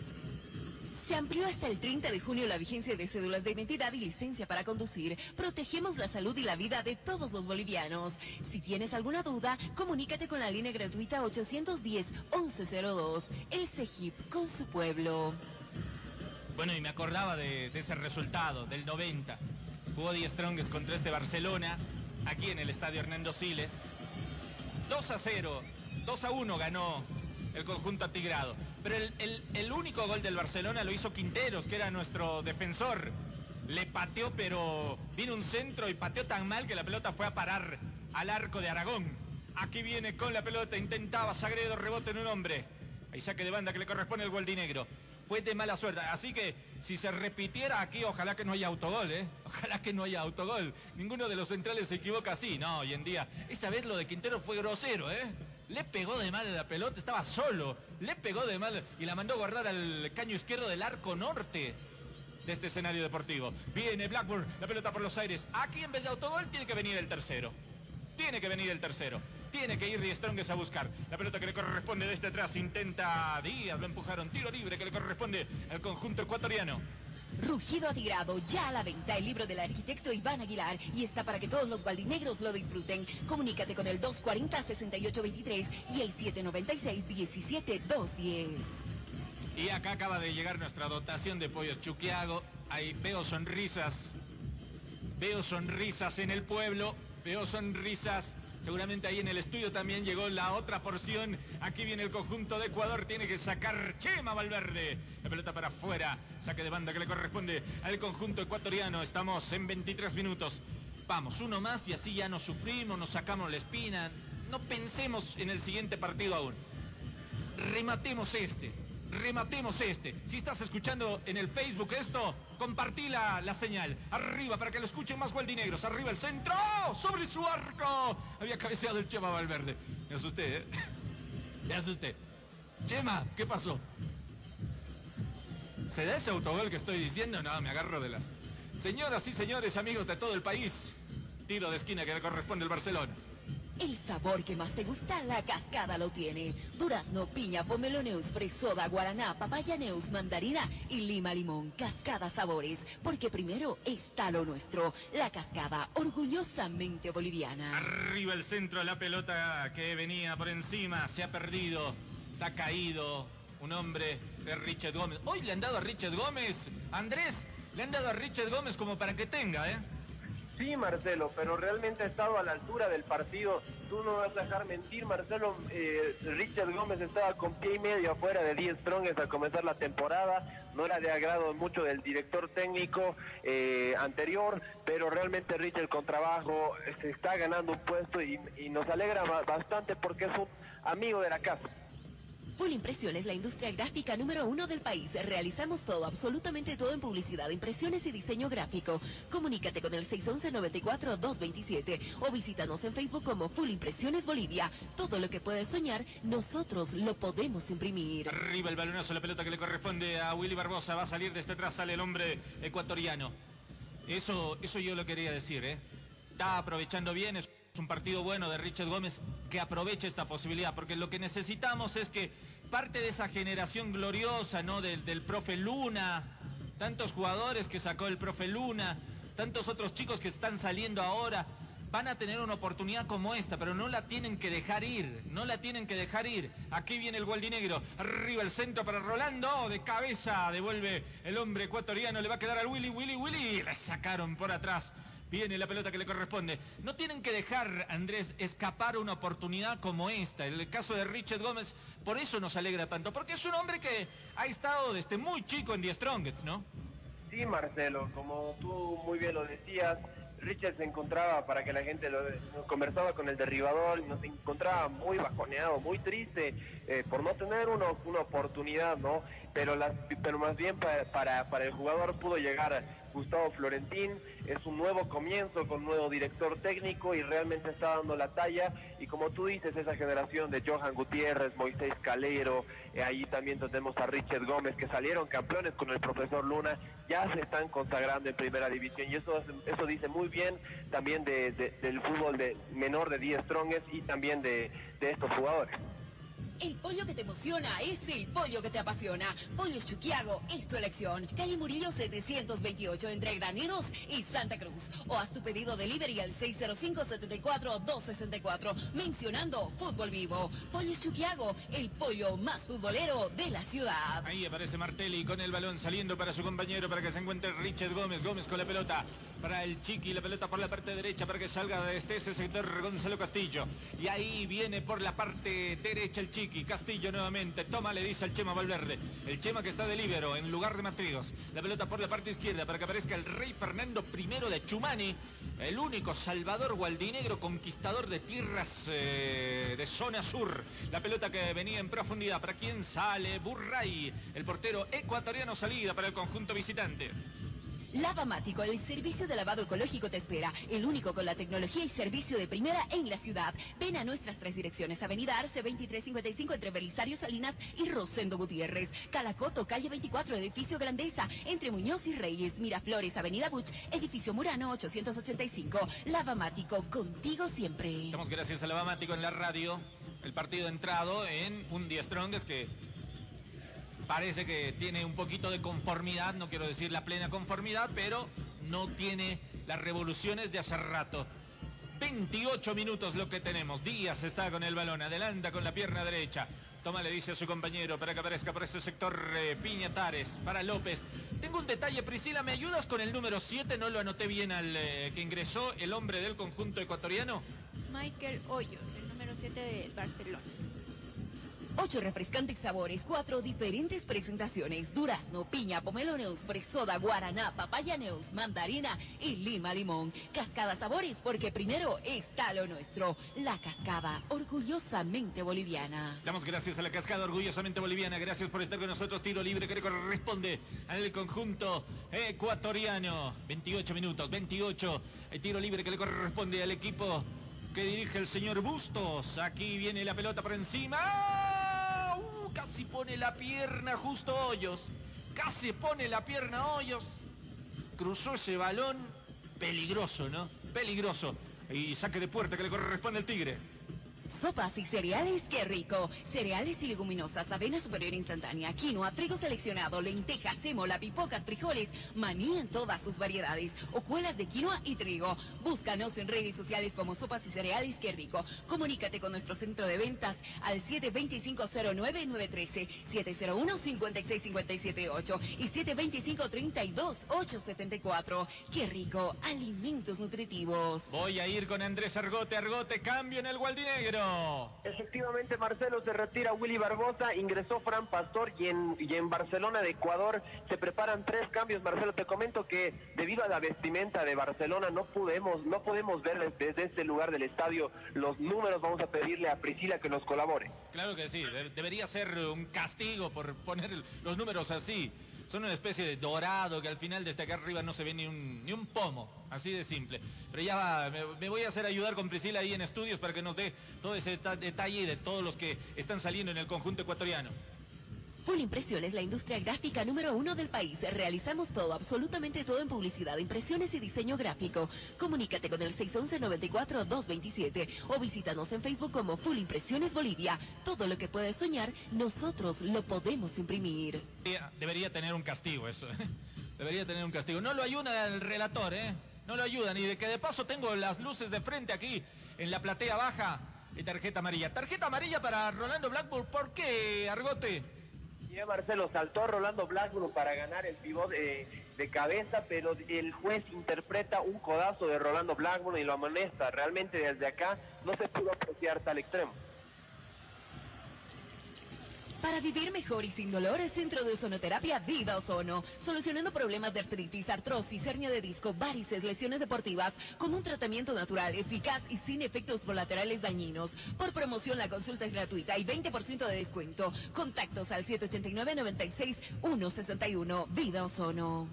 Speaker 4: Se amplió hasta el 30 de junio la vigencia de cédulas de identidad y licencia para conducir. Protegemos la salud y la vida de todos los bolivianos. Si tienes alguna duda, comunícate con la línea gratuita 810-1102. El CEGIP con su pueblo.
Speaker 6: Bueno, y me acordaba de, ese resultado, del 90. Jugó Die Strongest contra este Barcelona, aquí en el estadio Hernando Siles. 2 a 0, 2 a 1 ganó el conjunto atigrado. Pero el, el- único gol del Barcelona lo hizo Quinteros, que era nuestro defensor. Le pateó, pero vino un centro y pateó tan mal que la pelota fue a parar al arco de Aragón. Aquí viene con la pelota, intentaba Sagredo, rebote en un hombre. Ahí saque de banda que le corresponde el gualdinegro. Fue de mala suerte. Así que si se repitiera aquí, ojalá que no haya autogol, ¿eh? [laughs] Ojalá que no haya autogol. Ninguno de los centrales se equivoca así. No, hoy en día. Esa vez lo de Quintero fue grosero, ¿eh? Le pegó de mal la pelota, estaba solo. Le pegó de mal y la mandó guardar al caño izquierdo del arco norte de este escenario deportivo. Viene Blackburn, la pelota por los aires. Aquí en vez de autogol tiene que venir el tercero. Tiene que venir el tercero. Tiene que ir Die Strongest a buscar. La pelota que le corresponde desde atrás. Intenta Díaz. Lo empujaron. Tiro libre que le corresponde al conjunto ecuatoriano.
Speaker 4: Rugido atigrado, ya a la venta el libro del arquitecto Iván Aguilar y está para que todos los gualdinegros lo disfruten. Comunícate con el 240-6823 y el 796-17210.
Speaker 6: Y acá acaba de llegar nuestra dotación de pollos chuquiago. Ahí veo sonrisas. Veo sonrisas en el pueblo. Veo sonrisas. Seguramente ahí en el estudio también llegó la otra porción. Aquí viene el conjunto de Ecuador. Tiene que sacar Chema Valverde. La pelota para afuera. Saque de banda que le corresponde al conjunto ecuatoriano. Estamos en 23 minutos. Vamos, uno más y así ya nos sufrimos, nos sacamos la espina. No pensemos en el siguiente partido aún rematemos este. Rematemos este. Si estás escuchando en el Facebook esto, compartí la, la señal. Arriba para que lo escuchen más gualdinegros. Arriba el centro. Sobre su arco. Había cabeceado el Chema Valverde. Me asusté, ¿eh? [laughs] Me asusté. Chema, ¿qué pasó? ¿Se da ese autogol que estoy diciendo? No, me agarro de las. Señoras y señores, amigos de todo el país. Tiro de esquina que le corresponde al Barcelona.
Speaker 4: El sabor que más te gusta, la cascada lo tiene. Durazno, piña, pomelo neus, fresoda, guaraná, papaya neus, mandarina y lima limón. Cascada sabores, porque primero está lo nuestro. La cascada, orgullosamente boliviana.
Speaker 6: Arriba el centro de la pelota que venía por encima, se ha perdido, está caído. Un hombre de Richard Gómez. Hoy le han dado a Richard Gómez, Andrés, le han dado a Richard Gómez como para que tenga, ¿eh?
Speaker 3: Sí, Marcelo, pero realmente ha estado a la altura del partido. Tú no vas a dejar mentir, Marcelo. eh, Richard Gómez estaba con pie y medio afuera de 10 Strongest al comenzar la temporada. No era de agrado mucho del director técnico eh, anterior, pero realmente Richard con trabajo eh, se está ganando un puesto y, y nos alegra ba- bastante porque es un amigo de la casa.
Speaker 4: Full Impresiones, la industria gráfica número uno del país. Realizamos todo, absolutamente todo en publicidad, impresiones y diseño gráfico. Comunícate con el 611-94-227 o visítanos en Facebook como Full Impresiones Bolivia. Todo lo que puedes soñar, nosotros lo podemos imprimir.
Speaker 6: Arriba el balonazo, la pelota que le corresponde a Willy Barbosa. Va a salir desde atrás, sale el hombre ecuatoriano. Eso, eso yo lo quería decir, ¿eh? Está aprovechando bien, es un partido bueno de Richard Gómez que aproveche esta posibilidad, porque lo que necesitamos es que parte de esa generación gloriosa, ¿no? Del, del profe Luna, tantos jugadores que sacó el profe Luna, tantos otros chicos que están saliendo ahora, van a tener una oportunidad como esta, pero no la tienen que dejar ir, no la tienen que dejar ir. Aquí viene el Gualdinegro, arriba el centro para Rolando, de cabeza devuelve el hombre ecuatoriano, le va a quedar al Willy, Willy, Willy, le sacaron por atrás. Viene la pelota que le corresponde. No tienen que dejar, Andrés, escapar una oportunidad como esta. El caso de Richard Gómez, por eso nos alegra tanto, porque es un hombre que ha estado desde muy chico en The Strongest, ¿no?
Speaker 3: Sí, Marcelo, como tú muy bien lo decías, Richard se encontraba, para que la gente lo conversaba con el derribador, y nos encontraba muy bajoneado, muy triste eh, por no tener una, una oportunidad, ¿no? Pero, las, pero más bien para, para el jugador pudo llegar Gustavo Florentín, es un nuevo comienzo con nuevo director técnico y realmente está dando la talla. Y como tú dices, esa generación de Johan Gutiérrez, Moisés Calero, eh, ahí también tenemos a Richard Gómez, que salieron campeones con el profesor Luna, ya se están consagrando en primera división. Y eso, eso dice muy bien también de, de, del fútbol de menor de 10 Strongest y también de estos jugadores.
Speaker 4: El pollo que te emociona es el pollo que te apasiona. Pollo Chuquiago es tu elección. Calle Murillo 728 entre Graneros y Santa Cruz. O haz tu pedido delivery al 605-74-264 mencionando Fútbol Vivo. Pollo Chuquiago, el pollo más futbolero de la ciudad.
Speaker 6: Ahí aparece Martelli con el balón saliendo para su compañero para que se encuentre Richard Gómez. Gómez con la pelota para el Chiqui. La pelota por la parte derecha para que salga desde ese sector Gonzalo Castillo. Y ahí viene por la parte derecha el Chiqui. Castillo nuevamente. Toma, le dice al Chema Valverde. El Chema que está de libero en lugar de Matríos. La pelota por la parte izquierda para que aparezca el rey Fernando I de Chumani. El único Salvador Gualdinegro, conquistador de tierras eh, de zona sur. La pelota que venía en profundidad. ¿Para quién sale? Burray. El portero ecuatoriano salida para el conjunto visitante.
Speaker 4: Lavamático, el servicio de lavado ecológico te espera. El único con la tecnología y servicio de primera en la ciudad. Ven a nuestras tres direcciones. Avenida Arce 2355 entre Belisario Salinas y Rosendo Gutiérrez. Calacoto, calle 24, edificio Grandeza. Entre Muñoz y Reyes. Miraflores, Avenida Buch, edificio Murano 885. Lavamático, contigo siempre.
Speaker 6: Estamos gracias a Lavamático en la radio. El partido entrado en un día que parece que tiene un poquito de conformidad, no quiero decir la plena conformidad, pero no tiene las revoluciones de hace rato. 28 minutos lo que tenemos. Díaz está con el balón, adelanta con la pierna derecha. Toma, le dice a su compañero para que aparezca por ese sector eh, Piñatares, para López. Tengo un detalle, Priscila, ¿me ayudas con el número 7? No lo anoté bien al eh, que ingresó, el hombre del conjunto ecuatoriano.
Speaker 25: Michael Hoyos, el número 7 de Barcelona.
Speaker 4: Ocho refrescantes sabores, cuatro diferentes presentaciones, durazno, piña, pomelo neus, fresoda, guaraná, papaya neus, mandarina y lima limón. Cascada sabores, porque primero está lo nuestro. La cascada, orgullosamente boliviana.
Speaker 6: Damos gracias a la cascada orgullosamente boliviana. Gracias por estar con nosotros. Tiro libre que le corresponde al conjunto ecuatoriano. 28 minutos, 28. El tiro libre que le corresponde al equipo que dirige el señor Bustos. Aquí viene la pelota por encima. ¡Ah! Uh, casi pone la pierna justo Hoyos. Casi pone la pierna Hoyos. Cruzó ese balón. Peligroso, ¿no? Peligroso. Y saque de puerta que le corresponde al Tigre.
Speaker 4: Sopas y cereales, qué rico. Cereales y leguminosas, avena superior instantánea, quinoa, trigo seleccionado, lentejas, sémola, pipocas, frijoles, maní en todas sus variedades, hojuelas de quinoa y trigo. Búscanos en redes sociales como Sopas y cereales, qué rico. Comunícate con nuestro centro de ventas al 725-09913, 701-56578 y 725-32874. Qué rico, alimentos nutritivos.
Speaker 6: Voy a ir con Andrés Argote. Argote, cambio en el Gualdinegro.
Speaker 3: Efectivamente, Marcelo se retira Willy Barbosa, ingresó Fran Pastor y en, y en Barcelona de Ecuador se preparan tres cambios. Marcelo, te comento que debido a la vestimenta de Barcelona no podemos, no podemos ver desde este lugar del estadio los números. Vamos a pedirle a Priscila que nos colabore.
Speaker 6: Claro que sí, de- debería ser un castigo por poner los números así. Son una especie de dorado que al final desde acá arriba no se ve ni un, ni un pomo, así de simple. Pero ya me, me voy a hacer ayudar con Priscila ahí en estudios para que nos dé todo ese ta- detalle de todos los que están saliendo en el conjunto ecuatoriano.
Speaker 4: Full Impresión es la industria gráfica número uno del país. Realizamos todo, absolutamente todo en publicidad, impresiones y diseño gráfico. Comunícate con el 611-94-227 o visítanos en Facebook como Full Impresiones Bolivia. Todo lo que puedes soñar, nosotros lo podemos imprimir.
Speaker 6: Debería- tener un castigo eso. Debería tener un castigo. No lo ayuda el relator, ¿eh? No lo ayuda, ni de que de paso tengo las luces de frente aquí en la platea baja y tarjeta amarilla. Tarjeta amarilla para Rolando Blackburn. ¿Por qué, Argote?
Speaker 3: Marcelo saltó Rolando Blackburn para ganar el pivot de, de cabeza, pero el juez interpreta un codazo de Rolando Blackburn y lo amonesta. Realmente desde acá no se pudo apreciar tal extremo.
Speaker 4: Para vivir mejor y sin dolor, el Centro de Ozonoterapia Vida Ozono, solucionando problemas de artritis, artrosis, hernia de disco, varices, lesiones deportivas, con un tratamiento natural, eficaz y sin efectos colaterales dañinos. Por promoción, la consulta es gratuita y 20% de descuento. Contactos al 789-96-161. Vida Ozono.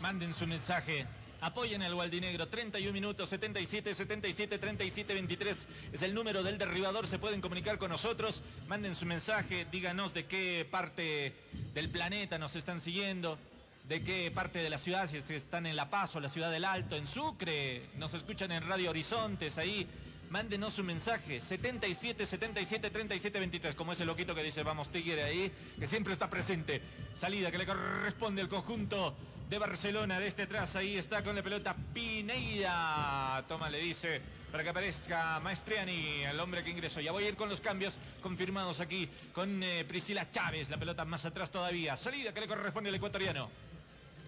Speaker 6: Manden su mensaje. Apoyen al Gualdinegro. 31 minutos, 77, 77, 37, 23. Es el número del derribador. Se pueden comunicar con nosotros. Manden su mensaje. Díganos de qué parte del planeta nos están siguiendo. De qué parte de la ciudad, si están en La Paz o la ciudad del Alto, en Sucre. Nos escuchan en Radio Horizontes ahí. Mándenos su mensaje, 77 77 37 23, como ese loquito que dice vamos Tigre ahí, que siempre está presente. Salida que le corresponde al conjunto de Barcelona, desde atrás, ahí está con la pelota Pineida. Toma, le dice, para que aparezca Maestriani, el hombre que ingresó. Ya voy a ir con los cambios confirmados aquí con eh, Priscila Chávez, la pelota más atrás todavía. Salida que le corresponde al ecuatoriano.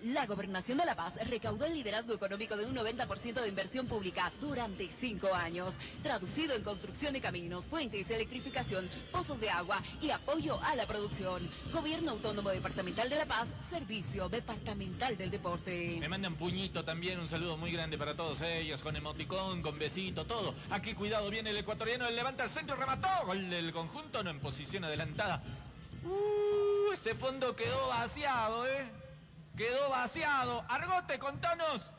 Speaker 4: La Gobernación de La Paz recaudó el liderazgo económico de un 90% de inversión pública durante cinco años, traducido en construcción de caminos, puentes, electrificación, pozos de agua y apoyo a la producción. Gobierno Autónomo Departamental de La Paz, Servicio Departamental del Deporte.
Speaker 6: Me mandan puñito también, un saludo muy grande para todos ellos, con emoticón, con besito, todo. Aquí cuidado, viene el ecuatoriano, el levanta el centro, remató. Gol del conjunto, no en posición adelantada. Uh, ese fondo quedó vaciado, ¿eh? Quedó vaciado. Argote, contanos.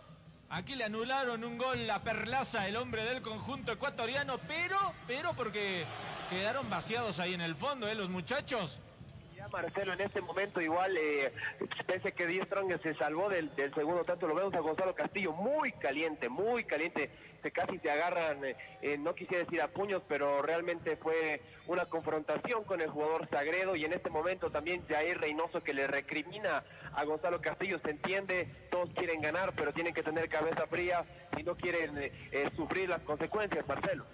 Speaker 6: Aquí le anularon un gol a Perlaza, el hombre del conjunto ecuatoriano, pero, pero porque quedaron vaciados ahí en el fondo, ¿eh? Los muchachos.
Speaker 3: Marcelo, en este momento igual, eh, pese que Díaz Strong se salvó del, segundo tanto, lo vemos a Gonzalo Castillo muy caliente, muy caliente, se casi se agarran, eh, no quisiera decir a puños, pero realmente fue una confrontación con el jugador Sagredo y en este momento también Jair Reynoso que le recrimina a Gonzalo Castillo, se entiende, todos quieren ganar, pero tienen que tener cabeza fría si no quieren eh, eh, sufrir las consecuencias, Marcelo.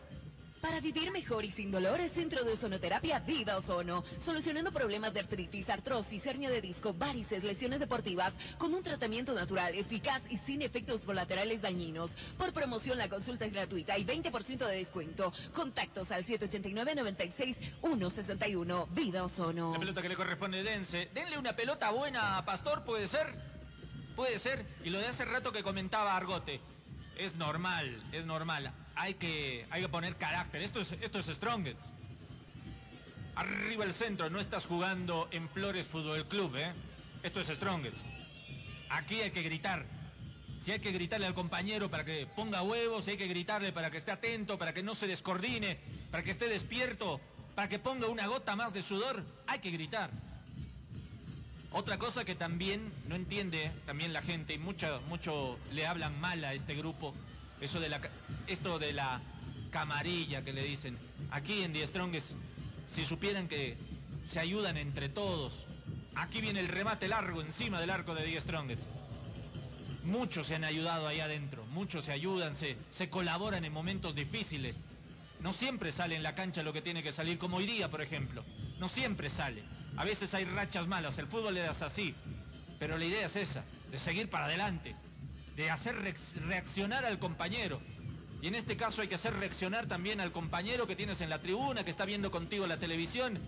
Speaker 4: Para vivir mejor y sin dolor, el Centro de Ozonoterapia Vida Ozono, solucionando problemas de artritis, artrosis, hernia de disco, varices, lesiones deportivas, con un tratamiento natural, eficaz y sin efectos colaterales dañinos. Por promoción, la consulta es gratuita y 20% de descuento. Contactos al 789-96-161. Vida Ozono.
Speaker 6: La pelota que le corresponde Dense. Denle una pelota buena a Pastor, ¿puede ser? Puede ser. Y lo de hace rato que comentaba Argote. Es normal, es normal. Hay que, hay que poner carácter. Esto es, esto es Strongets. Arriba el centro, no estás jugando en Flores Fútbol Club, ¿eh? Esto es Strongets. Aquí hay que gritar. Si hay que gritarle al compañero para que ponga huevos, si hay que gritarle para que esté atento, para que no se descoordine, para que esté despierto, para que ponga una gota más de sudor, hay que gritar. Otra cosa que también no entiende también la gente y mucho, mucho le hablan mal a este grupo, esto de la camarilla que le dicen. Aquí en The Strongest, si supieran que se ayudan entre todos, aquí viene el remate largo encima del arco de The Strongest. Muchos se han ayudado ahí adentro, muchos se ayudan, se, se colaboran en momentos difíciles. No siempre sale en la cancha lo que tiene que salir, como hoy día, por ejemplo. No siempre sale. A veces hay rachas malas, el fútbol es así. Pero la idea es esa, de seguir para adelante, de hacer reaccionar al compañero. Y en este caso hay que hacer reaccionar también al compañero que tienes en la tribuna, que está viendo contigo la televisión.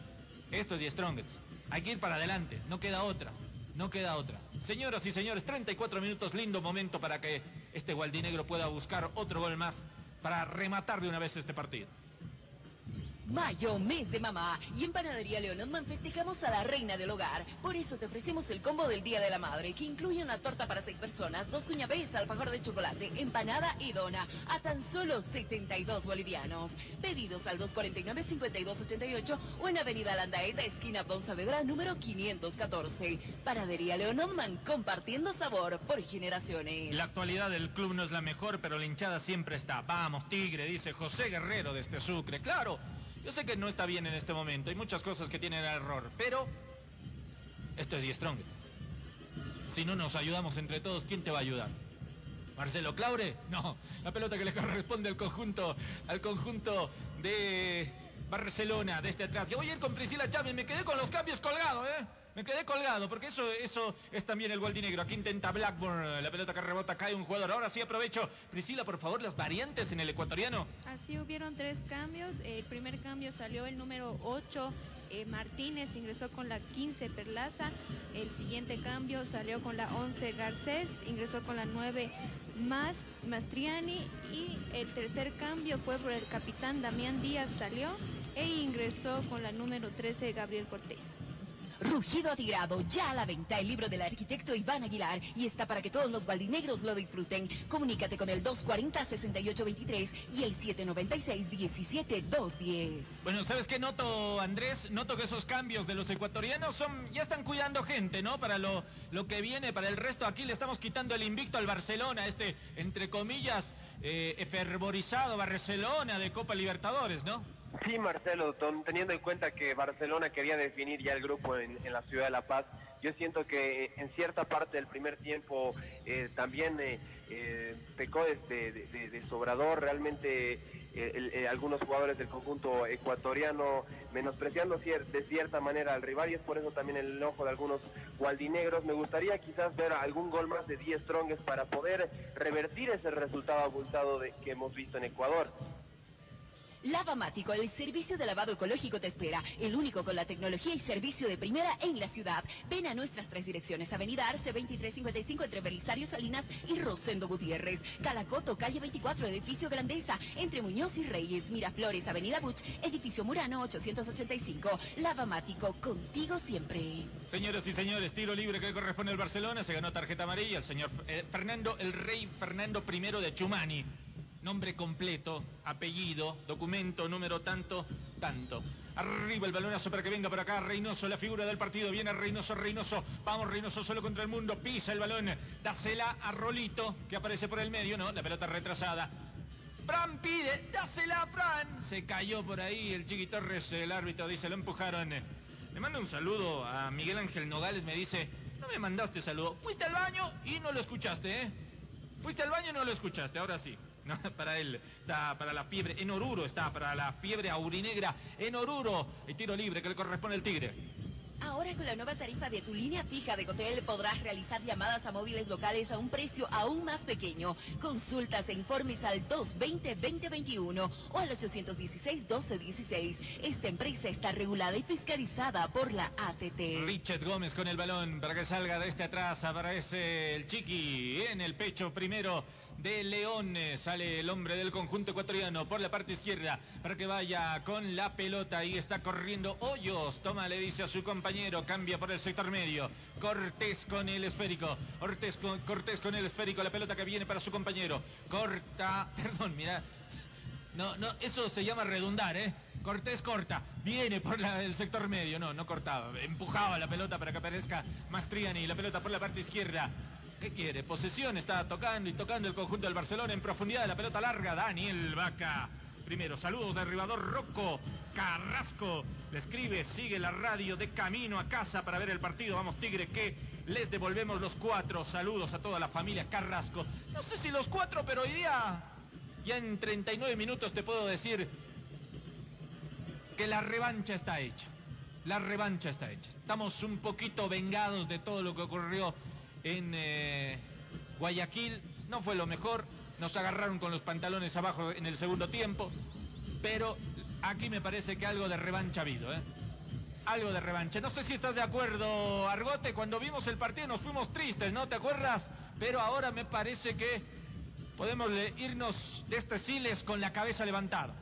Speaker 6: Esto es The Strongest. Hay que ir para adelante, no queda otra. No queda otra. Señoras y señores, 34 minutos, lindo momento para que este Gualdinegro pueda buscar otro gol más para rematar de una vez este partido.
Speaker 4: Mayo, mes de mamá. Y en Panadería Leonotman festejamos a la reina del hogar. Por eso te ofrecemos el combo del Día de la Madre, que incluye una torta para seis personas, dos cuñapés, alfajor de chocolate, empanada y dona, a tan solo 72 bolivianos. Pedidos al 249-5288 o en Avenida Landaeta, esquina Don Saavedra, número 514. Panadería Leonotman, compartiendo sabor por generaciones.
Speaker 6: La actualidad del club no es la mejor, pero la hinchada siempre está. Vamos, Tigre, dice José Guerrero de este Sucre. Claro, yo sé que no está bien en este momento. Hay muchas cosas que tienen error, pero esto es The Strongest. Si no nos ayudamos entre todos, ¿quién te va a ayudar? Marcelo Claure, no, la pelota que le [laughs] corresponde al conjunto, al conjunto de Barcelona, de este atrás. Yo voy a ir con Priscila Chávez, me quedé con los cambios colgados, ¿eh? Me quedé colgado, porque eso, eso es también el negro. Aquí intenta Blackburn, la pelota que rebota, cae un jugador. Ahora sí aprovecho. Priscila, por favor, las variantes en el ecuatoriano.
Speaker 25: Así hubieron tres cambios. El primer cambio salió el número 8, eh, Martínez, ingresó con la 15, Perlaza. El siguiente cambio salió con la 11, Garcés, ingresó con la 9, Mas, Mastriani. Y el tercer cambio fue por el capitán Damián Díaz, salió e ingresó con la número 13, Gabriel Cortés.
Speaker 4: Rugido Atigrado, ya a la venta el libro del arquitecto Iván Aguilar y está para que todos los gualdinegros lo disfruten. Comunícate con el 240-6823 y el 796-17210.
Speaker 6: Bueno, ¿sabes qué noto, Andrés? Noto que esos cambios de los ecuatorianos son ya están cuidando gente, ¿no? Para lo, lo que viene, para el resto. Aquí le estamos quitando el invicto al Barcelona, este, entre comillas, eh, efervorizado Barcelona de Copa Libertadores, ¿no?
Speaker 3: Sí, Marcelo, teniendo en cuenta que Barcelona quería definir ya el grupo en, la ciudad de La Paz, yo siento que eh, en cierta parte del primer tiempo eh, también eh, pecó de, sobrador, realmente algunos jugadores del conjunto ecuatoriano menospreciando de cierta manera al rival y es por eso también el enojo de algunos gualdinegros. Me gustaría quizás ver algún gol más de 10 strongs para poder revertir ese resultado abultado de, que hemos visto en Ecuador.
Speaker 4: Lavamático, el servicio de lavado ecológico te espera. El único con la tecnología y servicio de primera en la ciudad. Ven a nuestras tres direcciones. Avenida Arce 2355 entre Belisario Salinas y Rosendo Gutiérrez. Calacoto, calle 24, edificio Grandeza. Entre Muñoz y Reyes. Miraflores, Avenida Buch, edificio Murano 885. Lavamático, contigo siempre.
Speaker 6: Señoras y señores, tiro libre que corresponde al Barcelona. Se ganó tarjeta amarilla el señor eh, Fernando, el rey Fernando I de Chumani nombre completo, apellido, documento, número tanto, tanto. Arriba el balonazo para que venga por acá. Reynoso, la figura del partido. Viene Reynoso, Reynoso. Vamos, Reynoso solo contra el mundo. Pisa el balón. Dásela a Rolito, que aparece por el medio, ¿no? La pelota retrasada. Fran pide, dásela a Fran. Se cayó por ahí el Chiqui Torres, el árbitro dice, lo empujaron. Le mando un saludo a Miguel Ángel Nogales, me dice, no me mandaste saludo. Fuiste al baño y no lo escuchaste, ¿eh? Fuiste al baño y no lo escuchaste, ahora sí. [laughs] para él, está para la fiebre. En Oruro está, para la fiebre aurinegra. En Oruro, el tiro libre que le corresponde al Tigre.
Speaker 4: Ahora con la nueva tarifa de tu línea fija de Cotel podrás realizar llamadas a móviles locales a un precio aún más pequeño. Consultas e informes al 220-2021 o al 816-1216. Esta empresa está regulada y fiscalizada por la ATT.
Speaker 6: Richard Gómez con el balón para que salga de este atrás. Aparece el Chiqui en el pecho primero de León. Sale el hombre del conjunto ecuatoriano por la parte izquierda para que vaya con la pelota. y está corriendo Hoyos. Toma, le dice a su compañero. Cambia por el sector medio. Cortés con el esférico. Cortés con, Cortés con el esférico. La pelota que viene para su compañero. Corta. [laughs] Perdón, mira. No, no, eso se llama redundar, ¿eh? Cortés corta, viene por el sector medio, no, no cortaba, empujaba la pelota para que aparezca Mastriani, la pelota por la parte izquierda, ¿Qué quiere? Posesión, está tocando y tocando el conjunto del Barcelona en profundidad de la pelota larga. Daniel Vaca. Primero, saludos de arribador Rocco Carrasco. Le escribe, sigue la radio de camino a casa para ver el partido. Vamos, Tigre, que les devolvemos los cuatro. Saludos a toda la familia Carrasco. No sé si los cuatro, pero hoy día, ya en 39 minutos te puedo decir que la revancha está hecha. La revancha está hecha. Estamos un poquito vengados de todo lo que ocurrió en eh, Guayaquil. No fue lo mejor, nos agarraron con los pantalones abajo en el segundo tiempo, pero aquí me parece que algo de revancha ha habido, ¿eh? Algo de revancha. No sé si estás de acuerdo, Argote, cuando vimos el partido nos fuimos tristes, ¿no? ¿Te acuerdas? Pero ahora me parece que podemos irnos de este Siles con la cabeza levantada.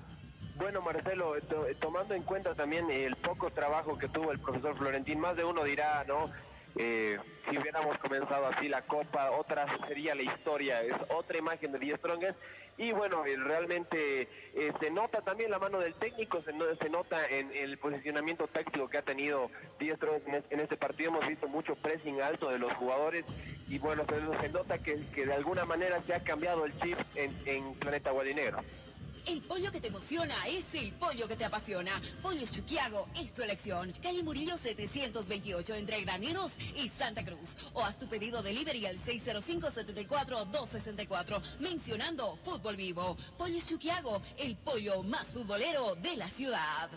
Speaker 3: Bueno, Marcelo, tomando en cuenta también el poco trabajo que tuvo el profesor Florentín, más de uno dirá, ¿no? Eh, si hubiéramos comenzado así la Copa, otra sería la historia, es otra imagen de Die Strongest. Y bueno, eh, realmente eh, se nota también la mano del técnico, se, se nota en, el posicionamiento táctico que ha tenido Die Strongest en, este partido. Hemos visto mucho pressing alto de los jugadores y bueno, se, nota que, de alguna manera se ha cambiado el chip en, Planeta Guadinero.
Speaker 4: El pollo que te emociona es el pollo que te apasiona. Pollos Chuquiago es tu elección. Calle Murillo 728 entre Graneros y Santa Cruz. O haz tu pedido delivery al 605-74-264 mencionando Fútbol Vivo. Pollos Chuquiago, el pollo más futbolero de la ciudad.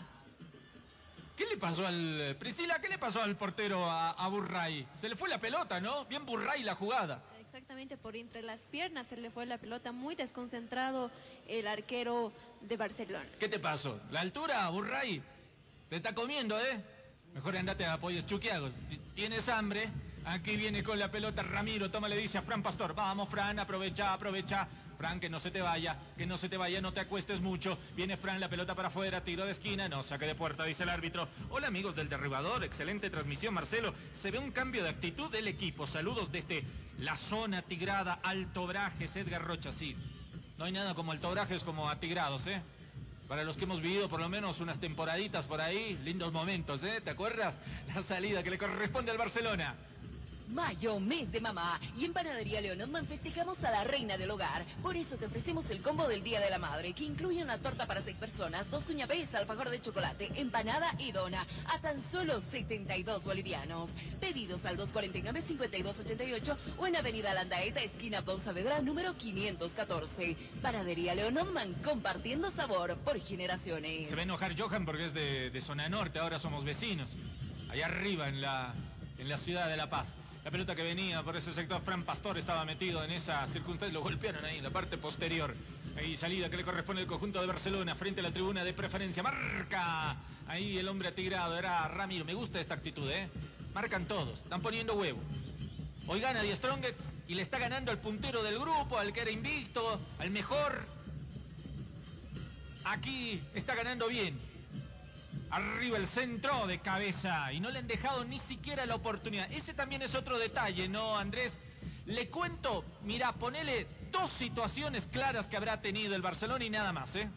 Speaker 6: ¿Qué le pasó al... Priscila, ¿qué le pasó al portero a, a Burray? Se le fue la pelota, ¿no? Bien Burray la jugada.
Speaker 25: Exactamente por entre las piernas se le fue la pelota, muy desconcentrado el arquero de Barcelona.
Speaker 6: ¿Qué te pasó? ¿La altura, Burray? Te está comiendo, ¿eh? Mejor andate a pollos chuqueados. ¿Tienes hambre? Aquí viene con la pelota Ramiro, toma, le dice a Fran Pastor. Vamos, Fran, aprovecha, aprovecha. Fran, que no se te vaya, que no se te vaya, no te acuestes mucho. Viene Fran, la pelota para afuera, tiro de esquina, no, saque de puerta, dice el árbitro. Hola amigos del derribador, excelente transmisión, Marcelo. Se ve un cambio de actitud del equipo. Saludos desde la zona tigrada, Alto Brajes, Edgar Rocha, sí. No hay nada como Alto Brajes como atigrados, ¿eh? Para los que hemos vivido por lo menos unas temporaditas por ahí, lindos momentos, ¿eh? ¿Te acuerdas? La salida que le corresponde al Barcelona.
Speaker 4: Mayo, mes de mamá. Y en Panadería Leonotman festejamos a la reina del hogar. Por eso te ofrecemos el combo del Día de la Madre, que incluye una torta para seis personas, dos cuñapés, alfajor de chocolate, empanada y dona, a tan solo 72 bolivianos. Pedidos al 249-5288 o en Avenida Landaeta, esquina Abdón Saavedra, número 514. Panadería Leonotman, compartiendo sabor por generaciones.
Speaker 6: Se va a enojar Johan porque es de, de zona norte, ahora somos vecinos. Allá arriba en la, en la ciudad de La Paz. La pelota que venía por ese sector, Fran Pastor estaba metido en esa circunstancia, lo golpearon ahí en la parte posterior. Ahí salida que le corresponde al conjunto de Barcelona frente a la tribuna de preferencia. Marca. Ahí el hombre atigrado era Ramiro. Me gusta esta actitud, ¿eh? Marcan todos, están poniendo huevo. Hoy gana Die Strongets y le está ganando al puntero del grupo, al que era invicto, al mejor. Aquí está ganando bien. Arriba el centro de cabeza y no le han dejado ni siquiera la oportunidad. Ese también es otro detalle, ¿no, Andrés? Le cuento, mira, ponele dos situaciones claras que habrá tenido el Barcelona y nada más, ¿eh?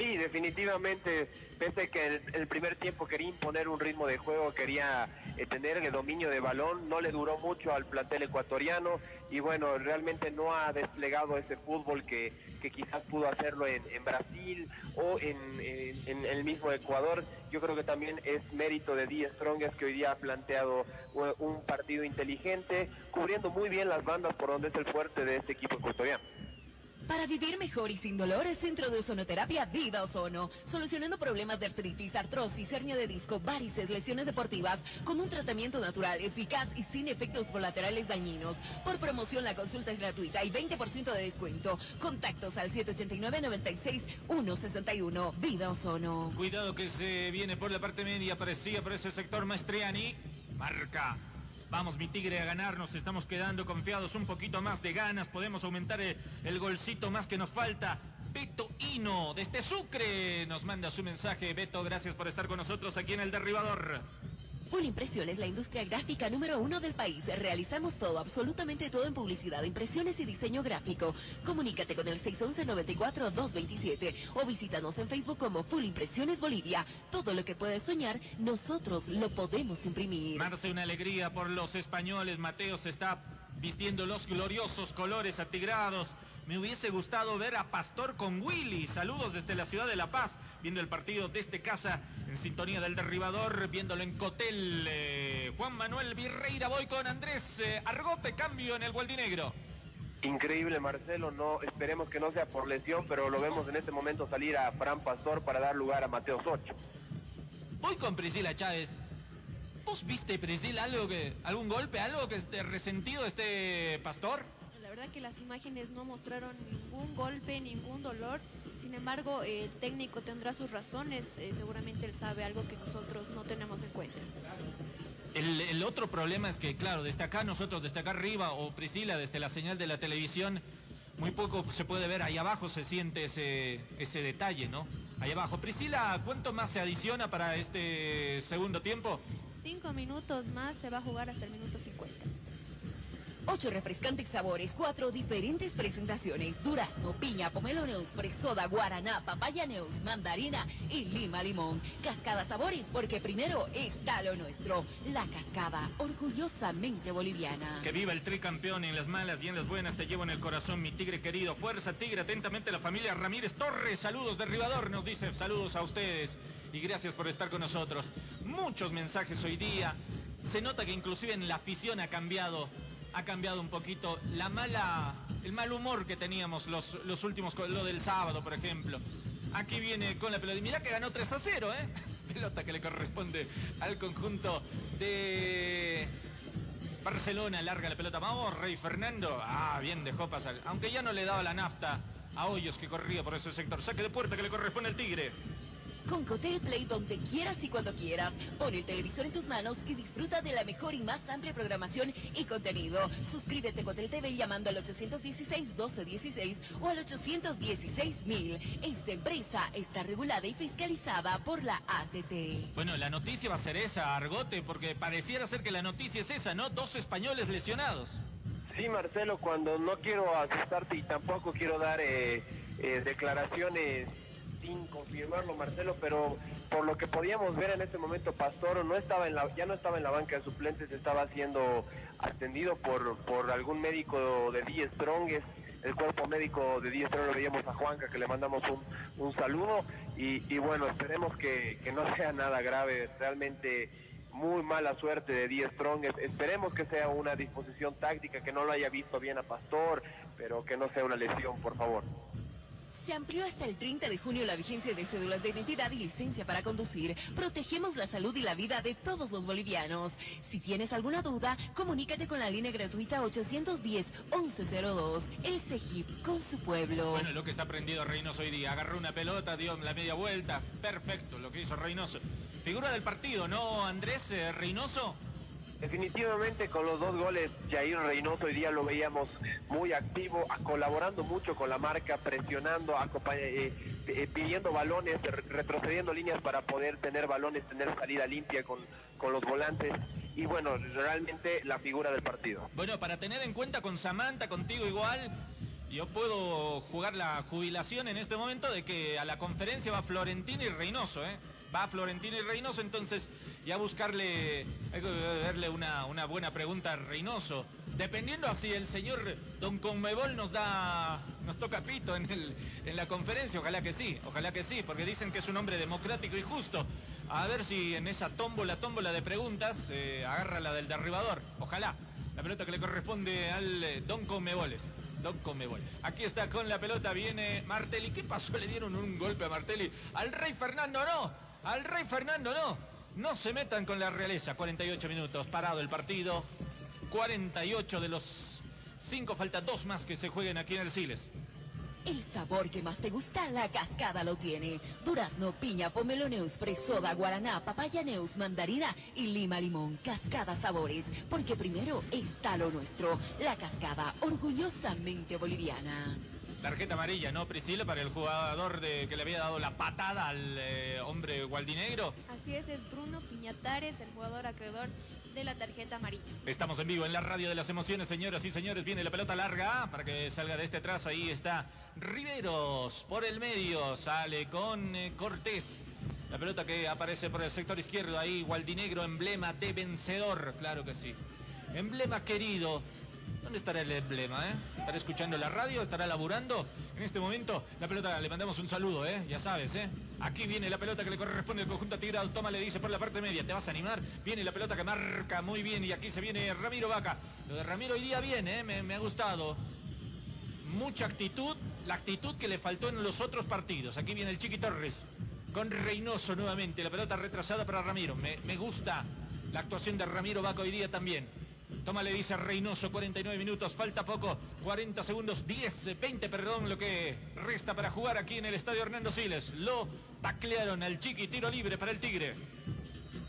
Speaker 3: Sí, definitivamente, pese que el, primer tiempo quería imponer un ritmo de juego, quería eh, tener el dominio de balón, no le duró mucho al plantel ecuatoriano y bueno, realmente no ha desplegado ese fútbol que, que quizás pudo hacerlo en, en Brasil o en, en- el mismo Ecuador. Yo creo que también es mérito de Díaz Strongest que hoy día ha planteado u- un partido inteligente, cubriendo muy bien las bandas por donde es el fuerte de este equipo ecuatoriano.
Speaker 4: Para vivir mejor y sin dolor, el Centro de Ozonoterapia Vida Ozono. Solucionando problemas de artritis, artrosis, hernia de disco, varices, lesiones deportivas, con un tratamiento natural, eficaz y sin efectos colaterales dañinos. Por promoción, la consulta es gratuita y 20% de descuento. Contactos al 789-96-161. Vida Ozono.
Speaker 6: Cuidado que se viene por la parte media, parecía por ese sector Maestriani. Marca. Vamos, mi tigre, a ganar. Nos estamos quedando confiados. Un poquito más de ganas. Podemos aumentar el, el golcito más que nos falta. Beto Hino, desde Sucre, nos manda su mensaje. Beto, gracias por estar con nosotros aquí en el derribador.
Speaker 4: Full Impresiones, la industria gráfica número uno del país. Realizamos todo, absolutamente todo en publicidad, impresiones y diseño gráfico. Comunícate con el 611-94-227 o visítanos en Facebook como Full Impresiones Bolivia. Todo lo que puedes soñar, nosotros lo podemos imprimir.
Speaker 6: Marce, una alegría por los españoles. Mateo se está vistiendo los gloriosos colores atigrados. Me hubiese gustado ver a Pastor con Willy. Saludos desde la ciudad de La Paz, viendo el partido desde casa, en sintonía del derribador, viéndolo en Cotel. Eh, Juan Manuel Virreira, voy con Andrés eh, Argote, cambio en el Gualdinegro.
Speaker 3: Increíble Marcelo, no esperemos que no sea por lesión, pero lo vemos en este momento salir a Fran Pastor para dar lugar a Mateo Socho.
Speaker 6: Voy con Priscila Chávez. ¿Vos viste, Priscila, algo que, algún golpe, algo que esté resentido este Pastor?
Speaker 25: Verdad que las imágenes no mostraron ningún golpe, ningún dolor. Sin embargo, el técnico tendrá sus razones. eh, seguramente él sabe algo que nosotros no tenemos en cuenta.
Speaker 6: El, el otro problema es que, claro, desde acá nosotros, desde acá arriba, o Priscila, desde la señal de la televisión, muy poco se puede ver. Ahí abajo se siente ese, ese detalle, ¿no? Ahí abajo. Priscila, ¿cuánto más se adiciona para este segundo tiempo?
Speaker 25: Cinco minutos más se va a jugar hasta el minuto 50.
Speaker 4: Ocho refrescantes sabores, cuatro diferentes presentaciones. Durazno, piña, pomelo neus, fresoda, guaraná, papaya neus, mandarina y lima limón. Cascada sabores, porque primero está lo nuestro. La cascada, orgullosamente boliviana.
Speaker 6: Que viva el tricampeón en las malas y en las buenas. Te llevo en el corazón, mi tigre querido. Fuerza, tigre. Atentamente la familia Ramírez Torres. Saludos de Ribador, nos dice. Saludos a ustedes. Y gracias por estar con nosotros. Muchos mensajes hoy día. Se nota que inclusive en la afición ha cambiado. Ha cambiado un poquito la mala. El mal humor que teníamos los, los últimos. Lo del sábado, por ejemplo. Aquí viene con la pelota. Mirá que ganó 3 a 0, ¿eh? [laughs] Pelota que le corresponde al conjunto de Barcelona. Larga la pelota. Vamos, Rey Fernando. Ah, bien dejó pasar. Aunque ya no le daba la nafta a Hoyos que corría por ese sector. Saque de puerta que le corresponde al Tigre.
Speaker 4: Con Cotel Play donde quieras y cuando quieras. Pon el televisor en tus manos y disfruta de la mejor y más amplia programación y contenido. Suscríbete a Cotel TV llamando al 816-1216 o al 816-1000. Esta empresa está regulada y fiscalizada por la ATT.
Speaker 6: Bueno, la noticia va a ser esa, Argote, porque pareciera ser que la noticia es esa, ¿no? Dos españoles lesionados.
Speaker 3: Sí, Marcelo, cuando no quiero asustarte y tampoco quiero dar eh, eh, declaraciones sin confirmarlo, Marcelo, pero por lo que podíamos ver en este momento, Pastoro no estaba en la, ya no estaba en la banca de suplentes, estaba siendo atendido por, por algún médico de Die Strongest. El cuerpo médico de Die Strong lo veíamos a Juanca, que le mandamos un, un saludo. Y, y bueno, esperemos que, que no sea nada grave. Realmente muy mala suerte de Die Strong. Es- Esperemos que sea una disposición táctica, que no lo haya visto bien a Pastor, pero que no sea una lesión, por favor.
Speaker 4: Se amplió hasta el 30 de junio la vigencia de cédulas de identidad y licencia para conducir. Protegemos la salud y la vida de todos los bolivianos. Si tienes alguna duda, comunícate con la línea gratuita 810-1102. El CEGIP con su pueblo.
Speaker 6: Bueno, lo que está prendido Reynoso hoy día. Agarró una pelota, dio la media vuelta. Perfecto, lo que hizo Reynoso. Figura del partido, ¿no, Andrés eh, Reynoso?
Speaker 3: Definitivamente con los dos goles, Jair Reynoso hoy día lo veíamos muy activo, colaborando mucho con la marca, presionando, acompaña- eh, eh, pidiendo balones, re- retrocediendo líneas para poder tener balones, tener salida limpia con, con los volantes. Y bueno, realmente la figura del partido.
Speaker 6: Bueno, para tener en cuenta con Samantha, contigo igual, yo puedo jugar la jubilación en este momento de que a la conferencia va Florentino y Reynoso, ¿eh? Va Florentino y Reynoso, entonces ya buscarle, hay que darle una, una buena pregunta a Reynoso. Dependiendo así el señor Don Conmebol nos da, nos toca pito en, el, en la conferencia, ojalá que sí, ojalá que sí, porque dicen que es un hombre democrático y justo. A ver si en esa tómbola, tómbola de preguntas, eh, agarra la del derribador, ojalá. La pelota que le corresponde al eh, Don Conmeboles. Don Conmebol. Aquí está con la pelota, viene Martelli. ¿Qué pasó? Le dieron un golpe a Martelli. Al Rey Fernando no. Al Rey Fernando no. No se metan con la realeza. 48 minutos. Parado el partido. 48 de los 5. Falta dos más que se jueguen aquí en el Siles.
Speaker 4: El sabor que más te gusta, la cascada lo tiene. Durazno, piña, pomelo neus, fresoda, guaraná, papaya neus, mandarina y lima limón. Cascada sabores, porque primero está lo nuestro. La cascada, orgullosamente boliviana.
Speaker 6: Tarjeta amarilla, ¿no, Priscila? Para el jugador de, que le había dado la patada al eh, hombre gualdinegro.
Speaker 25: Así es, es Bruno Piñatares, el jugador acreedor de la tarjeta amarilla.
Speaker 6: Estamos en vivo en la radio de las emociones, señoras y señores. Viene la pelota larga para que salga de este atrás. Ahí está Riveros por el medio. Sale con eh, Cortés. La pelota que aparece por el sector izquierdo. Ahí Gualdinegro, emblema de vencedor. Claro que sí. Emblema querido. ¿Dónde estará el emblema, eh? ¿Estará escuchando la radio? ¿Estará laburando? En este momento, la pelota, le mandamos un saludo, ¿eh? Ya sabes, ¿eh? Aquí viene la pelota que le corresponde al conjunto atigrado. Toma, le dice por la parte media. ¿Te vas a animar? Viene la pelota que marca muy bien. Y aquí se viene Ramiro Vaca. Lo de Ramiro hoy día bien, ¿eh? Me, me ha gustado. Mucha actitud. La actitud que le faltó en los otros partidos. Aquí viene el Chiqui Torres. Con Reynoso nuevamente. La pelota retrasada para Ramiro. Me, me gusta la actuación de Ramiro Vaca hoy día también. Toma, le dice Reynoso, 49 minutos, falta poco, 40 segundos, 10, 20, perdón, lo que resta para jugar aquí en el estadio Hernando Siles. Lo taclearon al Chiqui, tiro libre para el Tigre.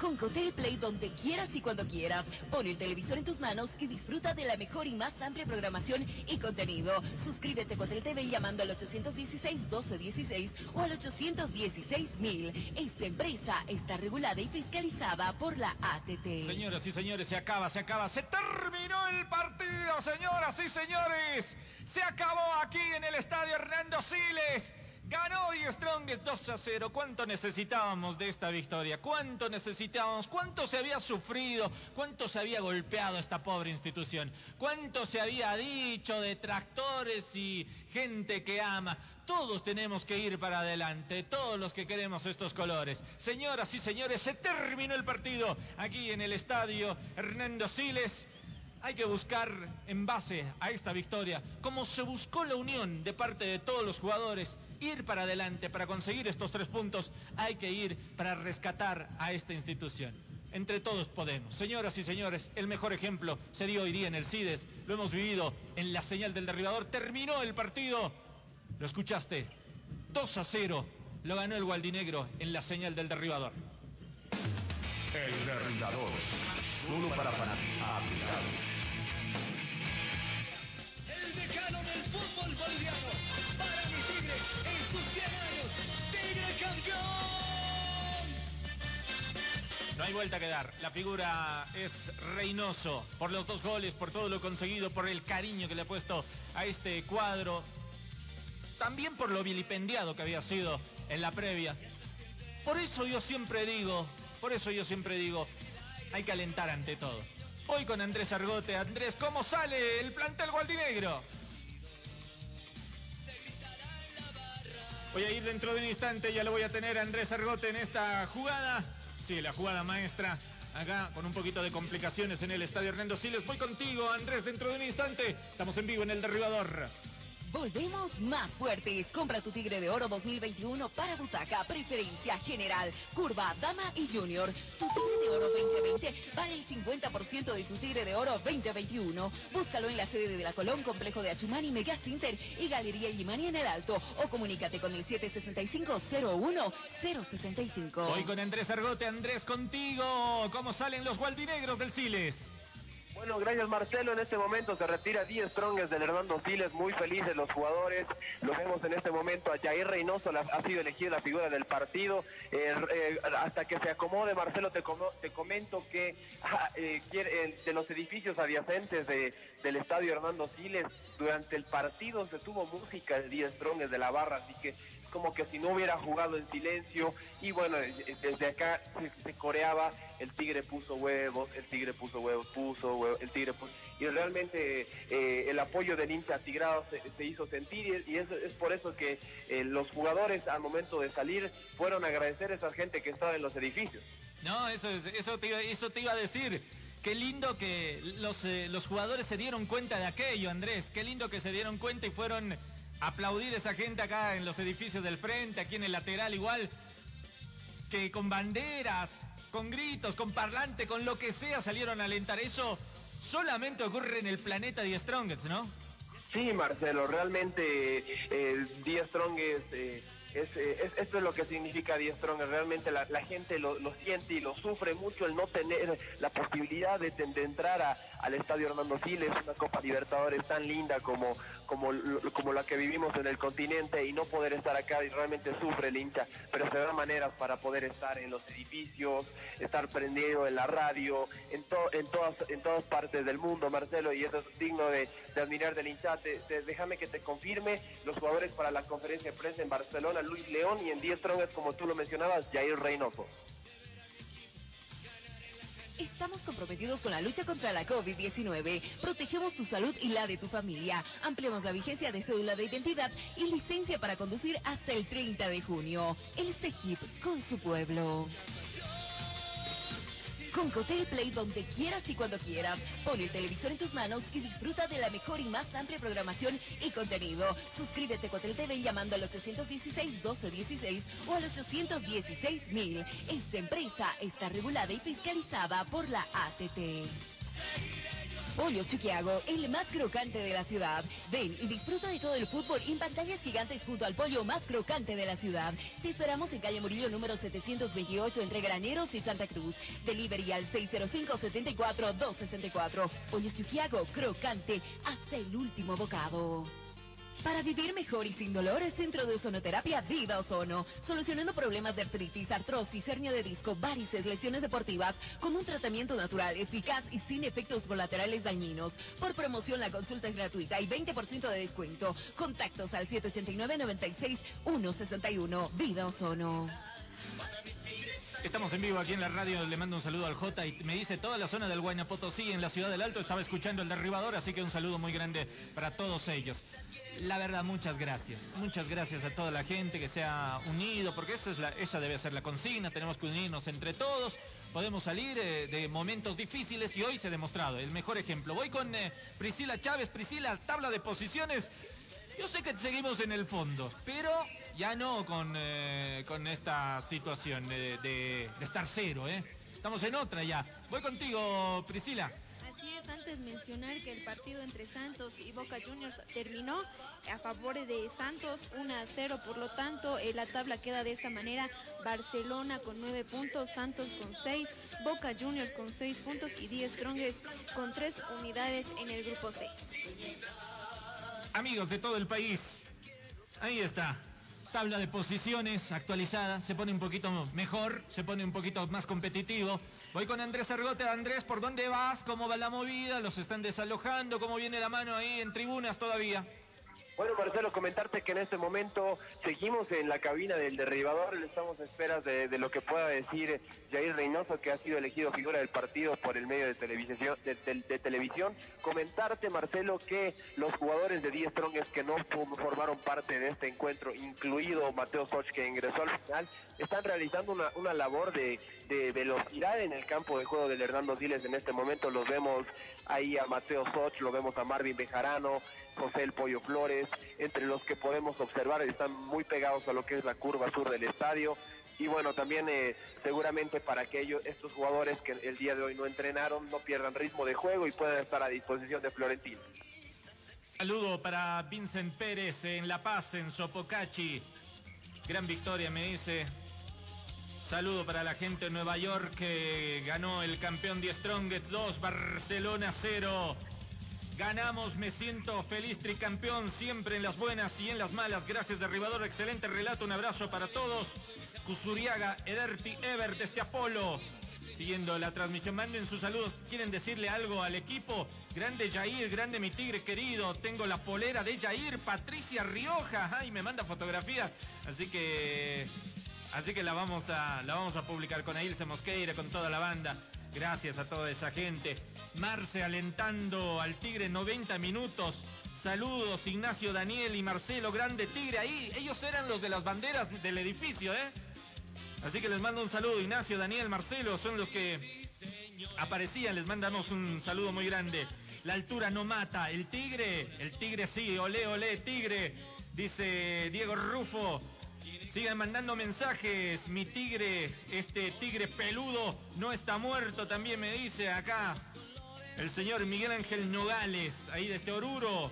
Speaker 4: Con Cotel Play donde quieras y cuando quieras. Pon el televisor en tus manos y disfruta de la mejor y más amplia programación y contenido. Suscríbete a Cotel TV llamando al 816-1216 o al 816-1000. Esta empresa está regulada y fiscalizada por la ATT.
Speaker 6: Señoras y señores, se acaba, se acaba, se terminó el partido, señoras y señores. Se acabó aquí en el estadio Hernando Siles. Ganó Die Strongest 2 a 0. ¿Cuánto necesitábamos de esta victoria? ¿Cuánto necesitábamos? ¿Cuánto se había sufrido? ¿Cuánto se había golpeado esta pobre institución? ¿Cuánto se había dicho de tractores y gente que ama? Todos tenemos que ir para adelante, todos los que queremos estos colores. Señoras y señores, se terminó el partido aquí en el estadio Hernando Siles. Hay que buscar en base a esta victoria, como se buscó la unión de parte de todos los jugadores, ir para adelante para conseguir estos tres puntos, hay que ir para rescatar a esta institución. Entre todos podemos. Señoras y señores, el mejor ejemplo sería hoy día en el CIDES. Lo hemos vivido en la señal del derribador. Terminó el partido. Lo escuchaste. 2 a 0. Lo ganó el Gualdinegro en la señal del derribador.
Speaker 1: El derribador. Solo para fanáticos.
Speaker 23: El decano del fútbol boliviano.
Speaker 6: No hay vuelta que dar. La figura es Reynoso por los dos goles, por todo lo conseguido, por el cariño que le ha puesto a este cuadro. También por lo vilipendiado que había sido en la previa. Por eso yo siempre digo, por eso yo siempre digo, hay que alentar ante todo. Hoy con Andrés Argote. Andrés, ¿cómo sale el plantel gualdinegro? Voy a ir dentro de un instante, ya lo voy a tener a Andrés Argote en esta jugada. Sí, la jugada maestra. Acá con un poquito de complicaciones en el estadio Hernando Siles. Voy contigo, Andrés, dentro de un instante. Estamos en vivo en el derribador.
Speaker 4: Volvemos más fuertes. Compra tu Tigre de Oro 2021 para butaca, preferencia general, curva, dama y junior. Tu Tigre de Oro 2020 vale el 50% de tu Tigre de Oro 2021. Búscalo en la sede de la Colón, Complejo de Achumani, Mega Center y Galería Yimani en el Alto. O comunícate con el 765-01-065.
Speaker 6: Hoy con Andrés Argote. Andrés, contigo. ¿Cómo salen los gualdinegros del Siles?
Speaker 3: Bueno, gracias Marcelo. En este momento se retira 10 Strongest del Hernando Siles, muy felices los jugadores. Lo vemos en este momento a Jair Reynoso, la- ha sido elegida la figura del partido. Eh, eh, hasta que se acomode, Marcelo, te, como- te comento que eh, quiere- eh, de los edificios adyacentes de- del estadio Hernando Siles, durante el partido se tuvo música de 10 Strongest de la barra, así que como que si no hubiera jugado en silencio y bueno, eh, desde acá se, coreaba, el tigre puso huevos, el tigre puso huevos, puso huevos, el tigre puso... Y realmente eh, el apoyo del hincha tigrado se, hizo sentir y, es, por eso que eh, los jugadores al momento de salir fueron a agradecer a esa gente que estaba en los edificios.
Speaker 6: No, eso, es- eso, te, iba, eso te iba a decir. Qué lindo que los, eh, los jugadores se dieron cuenta de aquello, Andrés. Qué lindo que se dieron cuenta y fueron aplaudir a esa gente acá en los edificios del frente, aquí en el lateral igual. Que con banderas, con gritos, con parlante, con lo que sea salieron a alentar. Eso solamente ocurre en el planeta The Strongest, ¿no?
Speaker 3: Sí, Marcelo, realmente eh, Die Strongest, eh, es, eh, es- esto es lo que significa Strongest. Realmente la, gente lo, lo siente y lo sufre mucho el no tener la posibilidad de, de entrar a- al Estadio Hernando Siles, una Copa Libertadores tan linda como, como, como la que vivimos en el continente y no poder estar acá y realmente sufre el hincha, pero se dan maneras para poder estar en los edificios, estar prendido en la radio, en, to- en, todas, en todas partes del mundo, Marcelo, y eso es digno de, de admirar del hincha. Te- déjame que te confirme los jugadores para la conferencia de prensa en Barcelona, Luis León, y en 10 Strongest, como tú lo mencionabas, Jair Reynoso.
Speaker 4: Estamos comprometidos con la lucha contra la COVID-19. Protegemos tu salud y la de tu familia. Ampliamos la vigencia de cédula de identidad y licencia para conducir hasta el 30 de junio. El CEGIP con su pueblo. Con Cotel Play donde quieras y cuando quieras. Pon el televisor en tus manos y disfruta de la mejor y más amplia programación y contenido. Suscríbete a Cotel TV llamando al 816-1216 o al 816-1000. Esta empresa está regulada y fiscalizada por la ATT. Pollos Chuquiago, el más crocante de la ciudad. Ven y disfruta de todo el fútbol en pantallas gigantes junto al pollo más crocante de la ciudad. Te esperamos en calle Murillo número 728 entre Graneros y Santa Cruz. Delivery al 605-74-264. Pollos Chuquiago, crocante hasta el último bocado. Para vivir mejor y sin dolores, Centro de Ozonoterapia Viva Ozono. Solucionando problemas de artritis, artrosis, hernia de disco, varices, lesiones deportivas, con un tratamiento natural, eficaz y sin efectos colaterales dañinos. Por promoción, la consulta es gratuita y 20% de descuento. Contactos al 789-96-161. Vida Ozono.
Speaker 6: Estamos en vivo aquí en la radio, le mando un saludo al J y me dice toda la zona del Huayna Potosí en la ciudad del Alto estaba escuchando el derribador, así que un saludo muy grande para todos ellos. La verdad, muchas gracias. Muchas gracias a toda la gente que se ha unido, porque esa, es la, debe ser la consigna, tenemos que unirnos entre todos, podemos salir eh, de momentos difíciles y hoy se ha demostrado el mejor ejemplo. Voy con eh, Priscila Chávez, Priscila, tabla de posiciones. Yo sé que seguimos en el fondo, pero ya no con, eh, con esta situación de, de- de estar cero, ¿eh? Estamos en otra ya. Voy contigo, Priscila.
Speaker 25: Así es, antes mencionar que el partido entre Santos y Boca Juniors terminó a favor de Santos 1 a 0, por lo tanto eh, la tabla queda de esta manera, Barcelona con 9 puntos, Santos con 6, Boca Juniors con 6 puntos y 10 Strongest con 3 unidades en el grupo C.
Speaker 6: Amigos de todo el país, ahí está. Tabla de posiciones actualizada, se pone un poquito mejor, se pone un poquito más competitivo. Voy con Andrés Argote. Andrés, ¿por dónde vas? ¿Cómo va la movida? ¿Los están desalojando? ¿Cómo viene la mano ahí en tribunas todavía?
Speaker 3: Bueno, Marcelo, comentarte que en este momento seguimos en la cabina del derribador, estamos a esperas de, lo que pueda decir Jair Reynoso, que ha sido elegido figura del partido por el medio de televisión. De, televisión. Comentarte, Marcelo, que los jugadores de 10 Strongest que no formaron parte de este encuentro, incluido Mateo Soch, que ingresó al final, están realizando una, una labor de, velocidad en el campo de juego del Hernando Siles. En este momento los vemos ahí a Mateo Soch, lo vemos a Marvin Bejarano, José El Pollo Flores, entre los que podemos observar están muy pegados a lo que es la curva sur del estadio. Y bueno, también eh, seguramente para que ellos, estos jugadores que el día de hoy no entrenaron, no pierdan ritmo de juego y puedan estar a disposición de Florentino.
Speaker 6: Saludo para Vincent Pérez en La Paz, en Sopocachi. Gran victoria, me dice. Saludo para la gente de Nueva York que ganó el campeón de Strongest 2, Barcelona 0. Ganamos, me siento feliz tricampeón, siempre en las buenas y en las malas. Gracias, derribador, excelente relato, un abrazo para todos. Cusuriaga, Ederti, Ever, desde Apolo. Siguiendo la transmisión, manden sus saludos. ¿Quieren decirle algo al equipo? Grande Jair, grande mi tigre querido. Tengo la polera de Jair, Patricia Rioja. Ay, me manda fotografía. Así que. Así que la vamos a, la vamos a publicar con Ailse Mosqueira, con toda la banda. Gracias a toda esa gente. Marce alentando al Tigre 90 minutos. Saludos Ignacio, Daniel y Marcelo, grande Tigre. Ahí, ellos eran los de las banderas del edificio, ¿eh? Así que les mando un saludo, Ignacio, Daniel, Marcelo, son los que aparecían, les mandamos un saludo muy grande. La altura no mata, el tigre, el tigre sí, olé, olé, tigre, dice Diego Rufo. Sigan mandando mensajes, mi tigre, este tigre peludo no está muerto, también me dice acá el señor Miguel Ángel Nogales, ahí de este Oruro,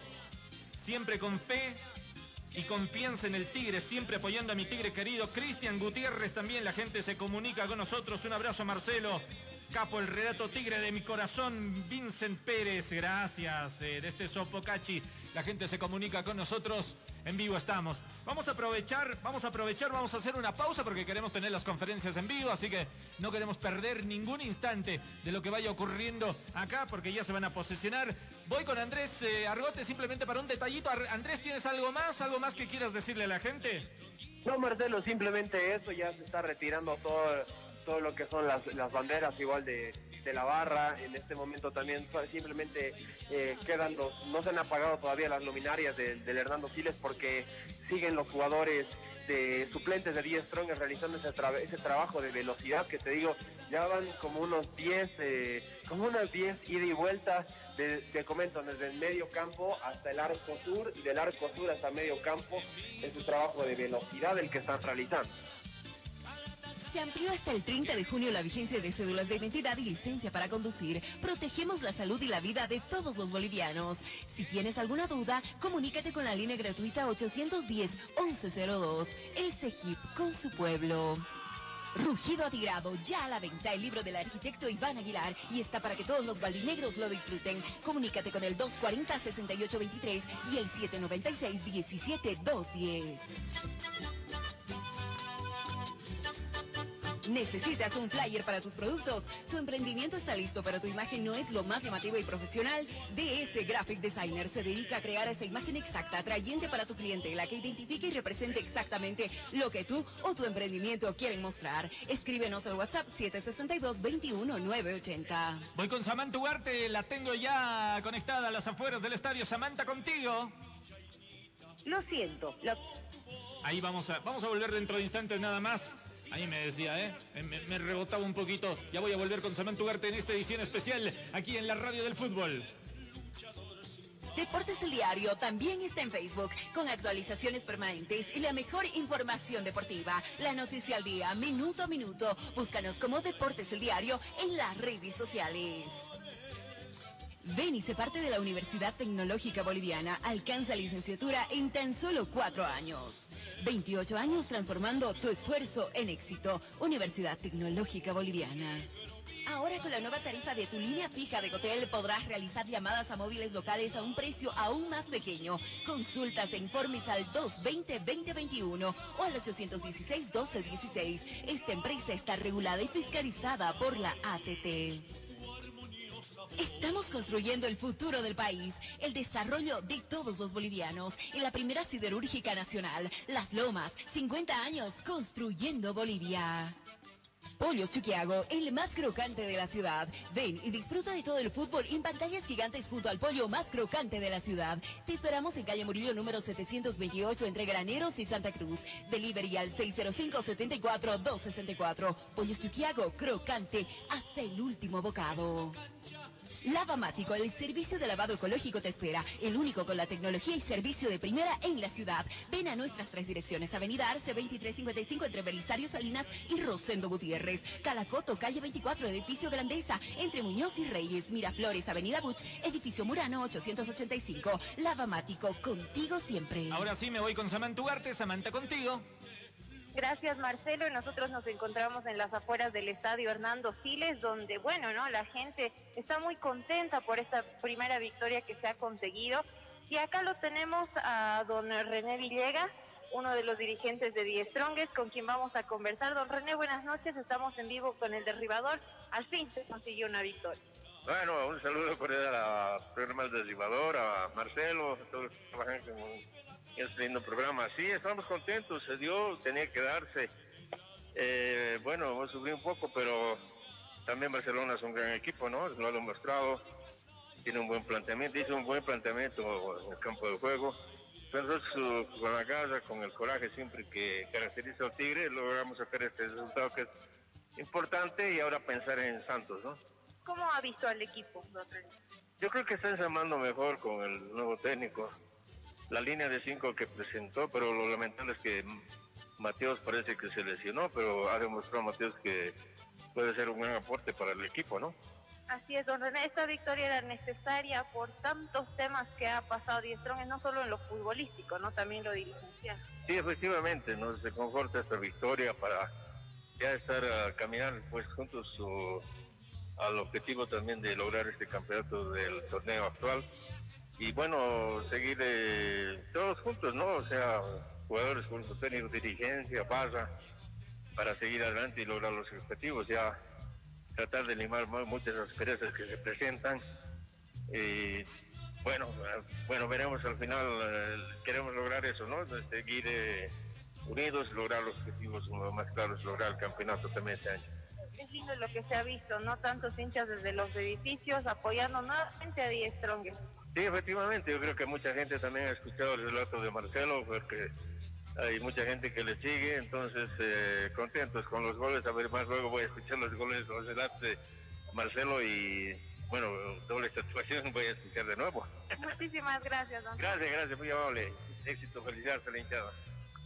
Speaker 6: siempre con fe y confianza en el Tigre, siempre apoyando a mi Tigre querido. Cristian Gutiérrez también, la gente se comunica con nosotros. Un abrazo Marcelo. Capo, el relato Tigre de mi corazón, Vincent Pérez, gracias. eh, de este Sopocachi, la gente se comunica con nosotros. En vivo estamos. Vamos a aprovechar, vamos a aprovechar, vamos a hacer una pausa porque queremos tener las conferencias en vivo, así que no queremos perder ningún instante de lo que vaya ocurriendo acá porque ya se van a posesionar. Voy con Andrés eh, Argote simplemente para un detallito. Andrés, ¿tienes algo más? ¿Algo más que quieras decirle a la gente?
Speaker 3: No, Marcelo, simplemente eso, ya se está retirando todo, todo lo que son las, banderas igual de, de la barra. En este momento también simplemente eh, quedan los, no se han apagado todavía las luminarias del, del Hernando Siles porque siguen los jugadores de suplentes de 10 Strong realizando ese, tra- ese trabajo de velocidad que te digo, ya van como unos 10, eh, como unas 10 ida y vuelta, de- te comento, desde el medio campo hasta el arco sur y del arco sur hasta medio campo, es un trabajo de velocidad el que están realizando.
Speaker 4: Se amplió hasta el 30 de junio la vigencia de cédulas de identidad y licencia para conducir. Protegemos la salud y la vida de todos los bolivianos. Si tienes alguna duda, comunícate con la línea gratuita 810-1102. El CEGIP con su pueblo. Rugido Atigrado, ya a la venta el libro del arquitecto Iván Aguilar y está para que todos los baldinegros lo disfruten. Comunícate con el 240-6823 y el 796-17210. ¿Necesitas un flyer para tus productos? Tu emprendimiento está listo, pero tu imagen no es lo más llamativa y profesional. DS Graphic Designer se dedica a crear esa imagen exacta, atrayente para tu cliente, la que identifique y represente exactamente lo que tú o tu emprendimiento quieren mostrar. Escríbenos al WhatsApp 762-21980.
Speaker 6: Voy con Samantha Ugarte, la tengo ya conectada a las afueras del estadio. Samantha, contigo.
Speaker 31: Lo siento. lo-
Speaker 6: Ahí vamos a, vamos a volver dentro de instantes nada más. Ahí me decía, ¿eh? Me, me rebotaba un poquito. Ya voy a volver con Samantha Ugarte en esta edición especial aquí en la radio del fútbol.
Speaker 4: Deportes el Diario también está en Facebook con actualizaciones permanentes y la mejor información deportiva. La noticia al día, minuto a minuto. Búscanos como Deportes el Diario en las redes sociales. Ven y parte de la Universidad Tecnológica Boliviana. Alcanza licenciatura en tan solo cuatro años. 28 años transformando tu esfuerzo en éxito. Universidad Tecnológica Boliviana. Ahora con la nueva tarifa de tu línea fija de Cotel podrás realizar llamadas a móviles locales a un precio aún más pequeño. Consultas e informes al 220-2021 o al 816-1216. Esta empresa está regulada y fiscalizada por la ATT. Estamos construyendo el futuro del país, el desarrollo de todos los bolivianos en la primera siderúrgica nacional, Las Lomas, 50 años construyendo Bolivia. Pollos Chuquiago, el más crocante de la ciudad. Ven y disfruta de todo el fútbol en pantallas gigantes junto al pollo más crocante de la ciudad. Te esperamos en calle Murillo número 728 entre Graneros y Santa Cruz. Delivery al 605-74-264. Pollos Chuquiago, crocante hasta el último bocado. Lavamático, el servicio de lavado ecológico te espera. El único con la tecnología y servicio de primera en la ciudad. Ven a nuestras tres direcciones. Avenida Arce 2355 entre Belisario Salinas y Rosendo Gutiérrez. Calacoto, calle 24, edificio Grandeza. Entre Muñoz y Reyes. Miraflores, Avenida Buch, edificio Murano 885. Lavamático, contigo siempre.
Speaker 6: Ahora sí me voy con Samantha Ugarte. Samantha, contigo.
Speaker 31: Gracias Marcelo nosotros nos encontramos en las afueras del estadio Hernando Siles donde bueno, ¿no? La gente está muy contenta por esta primera victoria que se ha conseguido y acá lo tenemos a don René Villegas, uno de los dirigentes de Die Strongest con quien vamos a conversar. Don René, buenas noches, estamos en vivo con el derribador, al fin se consiguió una victoria.
Speaker 32: Bueno, un saludo cordial a del Derribador, a Marcelo, a todos los que trabajan con este lindo programa. Sí, estamos contentos, se dio, tenía que darse. Eh, bueno, hemos sufrido un poco, pero también Barcelona es un gran equipo, ¿no? Lo ha demostrado, tiene un buen planteamiento, hizo un buen planteamiento en el campo de juego. Nosotros con la casa, con el coraje siempre que caracteriza al Tigre, logramos sacar este resultado que es importante y ahora pensar en Santos, ¿no?
Speaker 31: ¿Cómo ha visto al equipo?
Speaker 32: Yo creo que está ensambando mejor con el nuevo técnico. La línea de cinco que presentó, pero lo lamentable es que Mateos parece que se lesionó, pero ha demostrado Mateos que puede ser un gran aporte para el equipo, ¿no?
Speaker 31: Así es, don René, esta victoria era necesaria por tantos temas que ha pasado Die Strongest, no solo en lo futbolístico, ¿no? También lo dirigencial.
Speaker 32: Sí, efectivamente, nos conforta esta victoria para ya estar a caminar pues juntos o, al objetivo también de lograr este campeonato del torneo actual y bueno, seguir eh, todos juntos, ¿no? O sea, jugadores, cuerpo técnico, dirigencia, barra, para seguir adelante y lograr los objetivos, ya tratar de limar mu- muchas asperezas que se presentan. Y bueno, bueno, veremos al final, eh, queremos lograr eso, ¿no? Seguir eh, unidos, lograr los objetivos más claros, lograr el campeonato también este año.
Speaker 31: Es lindo lo que se ha visto, ¿no? Tantos hinchas desde los edificios apoyando nuevamente a Die Strongest.
Speaker 32: Sí, efectivamente, yo creo que mucha gente también ha escuchado el relato de Marcelo, porque hay mucha gente que le sigue, entonces eh, contentos con los goles, a ver más luego voy a escuchar los goles, los relatos de Marcelo y bueno, doble satisfacción voy a escuchar de nuevo.
Speaker 31: Muchísimas gracias, don
Speaker 32: Gracias, gracias, muy amable, éxito, felicidades la hinchada.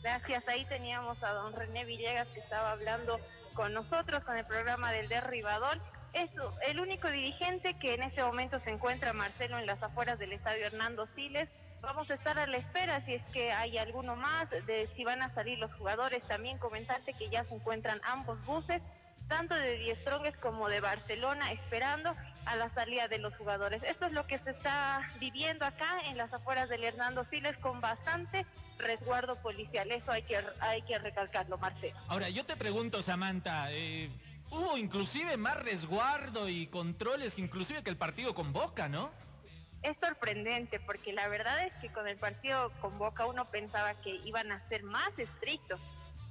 Speaker 31: Gracias, ahí teníamos a don René Villegas que estaba hablando con nosotros con el programa del derribador. Es el único dirigente que en este momento se encuentra Marcelo en las afueras del estadio Hernando Siles. Vamos a estar a la espera si es que hay alguno más, de si van a salir los jugadores. También comentarte que ya se encuentran ambos buses, tanto de Die Strongest como de Barcelona, esperando a la salida de los jugadores. Esto es lo que se está viviendo acá en las afueras del Hernando Siles con bastante resguardo policial. Eso hay que, hay que recalcarlo, Marcelo.
Speaker 6: Ahora, yo te pregunto, Samantha, eh, hubo inclusive más resguardo y controles inclusive que el partido con Boca, ¿no?
Speaker 31: Es sorprendente porque la verdad es que con el partido con Boca uno pensaba que iban a ser más estrictos,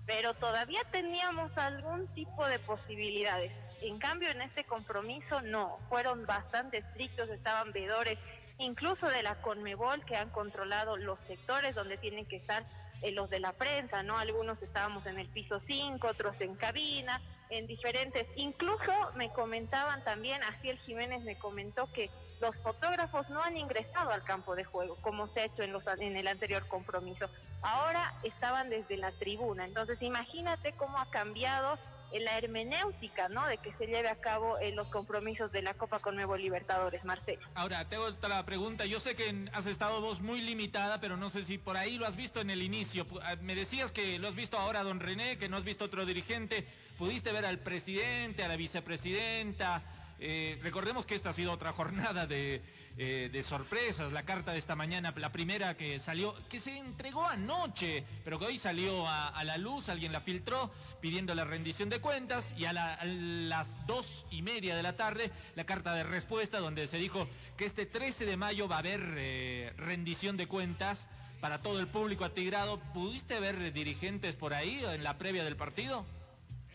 Speaker 31: pero todavía teníamos algún tipo de posibilidades. En cambio, en este compromiso no, fueron bastante estrictos, estaban veedores, incluso de la Conmebol, que han controlado los sectores donde tienen que estar eh, los de la prensa, ¿no? Algunos estábamos en el piso 5, otros en cabina, en diferentes. Incluso me comentaban también, Asiel Jiménez me comentó que los fotógrafos no han ingresado al campo de juego, como se ha hecho en, los, en el anterior compromiso. Ahora estaban desde la tribuna. Entonces, imagínate cómo ha cambiado en la hermenéutica, ¿no? De que se lleve a cabo en los compromisos de la Copa con Nuevo Libertadores, Marcelo.
Speaker 6: Ahora, tengo otra pregunta. Yo sé que has estado vos muy limitada, pero no sé si por ahí lo has visto en el inicio. Ah, me decías que lo has visto ahora, don René, que no has visto otro dirigente. ¿Pudiste ver al presidente, a la vicepresidenta? Eh, recordemos que esta ha sido otra jornada de, eh, de, sorpresas. La carta de esta mañana, la primera que salió, que se entregó anoche, pero que hoy salió a, la luz, alguien la filtró pidiendo la rendición de cuentas y a, las dos y media de la tarde la carta de respuesta donde se dijo que este 13 de mayo va a haber eh, rendición de cuentas para todo el público atigrado. ¿Pudiste ver dirigentes por ahí en la previa del partido?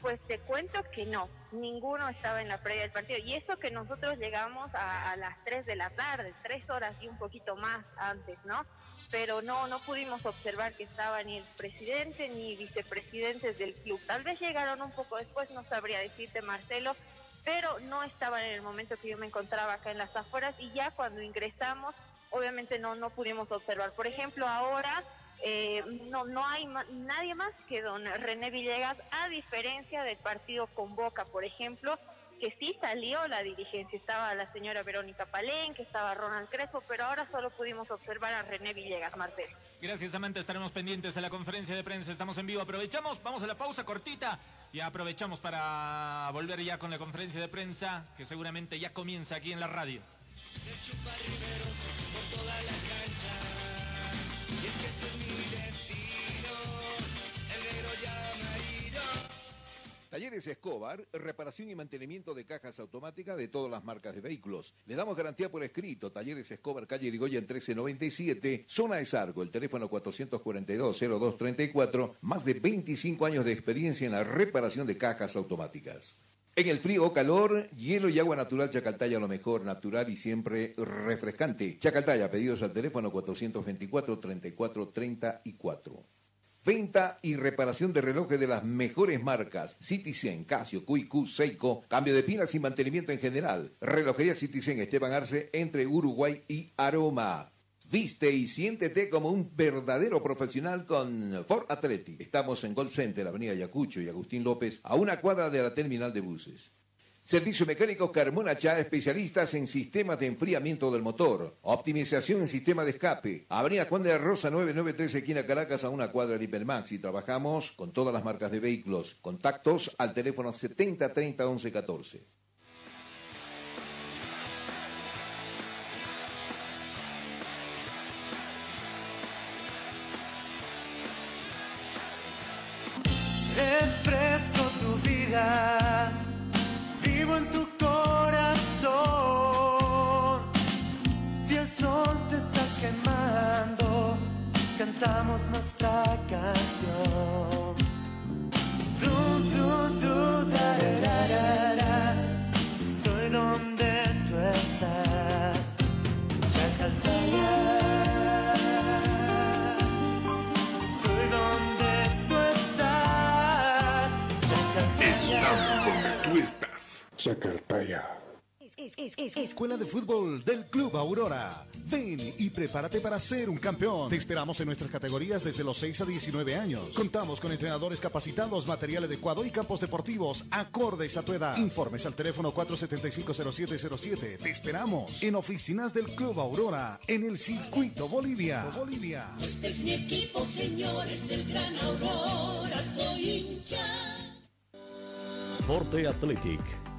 Speaker 31: Pues te cuento que no, ninguno estaba en la previa del partido. Y eso que nosotros llegamos a, a, las 3 de la tarde, tres horas y un poquito más antes, ¿no? Pero no, no pudimos observar que estaba ni el presidente ni vicepresidentes del club. Tal vez llegaron un poco después, no sabría decirte, Marcelo, pero no estaban en el momento que yo me encontraba acá en las afueras y ya cuando ingresamos, obviamente no, no pudimos observar. Por ejemplo, ahora eh, no, no hay ma nadie más que don René Villegas, a diferencia del partido con Boca, por ejemplo, que sí salió la dirigencia, estaba la señora Verónica Palén, que estaba Ronald Crespo, pero ahora solo pudimos observar a René Villegas, Marcelo.
Speaker 6: Gracias, Samantha, estaremos pendientes a la conferencia de prensa, estamos en vivo, aprovechamos, vamos a la pausa cortita. Y aprovechamos para volver ya con la conferencia de prensa, que seguramente ya comienza aquí en la radio.
Speaker 7: Talleres Escobar, reparación y mantenimiento de cajas automáticas de todas las marcas de vehículos. Le damos garantía por escrito. Talleres Escobar, calle Irigoyen 1397, zona de Sargo, el teléfono 442-0234, más de 25 años de experiencia en la reparación de cajas automáticas. En el frío o calor, hielo y agua natural Chacaltaya lo mejor, natural y siempre refrescante. Chacaltaya, pedidos al teléfono 424-3434. Venta y reparación de relojes de las mejores marcas. Citizen, Casio, QQ, Seiko. Cambio de pilas y mantenimiento en general. Relojería Citizen Esteban Arce entre Uruguay y Aroma. Viste y siéntete como un verdadero profesional con Ford Athletic. Estamos en Gold Center, Avenida Yacucho y Agustín López, a una cuadra de la terminal de buses. Servicio mecánico Carmona Chá, especialistas en sistemas de enfriamiento del motor, optimización en sistema de escape. Avenida Juan de la Rosa 993, esquina Caracas, a una cuadra del Hipermax. Y trabajamos con todas las marcas de vehículos. Contactos al teléfono 70 30 11 14.
Speaker 16: Refresco tu vida vivo en tu corazón. Si el sol te está quemando, cantamos nuestra canción. Du, du, du, da, Chacaltaya.
Speaker 9: Escuela de Fútbol del Club Aurora. Ven y prepárate para ser un campeón. Te esperamos en nuestras categorías desde los 6 a 19 años. Contamos con entrenadores capacitados, material adecuado y campos deportivos acordes a tu edad. Informes al teléfono 475-0707. Te esperamos en oficinas del Club Aurora en el Circuito Bolivia. Bolivia.
Speaker 29: Este es mi equipo, señores del Gran Aurora, soy hincha.
Speaker 30: Forte Athletic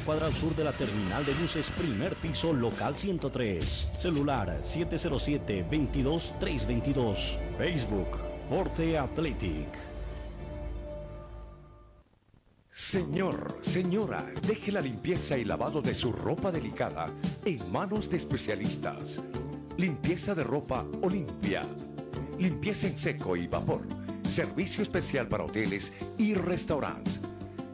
Speaker 30: cuadra al sur de la terminal de buses, primer piso, local 103. Celular 707-22-322. Facebook, Forte Athletic.
Speaker 11: Señor, señora, deje la limpieza y lavado de su ropa delicada en manos de especialistas. Limpieza de ropa Olimpia. Limpieza en seco y vapor. Servicio especial para hoteles y restaurantes.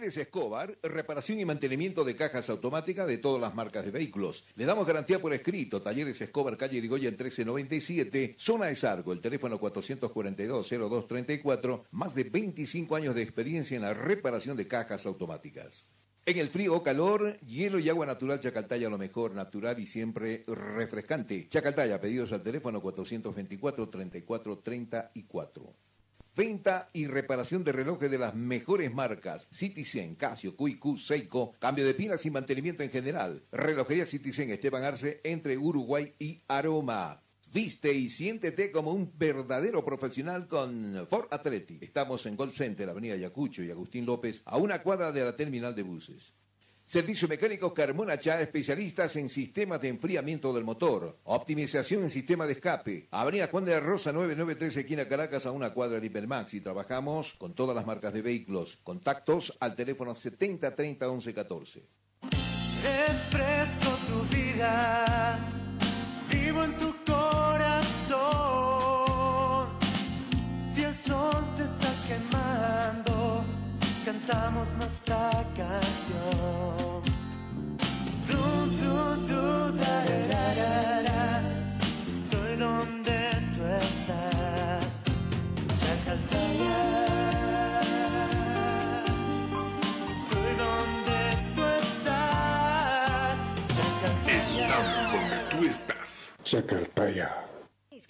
Speaker 7: Talleres Escobar, reparación y mantenimiento de cajas automáticas de todas las marcas de vehículos. Le damos garantía por escrito. Talleres Escobar, calle Irigoyen 1397, zona de Sargo, el teléfono 442-0234, más de 25 años de experiencia en la reparación de cajas automáticas. En el frío o calor, hielo y agua natural Chacaltaya lo mejor, natural y siempre refrescante. Chacaltaya, pedidos al teléfono 424-3434. Venta y reparación de relojes de las mejores marcas. Citizen, Casio, QQ, Seiko. Cambio de pilas y mantenimiento en general. Relojería Citizen Esteban Arce entre Uruguay y Aroma. Viste y siéntete como un verdadero profesional con Ford Athletic. Estamos en Gold Center, Avenida Yacucho y Agustín López, a una cuadra de la terminal de buses. Servicio Mecánico Carmona Chá, especialistas en sistemas de enfriamiento del motor, optimización en sistema de escape. Avenida Juan de la Rosa 993, esquina Caracas, a una cuadra de Hipermax. Y trabajamos con todas las marcas de vehículos. Contactos al teléfono 70 30 11 14.
Speaker 16: Refresco tu vida, vivo en tu corazón. Si el sol te está quemando, cantamos nuestra canción. Du, du, du, da, da, da, da, da. Estoy donde tú estás. Chacaltaya. Estoy donde tú estás.
Speaker 9: Estamos donde tú estás. Chacartaya.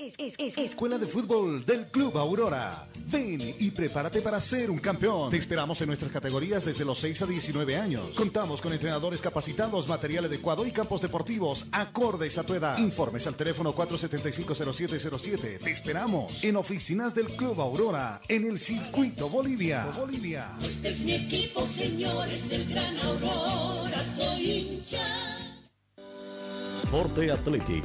Speaker 28: Es, es- es- Escuela de Fútbol del Club Aurora. Ven y prepárate para ser un campeón. Te esperamos en nuestras categorías desde los 6 a 19 años. Contamos con entrenadores capacitados, material adecuado y campos deportivos acordes a tu edad. Informes al teléfono 475-0707. Te esperamos en oficinas del Club Aurora en el Circuito Bolivia. Bolivia.
Speaker 29: Este es mi equipo, señores del Gran Aurora, soy hincha.
Speaker 30: Forte Athletic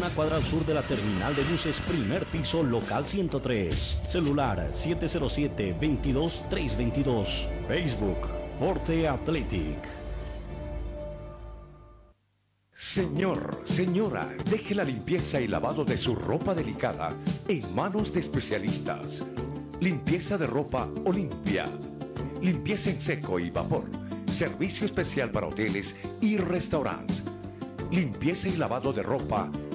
Speaker 30: una cuadra al sur de la terminal de buses, primer piso, local 103. Celular 707-22-322. Facebook, Forte Athletic.
Speaker 11: Señor, señora, deje la limpieza y lavado de su ropa delicada en manos de especialistas. Limpieza de ropa Olimpia. Limpieza en seco y vapor. Servicio especial para hoteles y restaurantes. Limpieza y lavado de ropa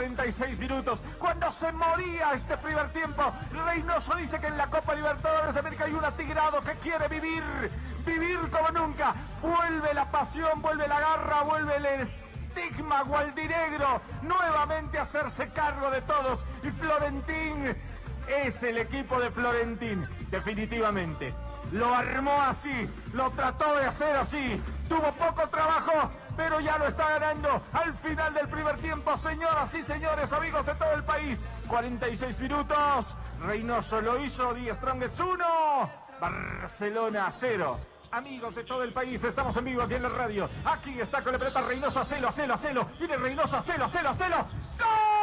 Speaker 6: 46 minutos. Cuando se moría este primer tiempo, Reynoso dice que en la Copa Libertadores de América hay un atigrado que quiere vivir, vivir como nunca. Vuelve la pasión, vuelve la garra, vuelve el estigma gualdinegro. Nuevamente hacerse cargo de todos. Y Florentín es el equipo de Florentín, definitivamente. Lo armó así, lo trató de hacer así. Tuvo poco trabajo, pero ya lo está ganando al final del primer tiempo, señoras y señores, amigos de todo el país. 46 minutos, Reynoso lo hizo, Díaz Strongets 1, Barcelona 0. Amigos de todo el país, estamos en vivo aquí en la radio. Aquí está con la pelota Reynoso, Acelo, Acelo, Acelo. Viene Reynoso, Acelo, Acelo, Acelo. ¡Gol!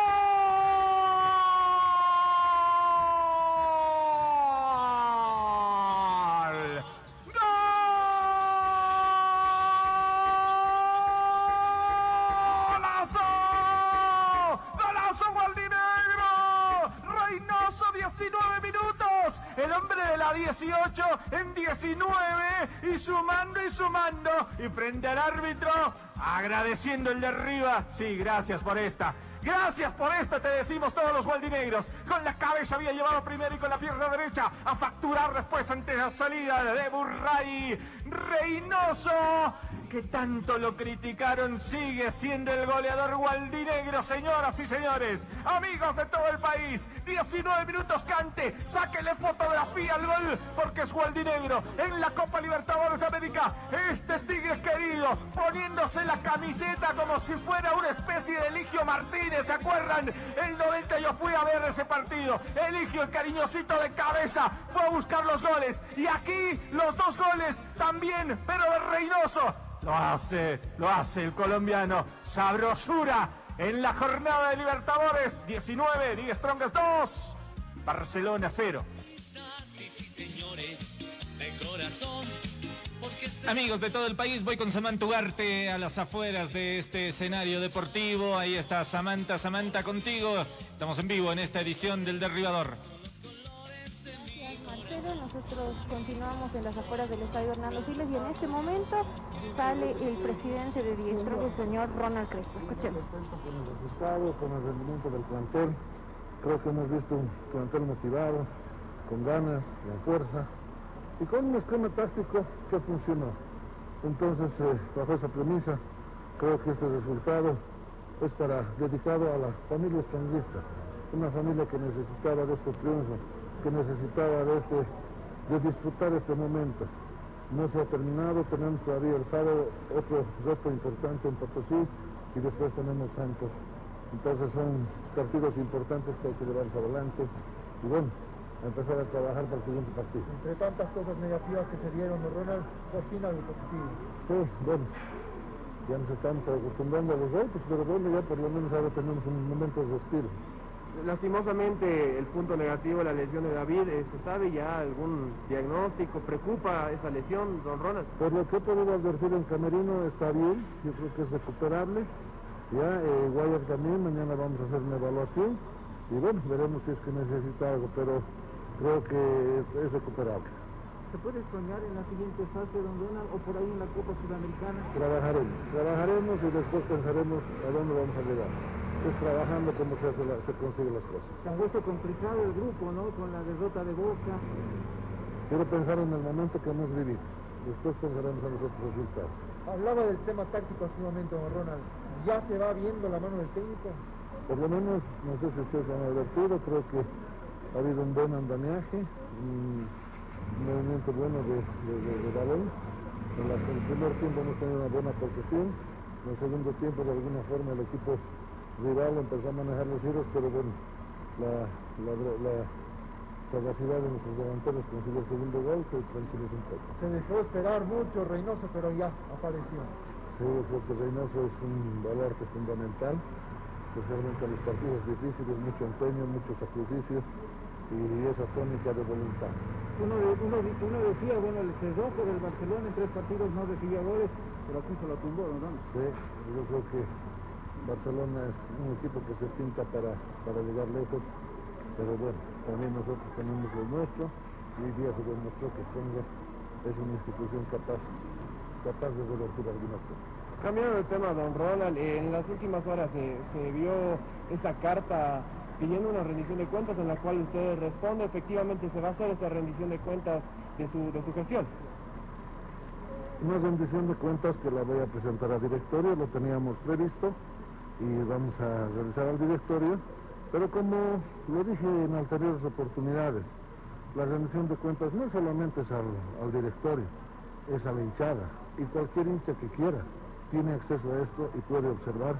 Speaker 6: Agradeciendo el de arriba. Sí, gracias por esta. Gracias por esta, te decimos todos los gualdinegros. Con la cabeza había llevado primero y con la pierna derecha a facturar después ante la salida de Burray. Reynoso, que tanto lo criticaron, sigue siendo el goleador gualdinegro, señoras y señores. Amigos de todo el país, 19 minutos cante, sáquele fotografía al gol, porque es gualdinegro en la Copa Libertadores de América. Este tigre querido, poniéndose la camiseta como si fuera una especie de Eligio Martínez, ¿se acuerdan? El 90 yo fui a ver ese partido. Eligio, el cariñosito de cabeza, fue a buscar los goles. Y aquí los dos goles también, pero de Reynoso. Lo hace, lo hace el colombiano. Sabrosura en la jornada de Libertadores. 19, 10 Strongest 2. Barcelona 0.
Speaker 33: Sí, sí, señores, de corazón. Porque se
Speaker 34: Amigos de todo el país, voy con Samantha Ugarte a las afueras de este escenario deportivo. Ahí está Samantha, Samantha contigo. Estamos en vivo en esta edición del Derribador.
Speaker 35: Marcelo. Nosotros continuamos en las afueras del estadio Hernando Siles y en este momento sale el presidente de Diestro, el señor Ronald Crespo. Escuchemos.
Speaker 36: con el resultado, con el rendimiento del plantel. Creo que hemos visto un plantel motivado, con ganas, con fuerza y con un esquema táctico que funcionó. Entonces, eh, bajo esa premisa, creo que este resultado es para dedicado a la familia estranguista, una familia que necesitaba de este triunfo, que necesitaba de este, de disfrutar este momento. No se ha terminado, tenemos todavía el sábado otro reto importante en Potosí y después tenemos Santos. Entonces son partidos importantes que hay que llevarlos adelante y bueno, a empezar a trabajar para el siguiente partido.
Speaker 37: Entre tantas cosas negativas que se dieron, Ronald, por fin algo positivo.
Speaker 36: Sí, bueno, ya nos estamos acostumbrando a los golpes, pero bueno, ya por lo menos ahora tenemos un momento de respiro.
Speaker 3: Lastimosamente el punto negativo, la lesión de David, ¿se sabe ya algún diagnóstico? ¿Preocupa esa lesión, don Ronald?
Speaker 36: Por lo que he podido advertir en Camerino está bien, yo creo que es recuperable. Ya, eh, Guayar también, mañana vamos a hacer una evaluación y bueno, veremos si es que necesita algo, pero creo que es recuperable.
Speaker 37: ¿Se puede soñar en la siguiente fase, don Ronald, o por ahí en la Copa Sudamericana?
Speaker 36: Trabajaremos, trabajaremos y después pensaremos a dónde vamos a llegar. Es trabajando cómo se, hace la- se consiguen las cosas.
Speaker 37: Se ha puesto complicado el grupo, ¿no? Con la derrota de Boca.
Speaker 36: Quiero pensar en el momento que hemos vivido. Después pensaremos en los otros resultados.
Speaker 37: Hablaba del tema táctico hace un momento, don Ronald. ¿Ya se va viendo la mano del técnico?
Speaker 36: Por lo menos, no sé si ustedes lo han advertido, creo que ha habido un buen andamiaje, un movimiento bueno de, de- de- de balón. En, la- en el primer tiempo hemos tenido una buena posesión, en el segundo tiempo de alguna forma el equipo rival empezó a manejar los giros, pero bueno, la, la, la sagacidad de nuestros delanteros consiguió el segundo gol que tranquilizó un poco.
Speaker 37: Se dejó esperar mucho Reynoso, pero ya apareció.
Speaker 36: Sí, yo creo que Reynoso es un valor que es fundamental, especialmente en los partidos difíciles, mucho empeño, mucho sacrificio y esa tónica de voluntad.
Speaker 37: Uno, de- uno, di- uno decía, bueno, el cerrojo del Barcelona en tres partidos no recibía goles, pero aquí se lo tumbó, Ronald.
Speaker 36: Sí, yo creo que Barcelona es un equipo que se pinta para, para llegar lejos, pero bueno, también nosotros tenemos lo nuestro, y hoy día se demostró que Stronger es una institución capaz, capaz de revertir algunas cosas.
Speaker 38: Cambiando de tema, don Ronald, en las últimas horas se, se vio esa carta pidiendo una rendición de cuentas en la cual usted responde, efectivamente se va a hacer esa rendición de cuentas de su, de su gestión.
Speaker 36: Una rendición de cuentas que la voy a presentar al directorio, lo teníamos previsto y vamos a realizar al directorio, pero como lo dije en anteriores oportunidades, la rendición de cuentas no solamente es al, al directorio, es a la hinchada y cualquier hincha que quiera tiene acceso a esto y puede observar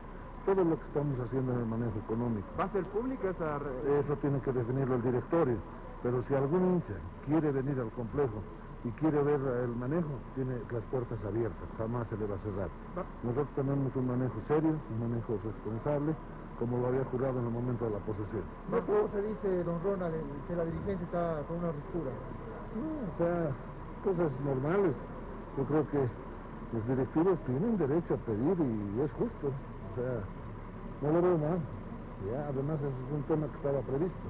Speaker 36: todo lo que estamos haciendo en el manejo económico.
Speaker 38: ¿Va a ser pública esa...
Speaker 36: Eso tiene que definirlo el directorio, pero si algún hincha quiere venir al complejo y quiere ver el manejo, tiene las puertas abiertas, jamás se le va a cerrar. Nosotros tenemos un manejo serio, un manejo responsable, como lo había jurado en el momento de la posesión.
Speaker 37: ¿Más cómo se dice, don Ronald, que la dirigencia está con una ruptura?
Speaker 36: O sea, cosas normales. Yo creo que los directivos tienen derecho a pedir y es justo. O sea, no lo veo mal. Ya, además es un tema que estaba previsto.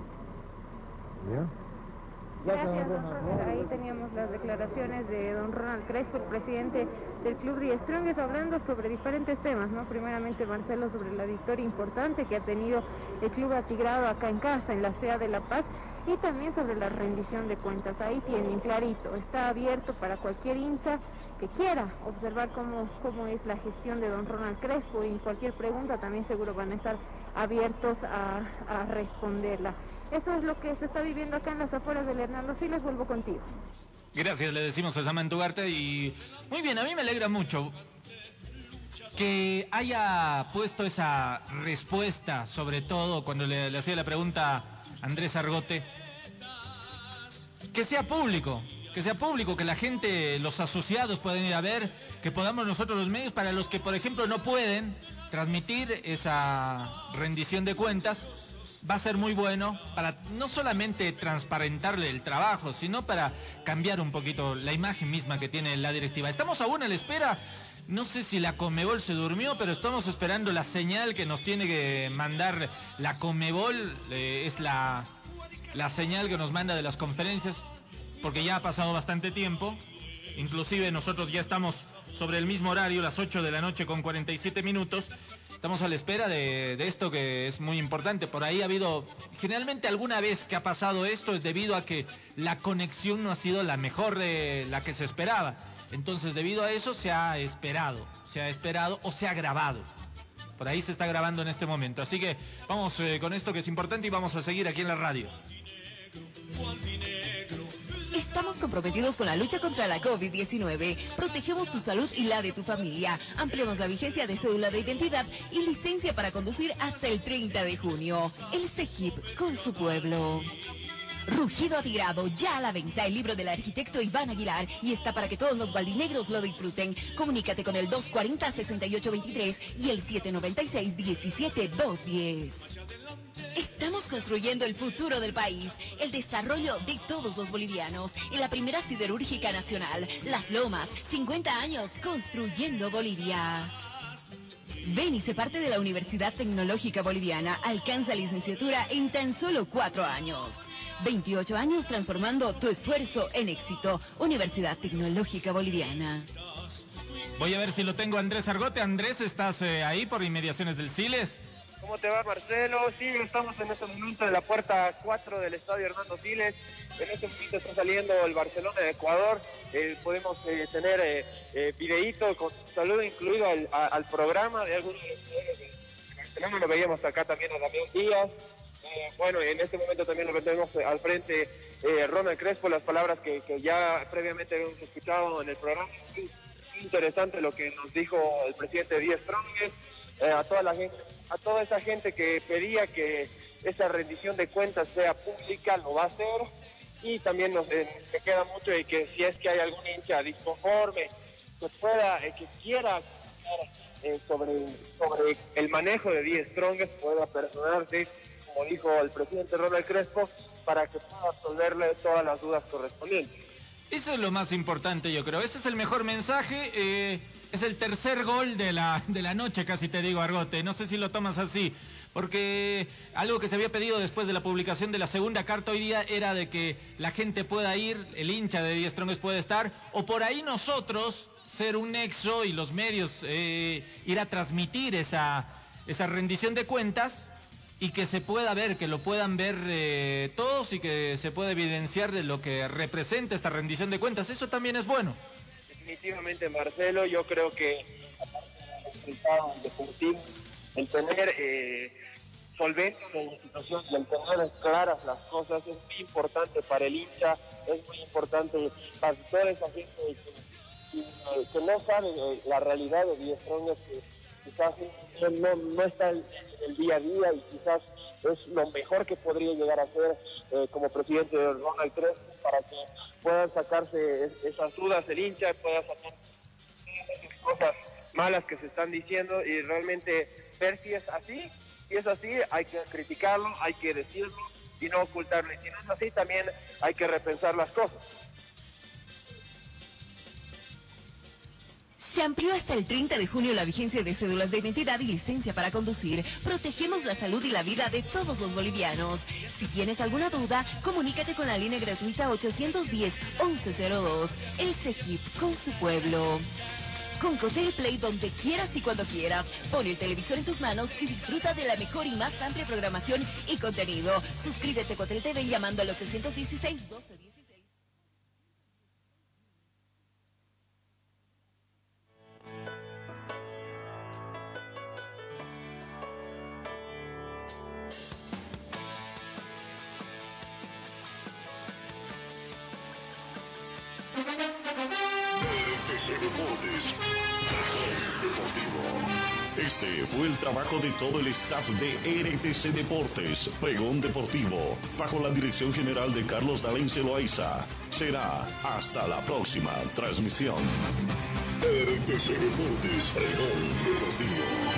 Speaker 36: ¿Ya?
Speaker 35: Gracias, don Ronald. Ahí teníamos las declaraciones de don Ronald Crespo, el presidente del Club de Strongest, hablando sobre diferentes temas, ¿no? Primeramente, Marcelo, sobre la victoria importante que ha tenido el Club Atigrado acá en casa, en la CEA de La Paz, y también sobre la rendición de cuentas. Ahí tienen clarito, está abierto para cualquier hincha que quiera observar cómo, cómo es la gestión de don Ronald Crespo y cualquier pregunta también seguro van a estar abiertos a, responderla. Eso es lo que se está viviendo acá en las afueras del Hernando Siles, vuelvo contigo.
Speaker 6: Gracias, le decimos a Saman Tugarte y muy bien, a mí me alegra mucho que haya puesto esa respuesta, sobre todo cuando le, hacía la pregunta Andrés Argote, que sea público, que sea público, que la gente, los asociados puedan ir a ver, que podamos nosotros los medios, para los que por ejemplo no pueden transmitir esa rendición de cuentas, va a ser muy bueno para no solamente transparentarle el trabajo, sino para cambiar un poquito la imagen misma que tiene la directiva. Estamos aún a la espera. No sé si la Comebol se durmió, pero estamos esperando la señal que nos tiene que mandar la Comebol. eh, es la, la señal que nos manda de las conferencias, porque ya ha pasado bastante tiempo. Inclusive nosotros ya estamos sobre el mismo horario, las 8 de la noche con 47 minutos. Estamos a la espera de, de esto que es muy importante. Por ahí ha habido, generalmente alguna vez que ha pasado esto es debido a que la conexión no ha sido la mejor de la que se esperaba. Entonces debido a eso se ha esperado, se ha esperado o se ha grabado. Por ahí se está grabando en este momento. Así que vamos eh, con esto que es importante y vamos a seguir aquí en la radio.
Speaker 4: Estamos comprometidos con la lucha contra la COVID-19. Protegemos tu salud y la de tu familia. Ampliamos la vigencia de cédula de identidad y licencia para conducir hasta el 30 de junio. El CEGIP con su pueblo. Rugido Atirado, ya a la venta el libro del arquitecto Iván Aguilar y está para que todos los gualdinegros lo disfruten. Comunícate con el 240-6823 y el 796-17210. Estamos construyendo el futuro del país, el desarrollo de todos los bolivianos en la primera siderúrgica nacional, Las Lomas, 50 años construyendo Bolivia. Ven y parte de la Universidad Tecnológica Boliviana. Alcanza licenciatura en tan solo cuatro años. 28 años transformando tu esfuerzo en éxito. Universidad Tecnológica Boliviana.
Speaker 6: Voy a ver si lo tengo Andrés Argote. Andrés, ¿estás eh, ahí por inmediaciones del Siles?
Speaker 3: ¿Cómo te va, Marcelo? Sí, estamos en este momento en la puerta 4 del estadio Hernando Siles. En este momento está saliendo el Barcelona de Ecuador. Eh, podemos eh, tener eh, eh, videíto con saludo incluido al, a- al programa de algunos de los Barcelona. Lo veíamos acá también a Damián Díaz. Eh, bueno, en este momento también lo tenemos al frente eh, Ronald Crespo, las palabras que, que ya previamente habíamos escuchado en el programa. Muy interesante lo que nos dijo el presidente Díaz Strongest. Eh, a toda la gente, a toda esa gente que pedía que esa rendición de cuentas sea pública, lo va a hacer. Y también nos eh, me queda mucho de que si es que hay algún hincha disconforme, que pueda, eh, que quiera eh, sobre, sobre el manejo de 10 Strongest, pueda personarse, como dijo el presidente Ronald Crespo, para que pueda resolverle todas las dudas correspondientes.
Speaker 6: Eso es lo más importante, yo creo. Ese es el mejor mensaje. eh, es el tercer gol de la, de la noche, casi te digo, Argote. No sé si lo tomas así. Porque algo que se había pedido después de la publicación de la segunda carta hoy día era de que la gente pueda ir, el hincha de Díaz Strongest puede estar, o por ahí nosotros ser un nexo y los medios eh, ir a transmitir esa, esa rendición de cuentas y que se pueda ver, que lo puedan ver eh, todos y que se pueda evidenciar de lo que representa esta rendición de cuentas. Eso también es bueno.
Speaker 3: Definitivamente, Marcelo, yo creo que el deportivo, el tener eh, solvente la institución y el tener claras las cosas es muy importante para el hincha, es muy importante para toda esa gente que, no sabe eh, la realidad de Diez Strongest, que quizás no, no- está en el día a día y quizás es lo mejor que podría llegar a ser eh, como presidente de Ronald Crespo para que puedan sacarse es- esas dudas el hincha, pueda sacar esas cosas malas que se están diciendo y realmente ver si es así. Si es así, hay que criticarlo, hay que decirlo y no ocultarlo. Y si no es así, también hay que repensar las cosas.
Speaker 4: Se amplió hasta el 30 de junio la vigencia de cédulas de identidad y licencia para conducir. Protegemos la salud y la vida de todos los bolivianos. Si tienes alguna duda, comunícate con la línea gratuita 810-1102. El CEGIP con su pueblo. Con Cotel Play donde quieras y cuando quieras. Pon el televisor en tus manos y disfruta de la mejor y más amplia programación y contenido. Suscríbete a Cotel TV llamando al 816 12
Speaker 8: Este fue el trabajo de todo el staff de RTC Deportes, Pregón Deportivo, bajo la dirección general de Carlos Dalense Loaiza. Será hasta la próxima transmisión. RTC Deportes, Deportivo.